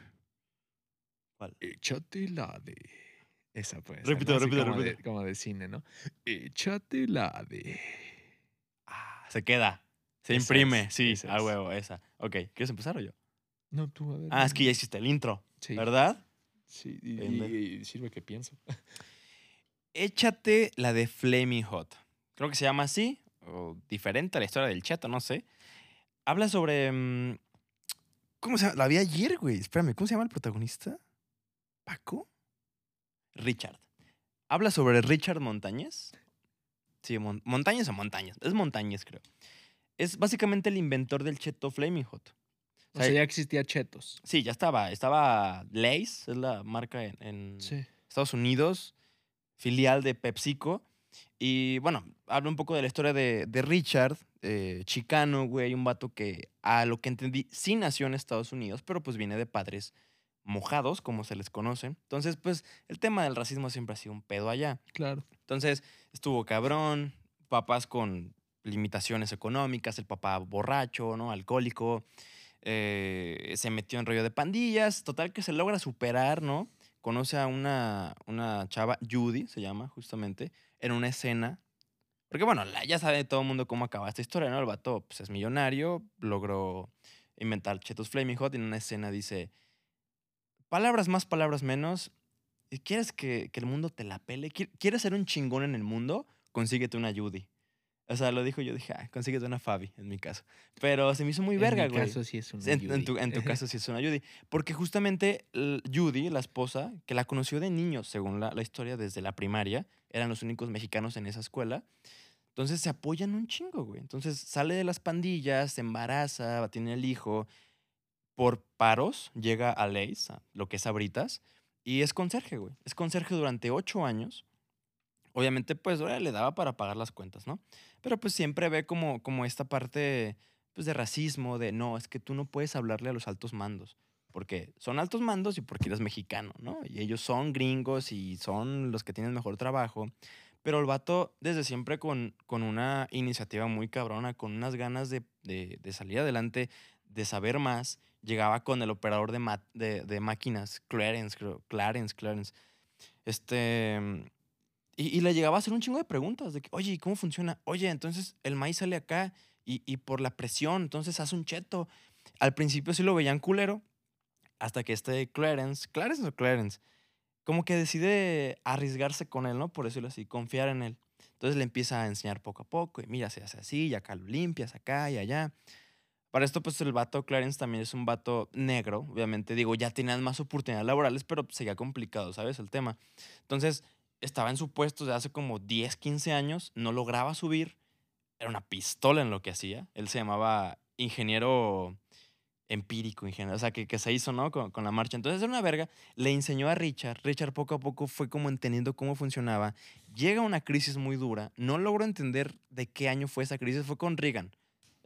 ¿Cuál? Échatela de. Esa pues. Como repite. De, como de cine, ¿no? Échatela de. Ah, se queda. Se Esa imprime. es, sí, a huevo, esa. Ok, ¿quieres empezar o yo? No, tú, a ver. Ah, es que ya hiciste el intro, Sí, ¿verdad? Sí, y, sirve que pienso. *laughs* Échate la de Flaming Hot. Creo que se llama así, o diferente a la historia del cheto, no sé. Habla sobre. mm, ¿Cómo se llama? La vi ayer, güey. Espérame, ¿cómo se llama el protagonista? ¿Paco? Richard. Habla sobre Richard Montañez. Sí, Mon- Montañez o Montañez. Es Montañez, creo. Es básicamente el inventor del cheto Flaming Hot. O sea, ya existía Chetos. Sí, ya estaba. Estaba Lay's, es la marca en, en Sí. Estados Unidos, filial de PepsiCo. Y bueno, habla un poco de la historia de, de Richard, eh, chicano, güey, un vato que, a lo que entendí, sí nació en Estados Unidos, pero pues viene de padres mojados, como se les conoce. Entonces, pues el tema del racismo siempre ha sido un pedo allá. Claro. Entonces, estuvo cabrón, papás con limitaciones económicas, el papá borracho, ¿no? Alcohólico, eh, se metió en rollo de pandillas, total que se logra superar, ¿no? Conoce a una, una chava, Judy se llama justamente, en una escena. Porque bueno, la- ya sabe todo el mundo cómo acaba esta historia, ¿no? El vato pues, es millonario, logró inventar Chetos Flaming Hot y en una escena dice, palabras más, palabras menos, ¿Y ¿Quieres que, que el mundo te la pele? ¿Qui- ¿Quieres ser un chingón en el mundo? Consíguete una Judy. O sea, lo dijo yo, dije, ah, consíguete una Fabi, en mi caso. Pero se me hizo muy verga, en mi güey. caso sí es un En, en tu, en tu caso sí es una Judy. Porque justamente Judy, la esposa, que la conoció de niño, según la, la historia, desde la primaria, eran los únicos mexicanos en esa escuela. Entonces se apoyan un chingo, güey. Entonces sale de las pandillas, se embaraza, tener el hijo. Por paros llega a Leis, lo que es Abritas, y es conserje, güey. Es conserje durante ocho años. Obviamente, pues, le daba para pagar las cuentas, ¿no? Pero pues siempre ve como, como esta parte pues, de racismo, de no, es que tú no puedes hablarle a los altos mandos. Porque son altos mandos y porque eres mexicano, ¿no? Y ellos son gringos y son los que tienen mejor trabajo. Pero el vato, desde siempre, con, con una iniciativa muy cabrona, con unas ganas de, de- de salir adelante, de saber más, llegaba con el operador de, de, de máquinas, Clarence, creo, Clarence, Clarence. Este. Y, y le llegaba a hacer un chingo de preguntas de que, oye, ¿y cómo funciona? Oye, entonces el maíz sale acá y, y por la presión, entonces hace un cheto. Al principio sí lo veían culero, hasta que este Clarence, Clarence o Clarence, como que decide arriesgarse con él, ¿no? Por decirlo así, confiar en él. Entonces le empieza a enseñar poco a poco, y mira, se hace así, y acá lo limpias, acá y allá. Para esto, pues el vato Clarence también es un vato negro, obviamente. Digo, ya tenían más oportunidades laborales, pero seguía complicado, ¿sabes? El tema. Entonces, estaba en su puesto de hace como 10, 15 años, no lograba subir, era una pistola en lo que hacía. Él se llamaba ingeniero empírico, ingeniero, o sea, que, que se hizo, ¿no? Con, con, la marcha. Entonces era una verga. Le enseñó a Richard. Richard poco a poco fue como entendiendo cómo funcionaba. Llega una crisis muy dura. No logró entender de qué año fue esa crisis. Fue con Reagan.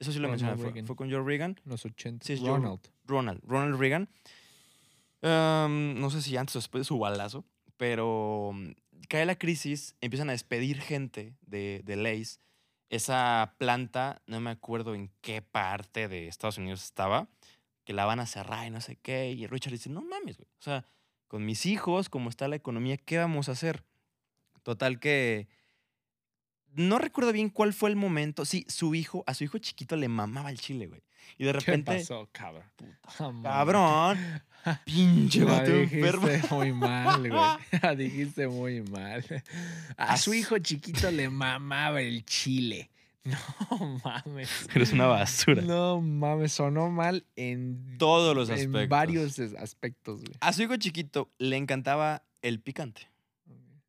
Eso sí lo mencioné. Fue, fue, con Joe Reagan. Los 80. Sí, Ronald. Joe, Ronald. Ronald Reagan. Um, no sé si antes o después de su balazo, pero um, cae la crisis, empiezan a despedir gente de, de Lace. Esa planta, no me acuerdo en qué parte de Estados Unidos estaba, que la van a cerrar y no sé qué. Y Richard dice, no mames, güey. O sea, con mis hijos, como está la economía, ¿qué vamos a hacer? Total que... No recuerdo bien cuál fue el momento. Sí, su hijo, a su hijo chiquito le mamaba el chile, güey. Y de repente. ¿Qué pasó, cabrón? Puta, cabrón. *laughs* Pinche vato enfermo. Dijiste *laughs* muy mal, güey. *laughs* dijiste muy mal. A su hijo chiquito le mamaba el chile. No mames. Eres una basura. No mames, sonó mal en todos los aspectos. En varios aspectos, güey. A su hijo chiquito le encantaba el picante.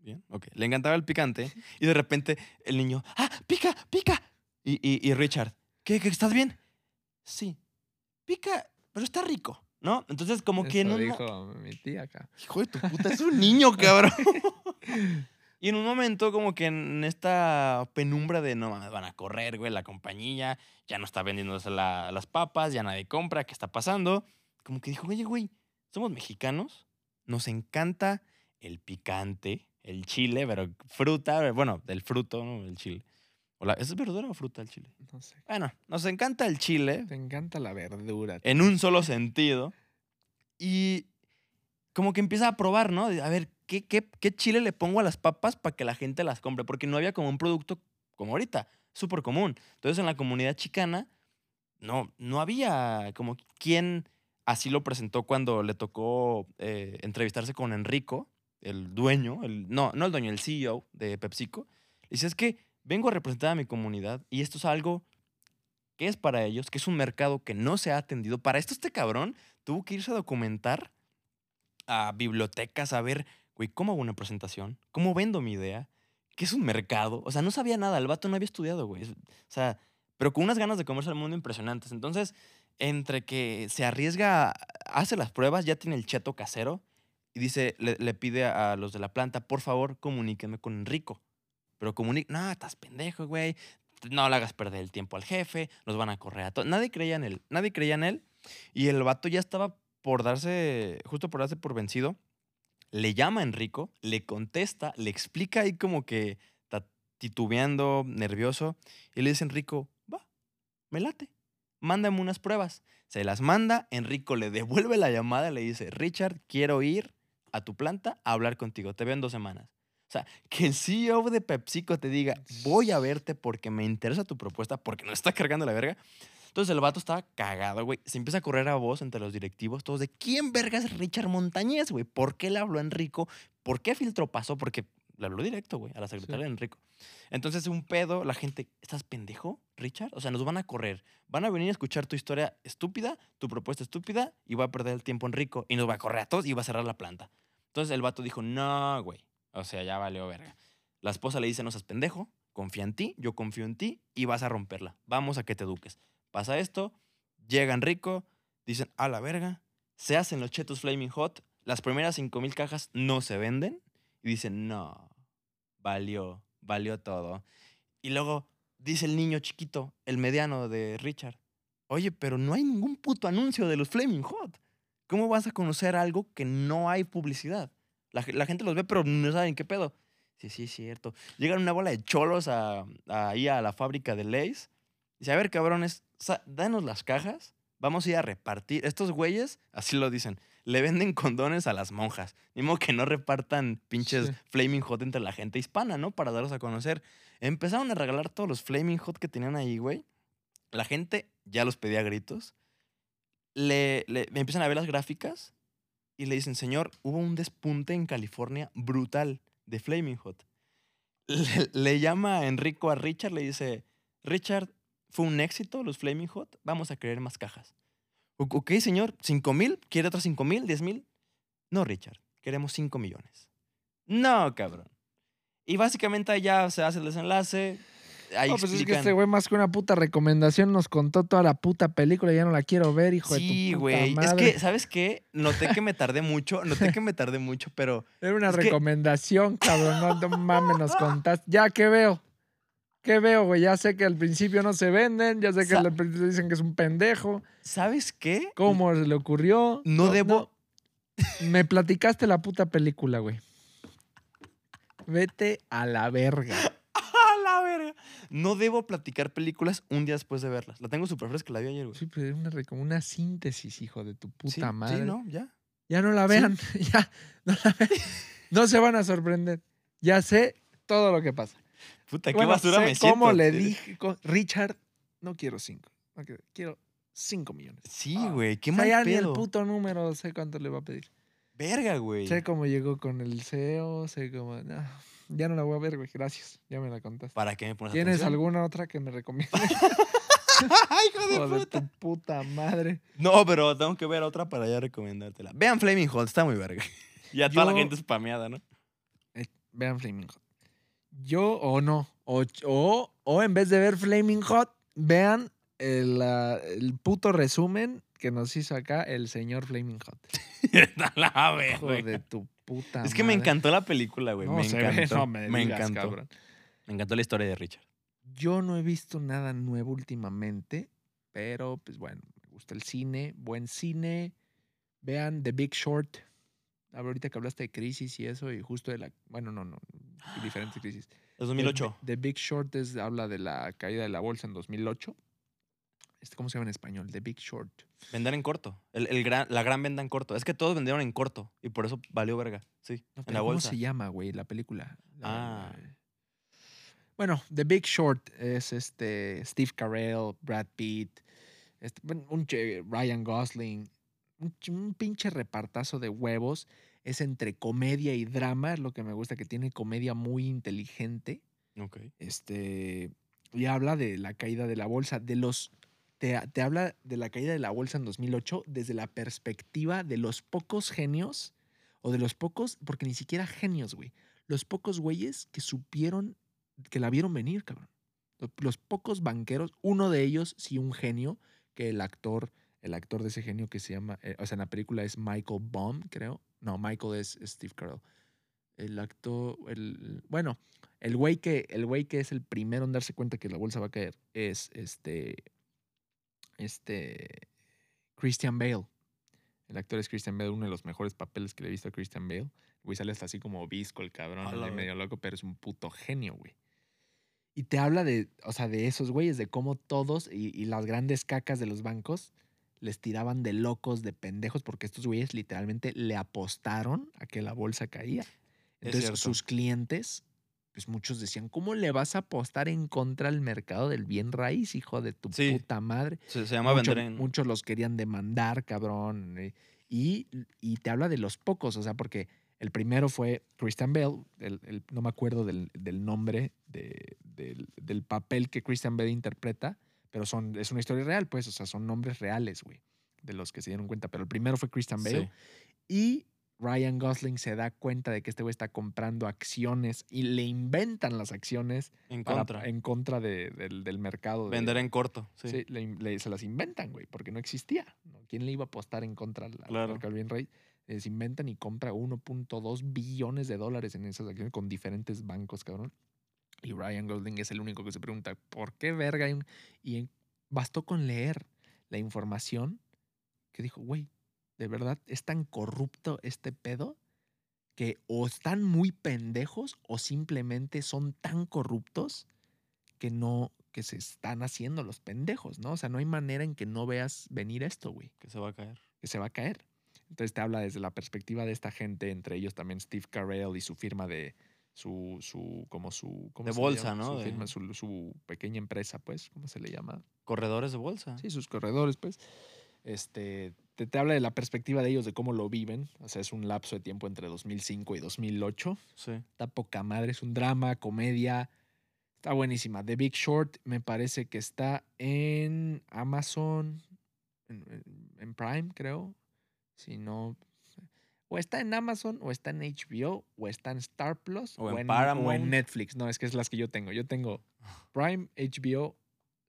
Bien, ok. Le encantaba el picante *laughs* y de repente el niño, ¡ah, pica, pica! Y, y, y Richard, ¿qué, ¿qué, estás bien? Sí, pica, pero está rico, ¿no? Entonces, como que Eso no. dijo mi tía acá. Hijo de tu puta, es un niño, *laughs* cabrón. y en un momento, como que en esta penumbra de no van a correr, güey, la compañía, ya no está vendiéndose la, las papas, ya nadie compra, ¿qué está pasando? Como que dijo, oye, güey, somos mexicanos, nos encanta el picante, el chile, pero fruta, bueno, del fruto, ¿no? El chile. O la, ¿Es verdura o fruta el chile? No sé. Bueno, nos encanta el chile. Te encanta la verdura. En un solo sentido. Y como que empieza a probar, ¿no? A ver, ¿qué, qué, qué chile le pongo a las papas para que la gente las compre? Porque no había como un producto como ahorita, súper común. Entonces en la comunidad chicana no, no había como quien así lo presentó cuando le tocó eh, entrevistarse con Enrico, el dueño, el, no, no el dueño, el CEO de PepsiCo. Dice, es que vengo a representar a mi comunidad y esto es algo que es para ellos, que es un mercado que no se ha atendido. Para esto este cabrón tuvo que irse a documentar a bibliotecas a ver, güey, cómo hago una presentación, cómo vendo mi idea, qué es un mercado. O sea, no sabía nada, el vato no había estudiado, güey. O sea, pero con unas ganas de comerse al mundo impresionantes. Entonces, entre que se arriesga, hace las pruebas, ya tiene el cheto casero y dice, le, le pide a los de la planta, por favor, comuníquenme con Enrico. Pero comunica, no, estás pendejo, güey. No le hagas perder el tiempo al jefe, nos van a correr a todos. Nadie creía en él, nadie creía en él. Y el vato ya estaba por darse, justo por darse por vencido. Le llama a Enrico, le contesta, le explica ahí como que está titubeando, nervioso. Y le dice, Enrico, va, me late, mándame unas pruebas. Se las manda, Enrico le devuelve la llamada, le dice, Richard, quiero ir a tu planta a hablar contigo, te veo en dos semanas. O sea, que el CEO de PepsiCo te diga, voy a verte porque me interesa tu propuesta, porque no está cargando la verga. Entonces el vato estaba cagado, güey. Se empieza a correr a voz entre los directivos, todos de quién verga es Richard Montañez, güey. ¿Por qué le habló a Enrico? ¿Por qué filtro pasó? Porque le habló directo, güey, a la secretaria sí. de Enrico. Entonces, un pedo, la gente, ¿estás pendejo, Richard? O sea, nos van a correr. Van a venir a escuchar tu historia estúpida, tu propuesta estúpida, y va a perder el tiempo Enrico, y nos va a correr a todos y va a cerrar la planta. Entonces el vato dijo, no, güey. O sea, ya valió verga. La esposa le dice, no seas pendejo, confía en ti, yo confío en ti, y vas a romperla. Vamos a que te eduques. Pasa esto, llega Enrico, dicen, a la verga, se hacen los chetos Flaming Hot, las primeras 5000 cajas no se venden, y dicen, no, valió, valió todo. Y luego dice el niño chiquito, el mediano de Richard, oye, pero no hay ningún puto anuncio de los Flaming Hot. ¿Cómo vas a conocer algo que no hay publicidad? La, la gente los ve, pero no saben qué pedo. Sí, sí, es cierto. Llegan una bola de cholos a, a, ahí a la fábrica de Lays. Dice, a ver, cabrones, danos las cajas. Vamos a ir a repartir. Estos güeyes, así lo dicen, le venden condones a las monjas. Modo que no repartan pinches sí. Flaming Hot entre la gente hispana, ¿no? Para darlos a conocer. Empezaron a regalar todos los Flaming Hot que tenían ahí, güey. La gente ya los pedía a gritos. Le, le, empiezan a ver las gráficas y le dicen, señor, hubo un despunte en California brutal de Flaming Hot. *laughs* Le, llama a Enrico a Richard, le dice, Richard, fue un éxito los Flaming Hot, vamos a querer más cajas. "O- Ok, señor, ¿cinco mil? ¿Quiere otras cinco mil? ¿Diez mil? No, Richard, queremos cinco millones. No, cabrón. Y básicamente ya se hace el desenlace. Ahí No, pues es que este güey más que una puta recomendación nos contó toda la puta película y ya no la quiero ver, hijo de tu Sí, puta güey. Es que, ¿sabes qué? Noté que me tardé mucho, noté que me tardé mucho, pero Era una que- recomendación, cabrón. No, no mames, nos contaste. Ya, ¿qué veo? ¿Qué veo, güey? Ya sé que al principio no se venden, ya sé que al principio dicen que es un pendejo. ¿sabes qué? ¿Cómo se le ocurrió? No debo- no. Me platicaste la puta película, güey. Vete a la verga. No debo platicar películas un día después de verlas. La tengo súper fresca, la vi ayer, güey. Sí, pero es una, como una síntesis, hijo de tu puta sí, madre. Sí, ¿no? Ya. Ya no la Sí. vean. *laughs* ya, no la vean. No se van a sorprender. Ya sé todo lo que pasa. Puta, qué Bueno, basura sé me siento. ¿Cómo le dije? Richard, no quiero cinco. no quiero, quiero cinco millones. Sí, Ah, güey, qué o sea, mal ya ni el puto número sé cuánto le va a pedir. Verga, güey. Sé cómo llegó con el CEO, sé cómo... no, ya no la voy a ver, güey. Gracias. Ya me la contaste. ¿Para qué me pones ¿Tienes atención? alguna otra que me recomiendes? ¡Ay, *laughs* hijo de Hijo de puta! tu puta madre. No, pero tengo que ver otra para ya recomendártela. Vean Flaming Hot, está muy verga. *laughs* Ya toda la gente spameada, ¿no? Eh, vean Flaming Hot. Yo o no. O, o, o en vez de ver Flaming Hot, vean el, ah, el puto resumen que nos hizo acá el señor Flaming Hot. *laughs* Está la Hijo verga. de tu puta Es que me encantó la película, güey. No me ve, encantó. no me, digas, encantó. cabrón. Me encantó la historia de Richard. Yo no he visto nada nuevo últimamente, pero pues bueno, me gusta el cine, buen cine. Vean The Big Short. Ahorita que hablaste de crisis y eso, y justo de la. Bueno, no, no. Diferentes *gasps* crisis. Es The 2008. Bi- The, Big Short es, habla de la caída de la bolsa en 2008. Este, ¿Cómo se llama en español? The Big Short. Vender en corto. El, el gran, la gran venta en corto. Es que todos vendieron en corto y por eso valió verga. Sí, No, en ¿Cómo se llama, güey, la película? La- Ah. Bueno, The Big Short es este Steve Carell, Brad Pitt, este, un Ryan Gosling, un pinche repartazo de huevos. Es entre comedia y drama, es lo que me gusta, que tiene comedia muy inteligente. Ok. Este, y habla de la caída de la bolsa, de los... Te, habla de la caída de la bolsa en 2008 desde la perspectiva de los pocos genios, o de los pocos, porque ni siquiera genios, güey, los pocos güeyes que supieron, que la vieron venir, cabrón. Los, los pocos banqueros, uno de ellos sí un genio, que el actor, el actor de ese genio que se llama, eh, o sea, en la película es Michael Baum, creo. No, Michael es Steve Carell. El actor, el, bueno, el güey que, el güey que es el primero en darse cuenta que la bolsa va a caer es este, este, Christian Bale. El actor es Christian Bale, uno de los mejores papeles que le he visto a Christian Bale. Güey sale hasta así como visco, el cabrón, medio loco, pero es un puto genio, güey. Y te habla de, o sea, de esos güeyes, de cómo todos y, y las grandes cacas de los bancos les tiraban de locos, de pendejos, porque estos güeyes literalmente le apostaron a que la bolsa caía. Entonces sus clientes, pues muchos decían, ¿cómo le vas a apostar en contra del mercado del bien raíz, hijo de tu Sí. puta madre? Se, se llama Mucho- vender en. Muchos los querían demandar, cabrón. eh, Y, y te habla de los pocos, o sea, porque el primero fue Christian Bale, el- el- no me acuerdo del, del nombre de- del, del papel que Christian Bale interpreta, pero son, es una historia real, pues, o sea, son nombres reales, güey, de los que se dieron cuenta. Pero el primero fue Christian Bale. Sí. Y Ryan Gosling se da cuenta de que este güey está comprando acciones y le inventan las acciones En para- contra. en contra de- del, del mercado. de- Vender en corto. Sí. Sí, le se las inventan, güey, porque no existía. ¿no? ¿Quién le iba a apostar en contra al, Claro. mercado bien rey? Les inventan y compra 1.2 billones de dólares en esas acciones con diferentes bancos, cabrón. Y Ryan Gosling es el único que se pregunta, ¿por qué verga? hay un-?" Y bastó con leer la información que dijo, güey, de verdad es tan corrupto este pedo que o están muy pendejos o simplemente son tan corruptos que no, que se están haciendo los pendejos, ¿no? O sea, no hay manera en que no veas venir esto, güey, Que se va a caer. que se va a caer. Entonces te habla desde la perspectiva de esta gente, entre ellos también Steve Carell y su firma de su, su, como su, ¿cómo De se bolsa, llama? ¿no? Su, firma, su, su pequeña empresa, pues, ¿cómo se le llama? Corredores de bolsa. Sí, sus corredores, pues. Este, te, te habla de la perspectiva de ellos, de cómo lo viven. O sea, es un lapso de tiempo entre 2005 y 2008. Sí. Está poca madre, es un drama, comedia. Está buenísima. The Big Short me parece que está en Amazon, en, Prime, creo. Si no. O está en Amazon, o está en HBO, o está en Star Plus, O en o en Paramount. Netflix. No, es que es las que yo tengo. Yo tengo Prime, HBO,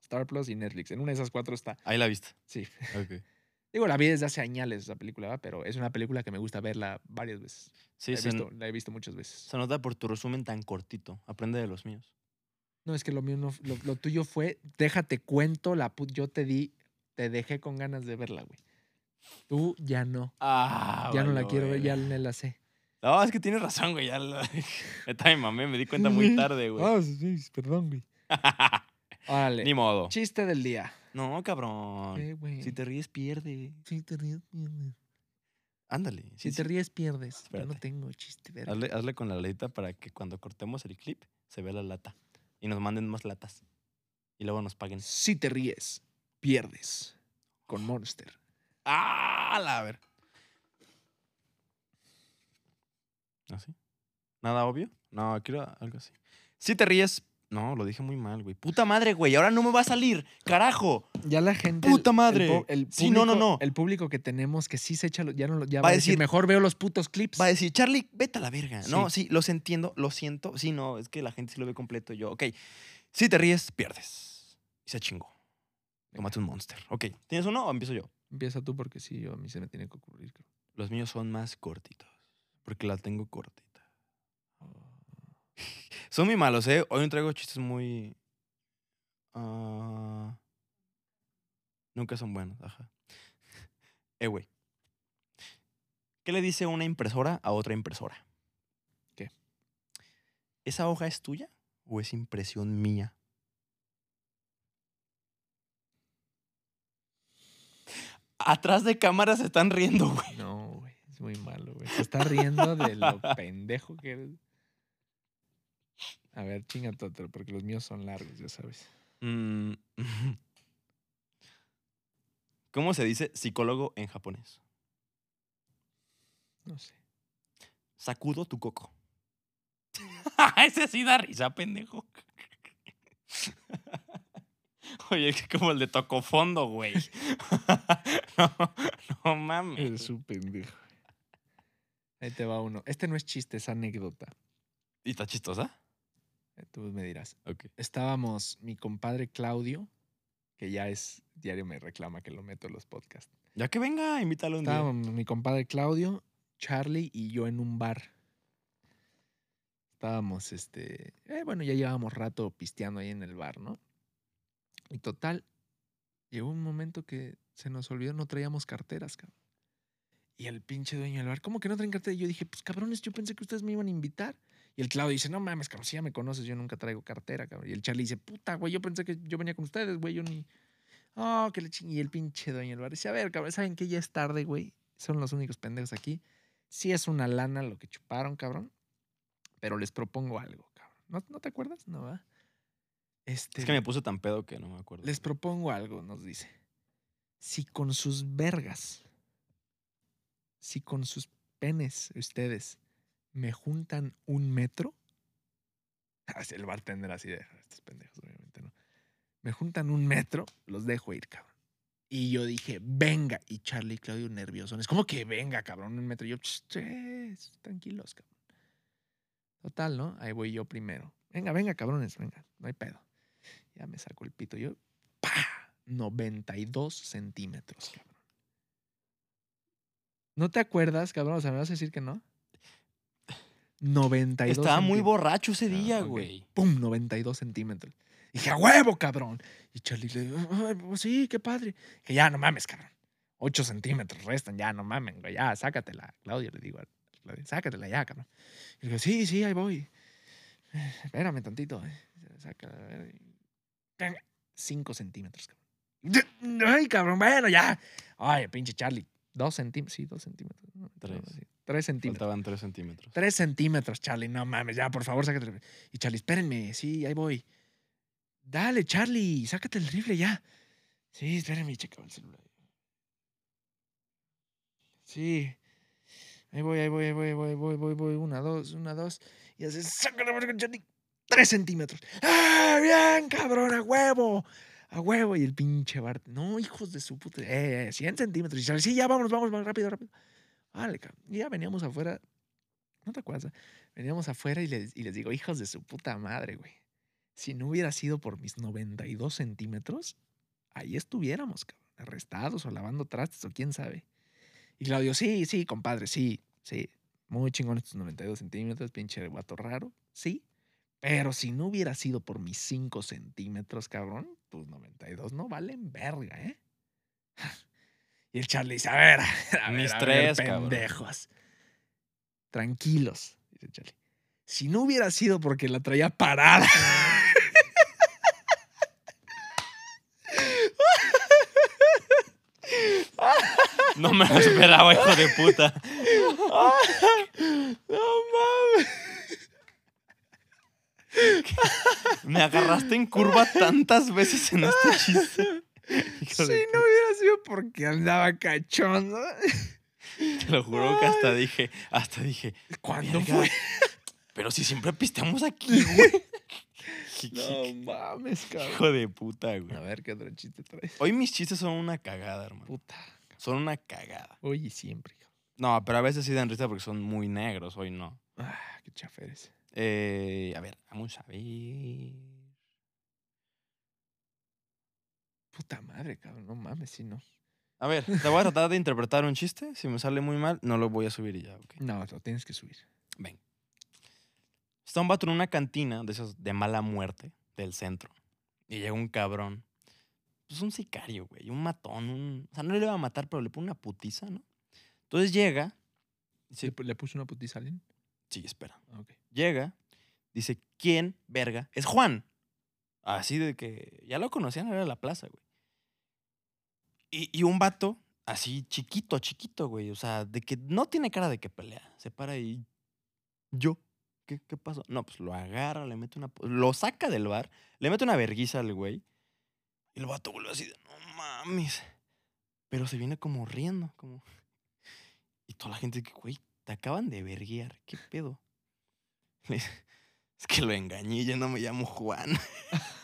Star Plus y Netflix. En una de esas cuatro está. Ahí la viste. Sí. Ok. Digo, la vi desde hace años esa película, ¿va? pero es una película que me gusta verla varias veces. Sí, la, he visto, la he visto muchas veces. se nota por tu resumen tan cortito. Aprende de los míos. No, es que lo mío no, lo, lo tuyo fue, déjate cuento, la put, yo te di, te dejé con ganas de verla, güey. Tú ya no, Ah, ya no la quiero ver, ya no la sé. No, es que tienes razón, güey. Ya la... *laughs* Me mamé, me di cuenta muy tarde, güey. Ah, sí, perdón, güey. *laughs* Órale. Ni modo. Chiste del día. No, cabrón. Si te ríes, pierde. Si te ríes, pierdes. Ándale. Si sí, te sí. ríes, pierdes. Yo no Espérate. tengo chiste, verga. Hazle, hazle con la latita para que cuando cortemos el clip se vea la lata. Y nos manden más latas. Y luego nos paguen. Si te ríes, pierdes. Con Monster. ¡Ah! La ver. ¿Así? ¿Nada obvio? No, quiero algo así. Si te ríes. No, lo dije muy mal, güey. Puta madre, güey. Ahora no me va a salir. ¡Carajo! Ya la gente. ¡Puta el- madre! El, Sí, no, no, no. El público que tenemos que sí se echa. Ya no lo- ya Va va, a decir, decir- mejor veo los putos clips. Va a decir, Charlie, vete a la verga. No, Sí. los entiendo, lo siento. Sí, no, es que la gente sí lo ve completo. Yo, ok. Si te ríes, pierdes. Y se chingó. Tómate un monster. Ok. ¿Tienes uno o empiezo yo? Empieza tú porque sí, yo, a mí se me tiene que ocurrir. creo. Los míos son más cortitos. Porque la tengo cortita. *laughs* Son muy malos, ¿eh? Hoy no traigo chistes muy. ah, nunca son buenos, ajá. *laughs* Eh, güey. ¿Qué le dice una impresora a otra impresora? ¿Qué? ¿Esa hoja es tuya o es impresión mía? Atrás de cámaras se están riendo, güey. No, güey. Es muy malo, güey. Se está riendo de lo *laughs* pendejo que eres. A ver, chingate otro, porque los míos son largos, ya sabes. Mm, *laughs* ¿Cómo se dice psicólogo en japonés? No sé. Sacudo tu coco. *laughs* Ese sí da risa, pendejo. *laughs* Oye, es como el de Tocofondo, güey. no, no mames. Es un pendejo. Ahí te va uno. Este no es chiste, es anécdota. ¿Y está chistosa? Eh, Tú me dirás. Ok. Estábamos, mi compadre Claudio, que ya es, diario me reclama que lo meto en los podcasts. Ya que venga, invítalo un día. Estábamos mi compadre Claudio, Charlie y yo en un bar. Estábamos, este, eh, bueno, ya llevábamos rato pisteando ahí en el bar, ¿no? Y total, llegó un momento que se nos olvidó, no traíamos carteras, cabrón. Y el pinche dueño del bar, ¿cómo que no traen cartera? Y yo dije, pues cabrones, yo pensé que ustedes me iban a invitar. Y el Claudio dice, no mames, cabrón, si ya me conoces, yo nunca traigo cartera, cabrón. Y el Charlie dice, puta, güey, yo pensé que yo venía con ustedes, güey, yo ni... Oh, que le ching... Y el pinche dueño del bar dice, a ver, cabrón, ¿saben que ya es tarde, güey? Son los únicos pendejos aquí. Sí es una lana lo que chuparon, cabrón. Pero les propongo algo, cabrón. ¿No, no te acuerdas? No, ¿verdad? Este, Es que me puse tan pedo que no me acuerdo. Les propongo algo, nos dice. Si con sus vergas, si con sus penes ustedes juntan un metro, *laughs* el bartender así de estos pendejos, obviamente, ¿no? Me juntan un metro, los dejo ir, cabrón. Y yo dije, venga. Y Charlie y Claudio nerviosos. ¿Cómo que venga, cabrón? Un metro. Y yo, "Ch, ches, tranquilos, cabrón. Total, ¿no? Ahí voy yo primero. Venga, venga, cabrones, venga. No hay pedo. Ya me saco el pito. Yo, ¡pa! 92 centímetros, cabrón. ¿No te acuerdas, cabrón? O sea, ¿me vas a decir que no? 92 Estaba muy borracho ese Ah, día, güey. ¡Pum! 92 centímetros. Dije, ¡a huevo, cabrón! Y Charlie le dijo, "Ay, pues sí, qué padre. Que ya, no mames, cabrón. 8 centímetros restan, ya, no mames, güey. Ya, sácatela. Claudio le digo sácatela ya, cabrón. Y digo, sí, sí, ahí voy. "Eh, Espérame tantito. eh. Sácala, a ver. 5 centímetros, cabrón. Ay, cabrón, bueno, ya. Ay, pinche Charlie. 2 centímetros, sí, 2 centímetros. ¿no? Tres. Sí, 3 centímetros. Faltaban tres centímetros. Tres centímetros, Charlie. No mames, ya, por favor, sácate el... Y Charlie, espérenme, sí, ahí voy. Dale, Charlie, sácate el rifle ya. Sí, espérenme, checa el celular. Sí. Ahí voy, ahí voy, ahí voy, ahí voy, voy, voy, voy. Una, dos, una, dos. Y haces, la verga, Johnny. Tres centímetros. ¡Ah, bien, cabrón! ¡A huevo! ¡A huevo! Y el pinche Bart. No, hijos de su puta. Eh, eh, 100 centímetros. Y sale, sí, ya vámonos, vamos, vamos, rápido, rápido. Vale, cabrón. Y ya veníamos afuera. No te acuerdas. Veníamos afuera y les, y les digo, hijos de su puta madre, güey. Si no hubiera sido por mis 92 centímetros, ahí estuviéramos, cabrón. Arrestados o lavando trastes o quién sabe. Y Claudio, sí, sí, compadre, sí, sí. Muy chingón estos 92 centímetros, pinche guato raro, sí. Pero si no hubiera sido por mis 5 centímetros, cabrón, tus 92 no valen verga, ¿eh? *laughs* Y el Charlie dice, a ver, *laughs* a ver, Mis a tres, ver, cabrón. pendejos. Tranquilos, dice Charlie. Si no hubiera sido porque la traía parada. *laughs* No me lo esperaba, hijo de puta. no mames. Me agarraste en curva tantas veces en este chiste. *laughs* Si no porque andaba cachondo. *laughs* Te lo juro que hasta dije, hasta dije, ¿Cuándo "Verga, fue? Pero si siempre pisteamos aquí, *laughs* güey. *laughs* No mames, cabrón. Hijo de puta, güey. A ver qué otro chiste traes. Hoy mis chistes son una cagada, hermano. Puta. Son una cagada. Hoy y siempre. cabrón. No, pero a veces sí dan risa porque son muy negros. Hoy no. Ah, qué chafa eres. Eh, a ver, vamos a ver. Puta madre, cabrón. No mames, si no. A ver, te voy a tratar de interpretar un chiste. Si me sale muy mal, no lo voy a subir y ya, ¿ok? No, lo tienes que subir. Ven. Está un vato en una cantina de esos de mala muerte del centro. Y llega un cabrón. Pues un sicario, güey. Un matón. Un... O sea, no le iba a matar, pero le pone una putiza, ¿no? Entonces llega. ¿Le, Dice, pu- ¿Le puso una putiza a alguien? sí, espera. Ah, Ok. Llega. Dice, ¿quién, verga? Es Juan. Así de que ya lo conocían, era la plaza, güey. Y, un vato, así chiquito, chiquito, güey. O sea, de que no tiene cara de que pelea. Se para y. ¿Yo? ¿Qué, qué pasó? No, pues lo agarra, le mete una. Lo saca del bar, le mete una verguiza al güey. Y el vato vuelve así de, no mames. Pero se viene como riendo, como. Y toda la gente que, güey, te acaban de verguiar. ¿Qué pedo? *laughs* Es que lo engañé, yo no me llamo Juan. *laughs*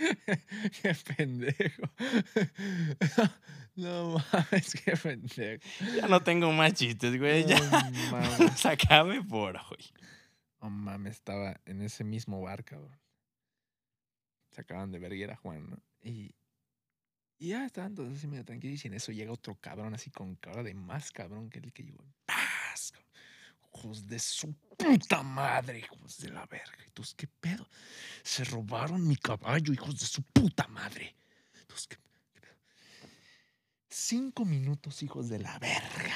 *laughs* qué pendejo. *laughs* no mames, qué pendejo. Ya no tengo más chistes, güey. Ya No mames. *laughs* se acabe por hoy. No mames, estaba en ese mismo bar, cabrón. Se acaban de ver y era Juan, ¿no? Y, y ya estaban todos así medio tranquilos y en eso llega otro cabrón así con cara de más cabrón que el que llegó. ¡Paz! Hijos de su puta madre, hijos de la verga. Entonces, ¿qué pedo? Se robaron mi caballo, hijos de su puta madre. Entonces, ¿qué, qué pedo? Cinco minutos, hijos de la verga.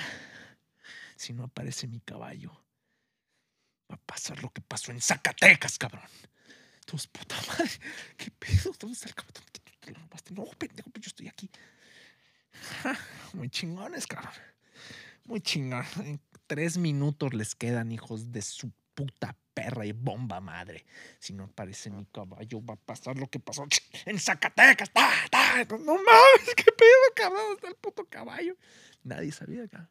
Si no aparece mi caballo, va a pasar lo que pasó en Zacatecas, cabrón. Entonces, puta madre, ¿qué pedo? ¿Dónde está el? ¿Tú te lo robaste? No, pendejo, pues yo estoy aquí. Muy chingones, cabrón. Muy chingón. Tres minutos les quedan hijos de su puta perra y bomba madre. Si no aparece mi caballo, va a pasar lo que pasó en Zacatecas. No mames, qué pedo, cabrón. ¿Dónde está el puto caballo? Nadie sabía, cabrón.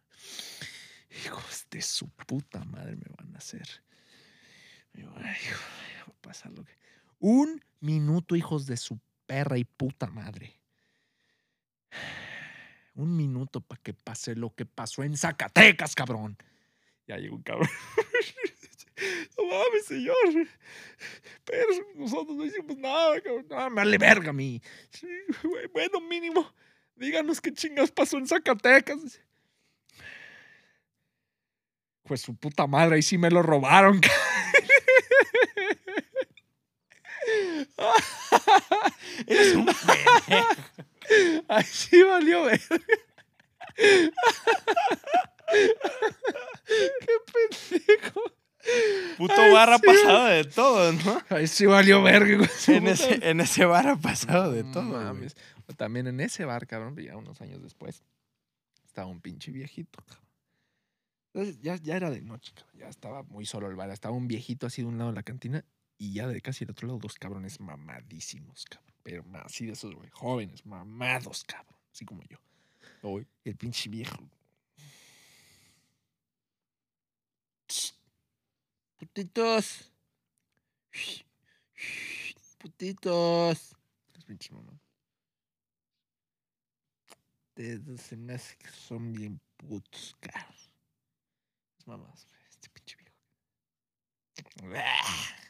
Hijos de su puta madre me van a hacer. Va a pasar lo que. Un minuto, hijos de su perra y puta madre. Un minuto para que pase lo que pasó en Zacatecas, cabrón. Ya llegó un cabrón. *laughs* No mames, señor. Pero nosotros no hicimos nada, cabrón. No, me vale verga a bueno, mínimo. Díganos qué chingas pasó en Zacatecas. Pues su puta madre, ahí sí me lo robaron. *laughs* Eres un. Ahí sí valió ver. Qué pendejo. Puto Ay, bar ha sí. pasado de todo, ¿no? Ahí sí valió verga. En ese, en ese bar ha pasado de todo. mames. O También en ese bar, cabrón, ya unos años después, estaba un pinche viejito, cabrón. Entonces ya, ya era de noche, cabrón. Ya estaba muy solo el bar. Estaba un viejito así de un lado de la cantina y ya de casi del otro lado dos cabrones mamadísimos, cabrón. Pero así de esos, güey, jóvenes, mamados, cabrón. Así como yo. Uy. Y el pinche viejo. Putitos. Putitos. Los pinches mamás. Ustedes se me hace que son bien putos, cabrón. Las mamás, este pinche viejo. *laughs*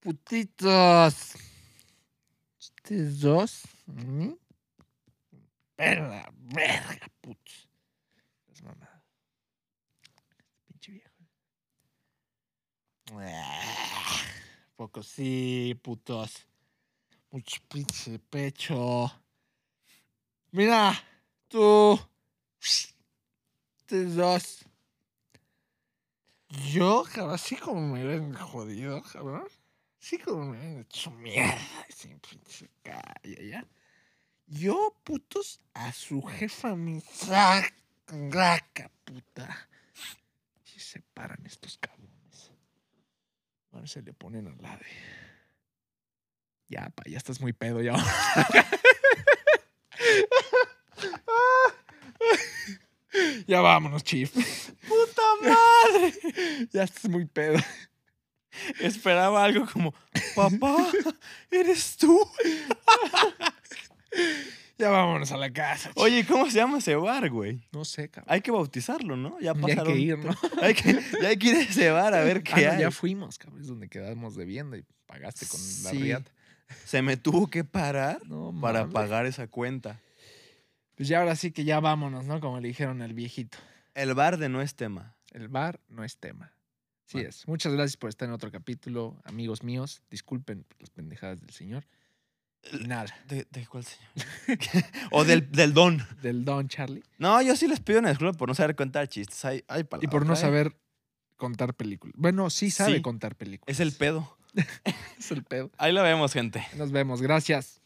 Putitos. Ustedes dos. ¿mm? Verga, verga, putos. Las mamás. Pinche viejo. Poco sí, putos. Mucho pinche pecho. Mira, tú. Ustedes dos. Yo, cabrón, así como me ven jodido, cabrón. Así como hecho mierda. Pinche calla, ya. Yo, putos, a su jefa mi saca, puta. Y se paran estos cabrones. Ahora se le ponen al lado. Ya, pa, ya estás muy pedo, ya. *laughs* ya vámonos, chief. ¡Puta madre! *laughs* Ya estás muy pedo. Esperaba algo como, papá, ¿eres tú? *laughs* Ya vámonos a la casa. Oye, ¿cómo se llama ese bar, güey? no sé, cabrón. Hay que bautizarlo, ¿no? Ya Ya hay pasaron. que ir, ¿no? *laughs* Hay que, ya hay que ir a ese bar a ver Ah, qué no, hay. ya fuimos, cabrón. Es donde quedamos debiendo y pagaste con la riata. Se me tuvo que parar No, para pagar esa cuenta. Pues ya ahora sí que ya vámonos, ¿no? Como le dijeron al viejito. El bar de no es tema. El bar no es tema. Sí Bueno. es. Muchas gracias por estar en otro capítulo, amigos míos. Disculpen las pendejadas del señor. Y nada, ¿De, de cuál señor? *laughs* o del, del don. del Don Charlie. No, yo sí les pido una disculpa por no saber contar chistes. Hay, hay Y palabras, por no saber contar películas. Bueno, sí sabe Sí. contar películas. Es el pedo. *laughs* Es el pedo. Ahí lo vemos, gente. Nos vemos. Gracias.